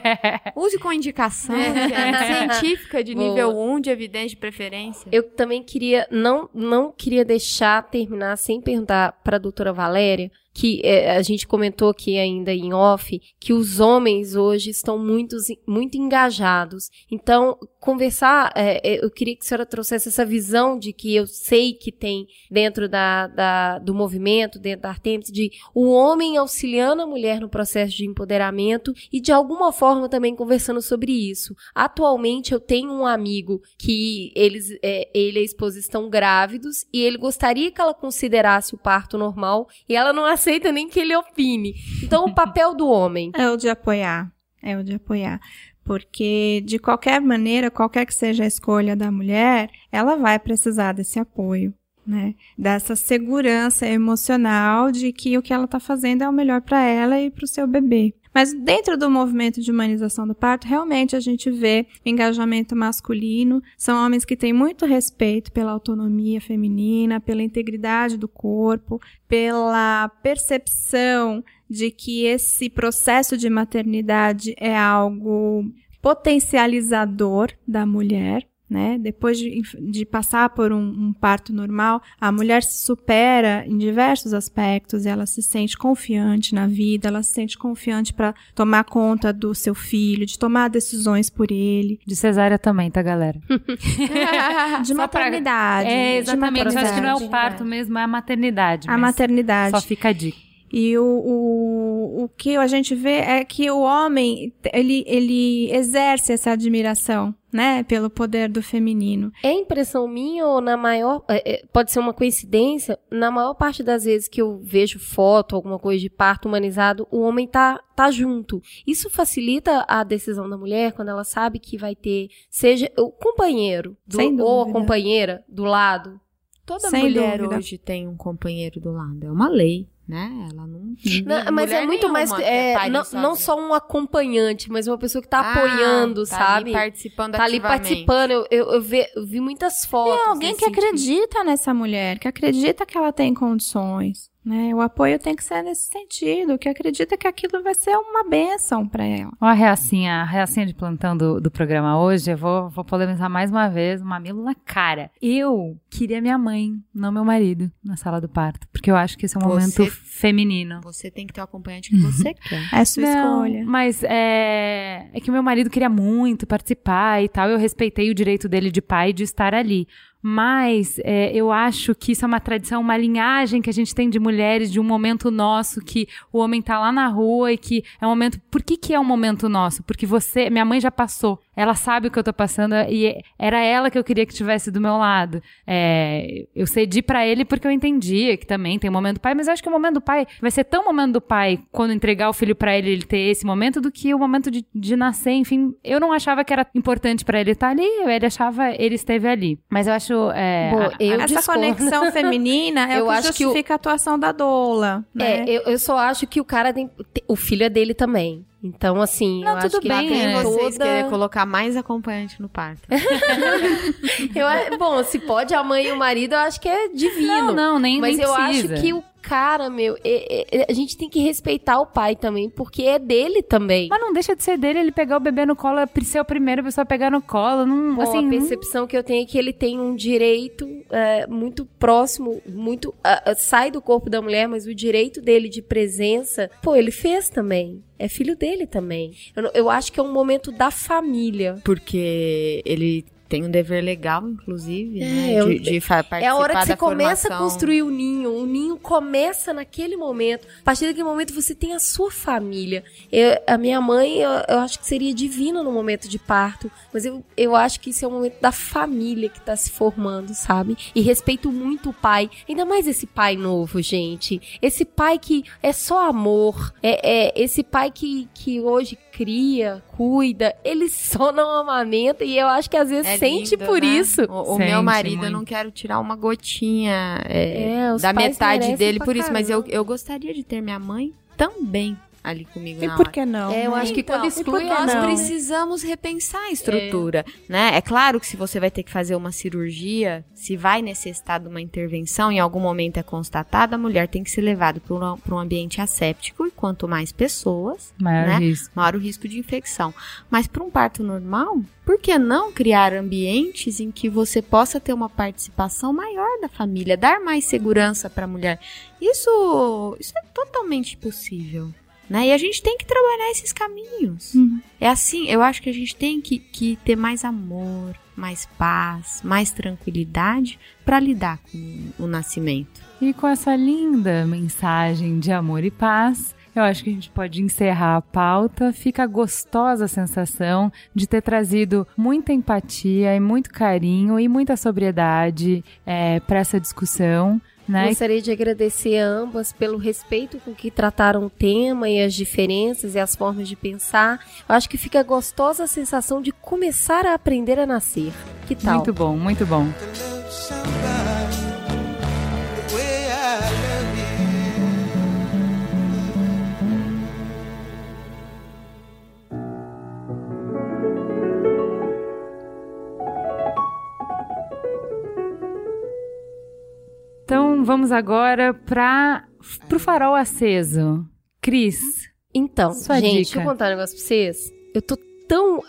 use com indicação gente, científica de Boa. nível 1 de evidência de preferência. Eu também queria, não, não queria deixar terminar sem perguntar para a doutora Valéria, que é, a gente comentou aqui ainda em off, que os homens hoje estão muito, muito engajados. Então, conversar, é, é, eu queria que a senhora trouxesse essa visão de que eu sei que tem dentro da, da, do movimento, dentro da Artemis, de o homem auxiliando a mulher no processo de empoderamento e de alguma forma também conversando sobre isso. Atualmente eu tenho um amigo que eles, é, ele e a esposa estão grávidos e ele gostaria que ela considerasse o parto normal e ela não aceita nem que ele opine. Então o papel do homem. É o de apoiar. É o de apoiar. Porque, de qualquer maneira, qualquer que seja a escolha da mulher, ela vai precisar desse apoio, né? Dessa segurança emocional de que o que ela está fazendo é o melhor para ela e para o seu bebê. Mas dentro do movimento de humanização do parto, realmente a gente vê engajamento masculino. São homens que têm muito respeito pela autonomia feminina, pela integridade do corpo, pela percepção de que esse processo de maternidade é algo potencializador da mulher. Né? Depois de, de passar por um, um, parto normal, a mulher se supera em diversos aspectos, ela se sente confiante na vida, ela se sente confiante para tomar conta do seu filho, de tomar decisões por ele. De cesárea também, tá, galera? de maternidade. Pra... É, exatamente. De maternidade. acho que não é o parto mesmo, é a maternidade. A maternidade. Só fica a dica. E o, o, o que a gente vê é que o homem, ele, ele exerce essa admiração, né, pelo poder do feminino. É impressão minha ou na maior, é, pode ser uma coincidência, na maior parte das vezes que eu vejo foto, alguma coisa de parto humanizado, o homem tá, tá junto. Isso facilita a decisão da mulher quando ela sabe que vai ter, seja o companheiro do, ou a companheira do lado. Toda Sem mulher dúvida. hoje tem um companheiro do lado, é uma lei né? Ela não. não mas é muito mais. É, não, não só um acompanhante, mas uma pessoa que tá ah, apoiando, tá sabe? Ali participando Tá ali participando. Eu, eu, eu, vi, eu vi muitas fotos. Tem alguém que acredita nessa mulher, que acredita que ela tem condições. Né? O apoio tem que ser nesse sentido, que acredita que aquilo vai ser uma benção para ela. Ó, a reacinha, a reacinha de plantão do, do programa hoje, eu vou, vou polemizar mais uma vez, um mamilo na cara. Eu queria minha mãe, não meu marido, na sala do parto, porque eu acho que esse é um Você- momento feminino. Você tem que ter o acompanhante que você quer. É sua Não, escolha. Mas é, é que o meu marido queria muito participar e tal. Eu respeitei o direito dele de pai de estar ali. Mas é, eu acho que isso é uma tradição, uma linhagem que a gente tem de mulheres, de um momento nosso, que o homem tá lá na rua e que é um momento. Por que, que é um momento nosso? Porque você. Minha mãe já passou. Ela sabe o que eu tô passando e era ela que eu queria que estivesse do meu lado. É, eu cedi pra ele porque eu entendia que também tem o momento do pai, mas eu acho que o momento do pai vai ser tão momento do pai quando entregar o filho pra ele ele ter esse momento do que o momento de, de nascer. Enfim, eu não achava que era importante pra ele estar ali, ele achava ele esteve ali. Mas eu acho. É, Bom, a- eu a- Essa discordo. conexão feminina é Eu o que acho que o- justifica a atuação da doula. Né? É, eu, eu só acho que o cara tem. O filho é dele também. Então, assim, Não, eu tudo acho que bem, Tem né? vocês toda... querer colocar mais acompanhante no parto. Eu, bom, se pode a mãe e o marido, eu acho que é divino. Não, não, nem, Mas nem eu precisa. acho que o cara, meu, é- é- a gente tem que respeitar o pai também, porque é dele também. Mas não deixa de ser dele ele pegar o bebê no colo, é ser o primeiro pessoa a pegar no colo. Não, Bom, assim, a não- percepção que eu tenho é que ele tem um direito é, muito próximo, muito. sai do corpo da mulher, mas o direito dele de presença, pô, ele fez também. É filho dele também. Eu, não- eu acho que é um momento da família. Porque ele tem um dever legal, inclusive, né? É, De, eu- de fa- participar É a hora que você começa a formação. construir o ninho. O ninho começa naquele momento. A partir daquele momento você tem a sua família. Eu- a minha mãe, eu, eu acho que seria divina no momento de parto. Mas eu, eu acho que isso é o momento da família que tá se formando, sabe? E respeito muito o pai. Ainda mais esse pai novo, gente. Esse pai que é só amor. É, é esse pai que, que hoje cria, cuida. Ele só não amamenta. E eu acho que às vezes É sente lindo, por né? isso. O, o Sente meu marido, eu não quero tirar uma gotinha é, É, da metade dele por isso, mas eu, eu gostaria de ter minha mãe também. Ali comigo E na por hora. que não? É, eu né? acho que Então, quando exclui, e por que nós não? precisamos repensar a estrutura, né? É claro que se você vai ter que fazer uma cirurgia, se vai necessitar de uma intervenção, em algum momento é constatado, a mulher tem que ser levada para um, um ambiente asséptico e quanto mais pessoas, Maior né? risco. maior o risco de infecção. Mas para um parto normal, por que não criar ambientes em que você possa ter uma participação maior da família, dar mais segurança para a mulher? Isso, isso é totalmente possível. Né? E a gente tem que trabalhar esses caminhos. Uhum. É assim, eu acho que a gente tem que, que ter mais amor, mais paz, mais tranquilidade para lidar com o nascimento. E com essa linda mensagem de amor e paz, eu acho que a gente pode encerrar a pauta. Fica gostosa a sensação de ter trazido muita empatia e muito carinho e muita sobriedade para essa discussão. Né? Gostaria de agradecer a ambas pelo respeito com que trataram o tema e as diferenças e as formas de pensar. Eu acho que fica gostosa a sensação de começar a aprender a nascer. Que tal? Muito bom, muito bom. Então vamos agora para o farol aceso. Cris, Então, Sua gente, dica. deixa eu contar um negócio pra vocês. Eu tô tão,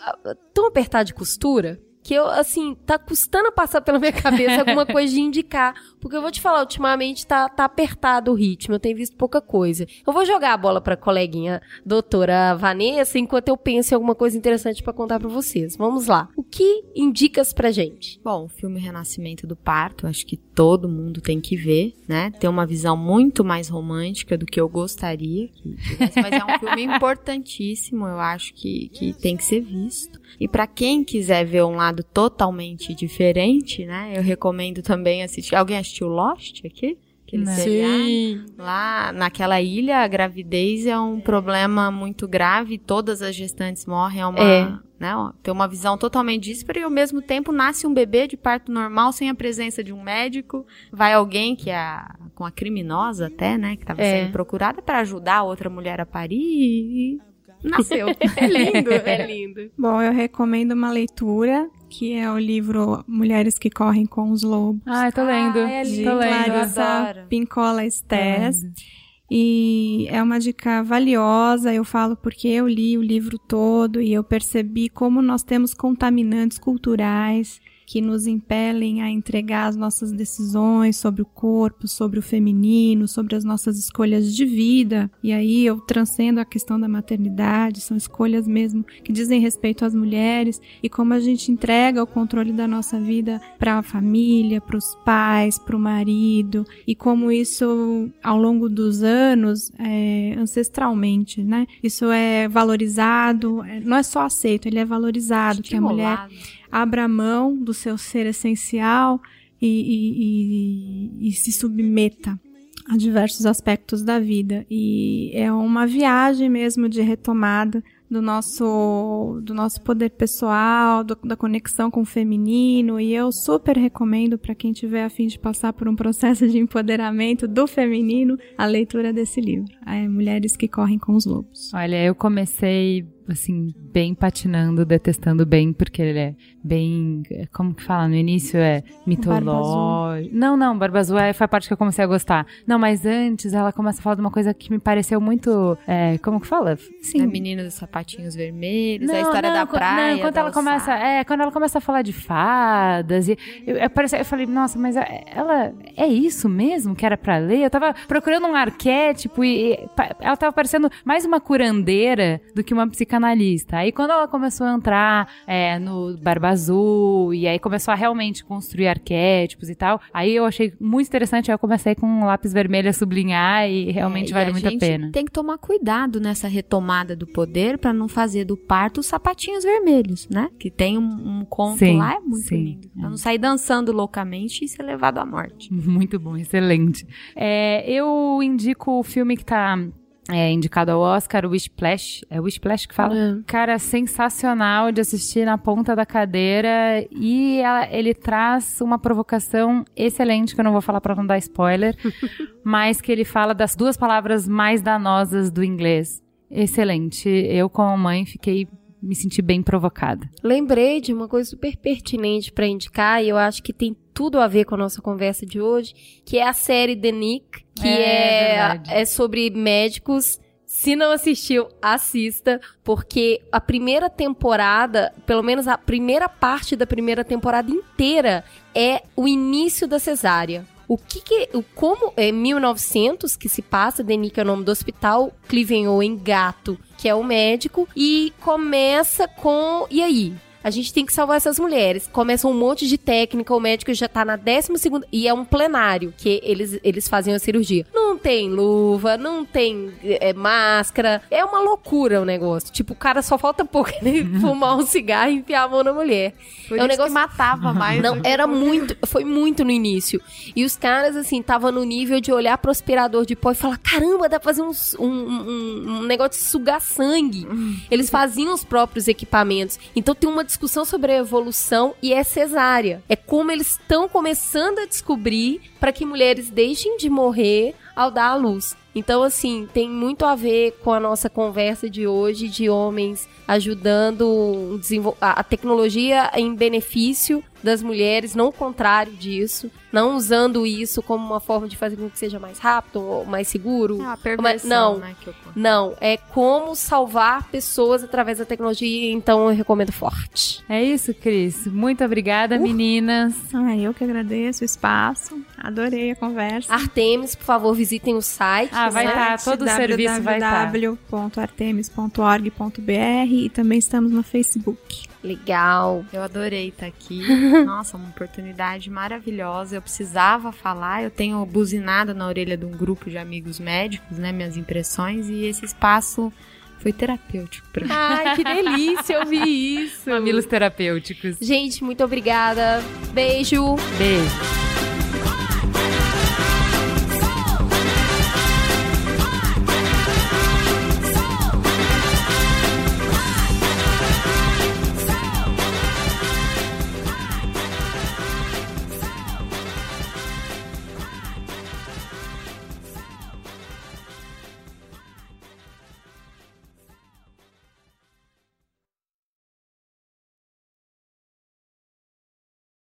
tão apertado de costura que eu, assim, tá custando passar pela minha cabeça alguma coisa de indicar. Porque eu vou te falar, ultimamente tá, tá apertado o ritmo, eu tenho visto pouca coisa. Eu vou jogar a bola pra coleguinha doutora Vanessa enquanto eu penso em alguma coisa interessante pra contar pra vocês. Vamos lá. O que indicas pra gente? Bom, o filme Renascimento do Parto, acho que todo mundo tem que ver, né? Tem uma visão muito mais romântica do que eu gostaria mas é um filme importantíssimo, eu acho que, que tem que ser visto. E pra quem quiser ver um lado totalmente diferente, né? Eu recomendo também assistir. Alguém assistiu Lost aqui? Aquele Não. seriado? Lá naquela ilha, a gravidez é um problema muito grave, todas as gestantes morrem, é uma, É. né, ó, tem uma visão totalmente díspara e ao mesmo tempo nasce um bebê de parto normal sem a presença de um médico, vai alguém que é a, com a criminosa até, né, que estava É. sendo procurada para ajudar a outra mulher a parir e nasceu. É lindo, é lindo. Bom, eu recomendo uma leitura, que é o livro Mulheres que Correm com os Lobos, ah, tô lendo, Ah, é de lindo, tô lendo. Clarissa. Pincola Estés. E é uma dica valiosa, eu falo porque eu li o livro todo e eu percebi como nós temos contaminantes culturais que nos impelem a entregar as nossas decisões sobre o corpo, sobre o feminino, sobre as nossas escolhas de vida. E aí eu transcendo a questão da maternidade, são escolhas mesmo que dizem respeito às mulheres e como a gente entrega o controle da nossa vida para a família, para os pais, para o marido e como isso ao longo dos anos, é, ancestralmente, né? Isso é valorizado, é- não é só aceito, ele é valorizado que a mulher Estimulado. Abra mão do seu ser essencial e, e- e- e se submeta a diversos aspectos da vida. E é uma viagem mesmo de retomada do nosso, do nosso poder pessoal, do- da conexão com o feminino. E eu super recomendo para quem tiver a fim de passar por um processo de empoderamento do feminino a leitura desse livro. É Mulheres que Correm com os Lobos. Olha, eu comecei assim, bem patinando, detestando bem, porque ele é bem. Como que fala? No início é mitológico. Não, não, Barba Azul é- foi a parte que eu comecei a gostar. Não, mas antes ela começa a falar de uma coisa que me pareceu muito. é, como que fala? Sim. a menina dos sapatinhos vermelhos, a história da qu- praia. Não, quando da ela começa, alçada. é, quando ela começa a falar de fadas e eu, eu, parece- eu falei, nossa, mas a- ela é isso mesmo que era pra ler? Eu tava procurando um arquétipo e, e ela tava parecendo mais uma curandeira do que uma psicanalista. Aí quando ela começou a entrar é, no Barba Azul e aí começou a realmente construir arquétipos e tal, aí eu achei muito interessante, aí eu comecei com um lápis vermelho a sublinhar e realmente É, vale e muito a gente pena. Tem que tomar cuidado nessa retomada do poder pra não fazer do parto os sapatinhos vermelhos, né? Que tem um, um conto Sim, lá, é muito sim, lindo. Pra não sair dançando loucamente e ser levado à morte. Muito bom, excelente. É, eu indico o filme que tá é, indicado ao Oscar, o Wishplash. É o Wishplash que fala? É. Cara, sensacional de assistir na ponta da cadeira e ela- ele traz uma provocação excelente, que eu não vou falar pra não dar spoiler, mas que ele fala das duas palavras mais danosas do inglês. excelente. Eu, como mãe, fiquei me senti bem provocada. Lembrei de uma coisa super pertinente para indicar e eu acho que tem tudo a ver com a nossa conversa de hoje, que é a série The Nick, que É, é, é sobre médicos. Se não assistiu, assista, porque a primeira temporada, pelo menos a primeira parte da primeira temporada inteira, é o início da cesárea. O que que, o, como é 1900 que se passa, Denick é o nome do hospital, Cleveland Owen Gato, que é o médico, e começa com, e aí? A gente tem que salvar essas mulheres. Começa um monte de técnica, o médico já tá na 12 segunda e é um plenário que eles, eles fazem a cirurgia. Não tem luva, não tem é, máscara, é uma loucura o negócio. Tipo, o cara só falta pouco ele fumar um cigarro e enfiar a mão na mulher. Por É um negócio- que matava mais. Não, era muito, foi muito no início. E os caras, assim, estavam no nível de olhar pro aspirador de pó e falar: caramba, dá pra fazer uns- um, um, um negócio de sugar sangue. Eles faziam os próprios equipamentos. Então tem uma discussão sobre a evolução e é cesárea. É como eles estão começando a descobrir para que mulheres deixem de morrer ao dar à luz. Então, assim, tem muito a ver com a nossa conversa de hoje de homens ajudando a tecnologia em benefício das mulheres, não o contrário disso, não usando isso como uma forma de fazer com que seja mais rápido ou mais seguro. Ah, a perversão, não. né, que ocorre. Não, é como salvar pessoas através da tecnologia, então eu recomendo forte. É isso, Cris. Muito obrigada, meninas. Ah, eu que agradeço o espaço. Adorei a conversa. Artemis, por favor, visitem o site. Ah, vai estar, todo o serviço vai estar. www.artemis.org.br e também estamos no Facebook. Legal. Eu adorei estar aqui. Nossa, uma oportunidade maravilhosa. Eu precisava falar. Eu tenho buzinado na orelha de um grupo de amigos médicos, né? Minhas impressões. E esse espaço foi terapêutico pra mim. Ai, que delícia ouvir isso. Mamilos terapêuticos. Gente, muito obrigada. Beijo. Beijo.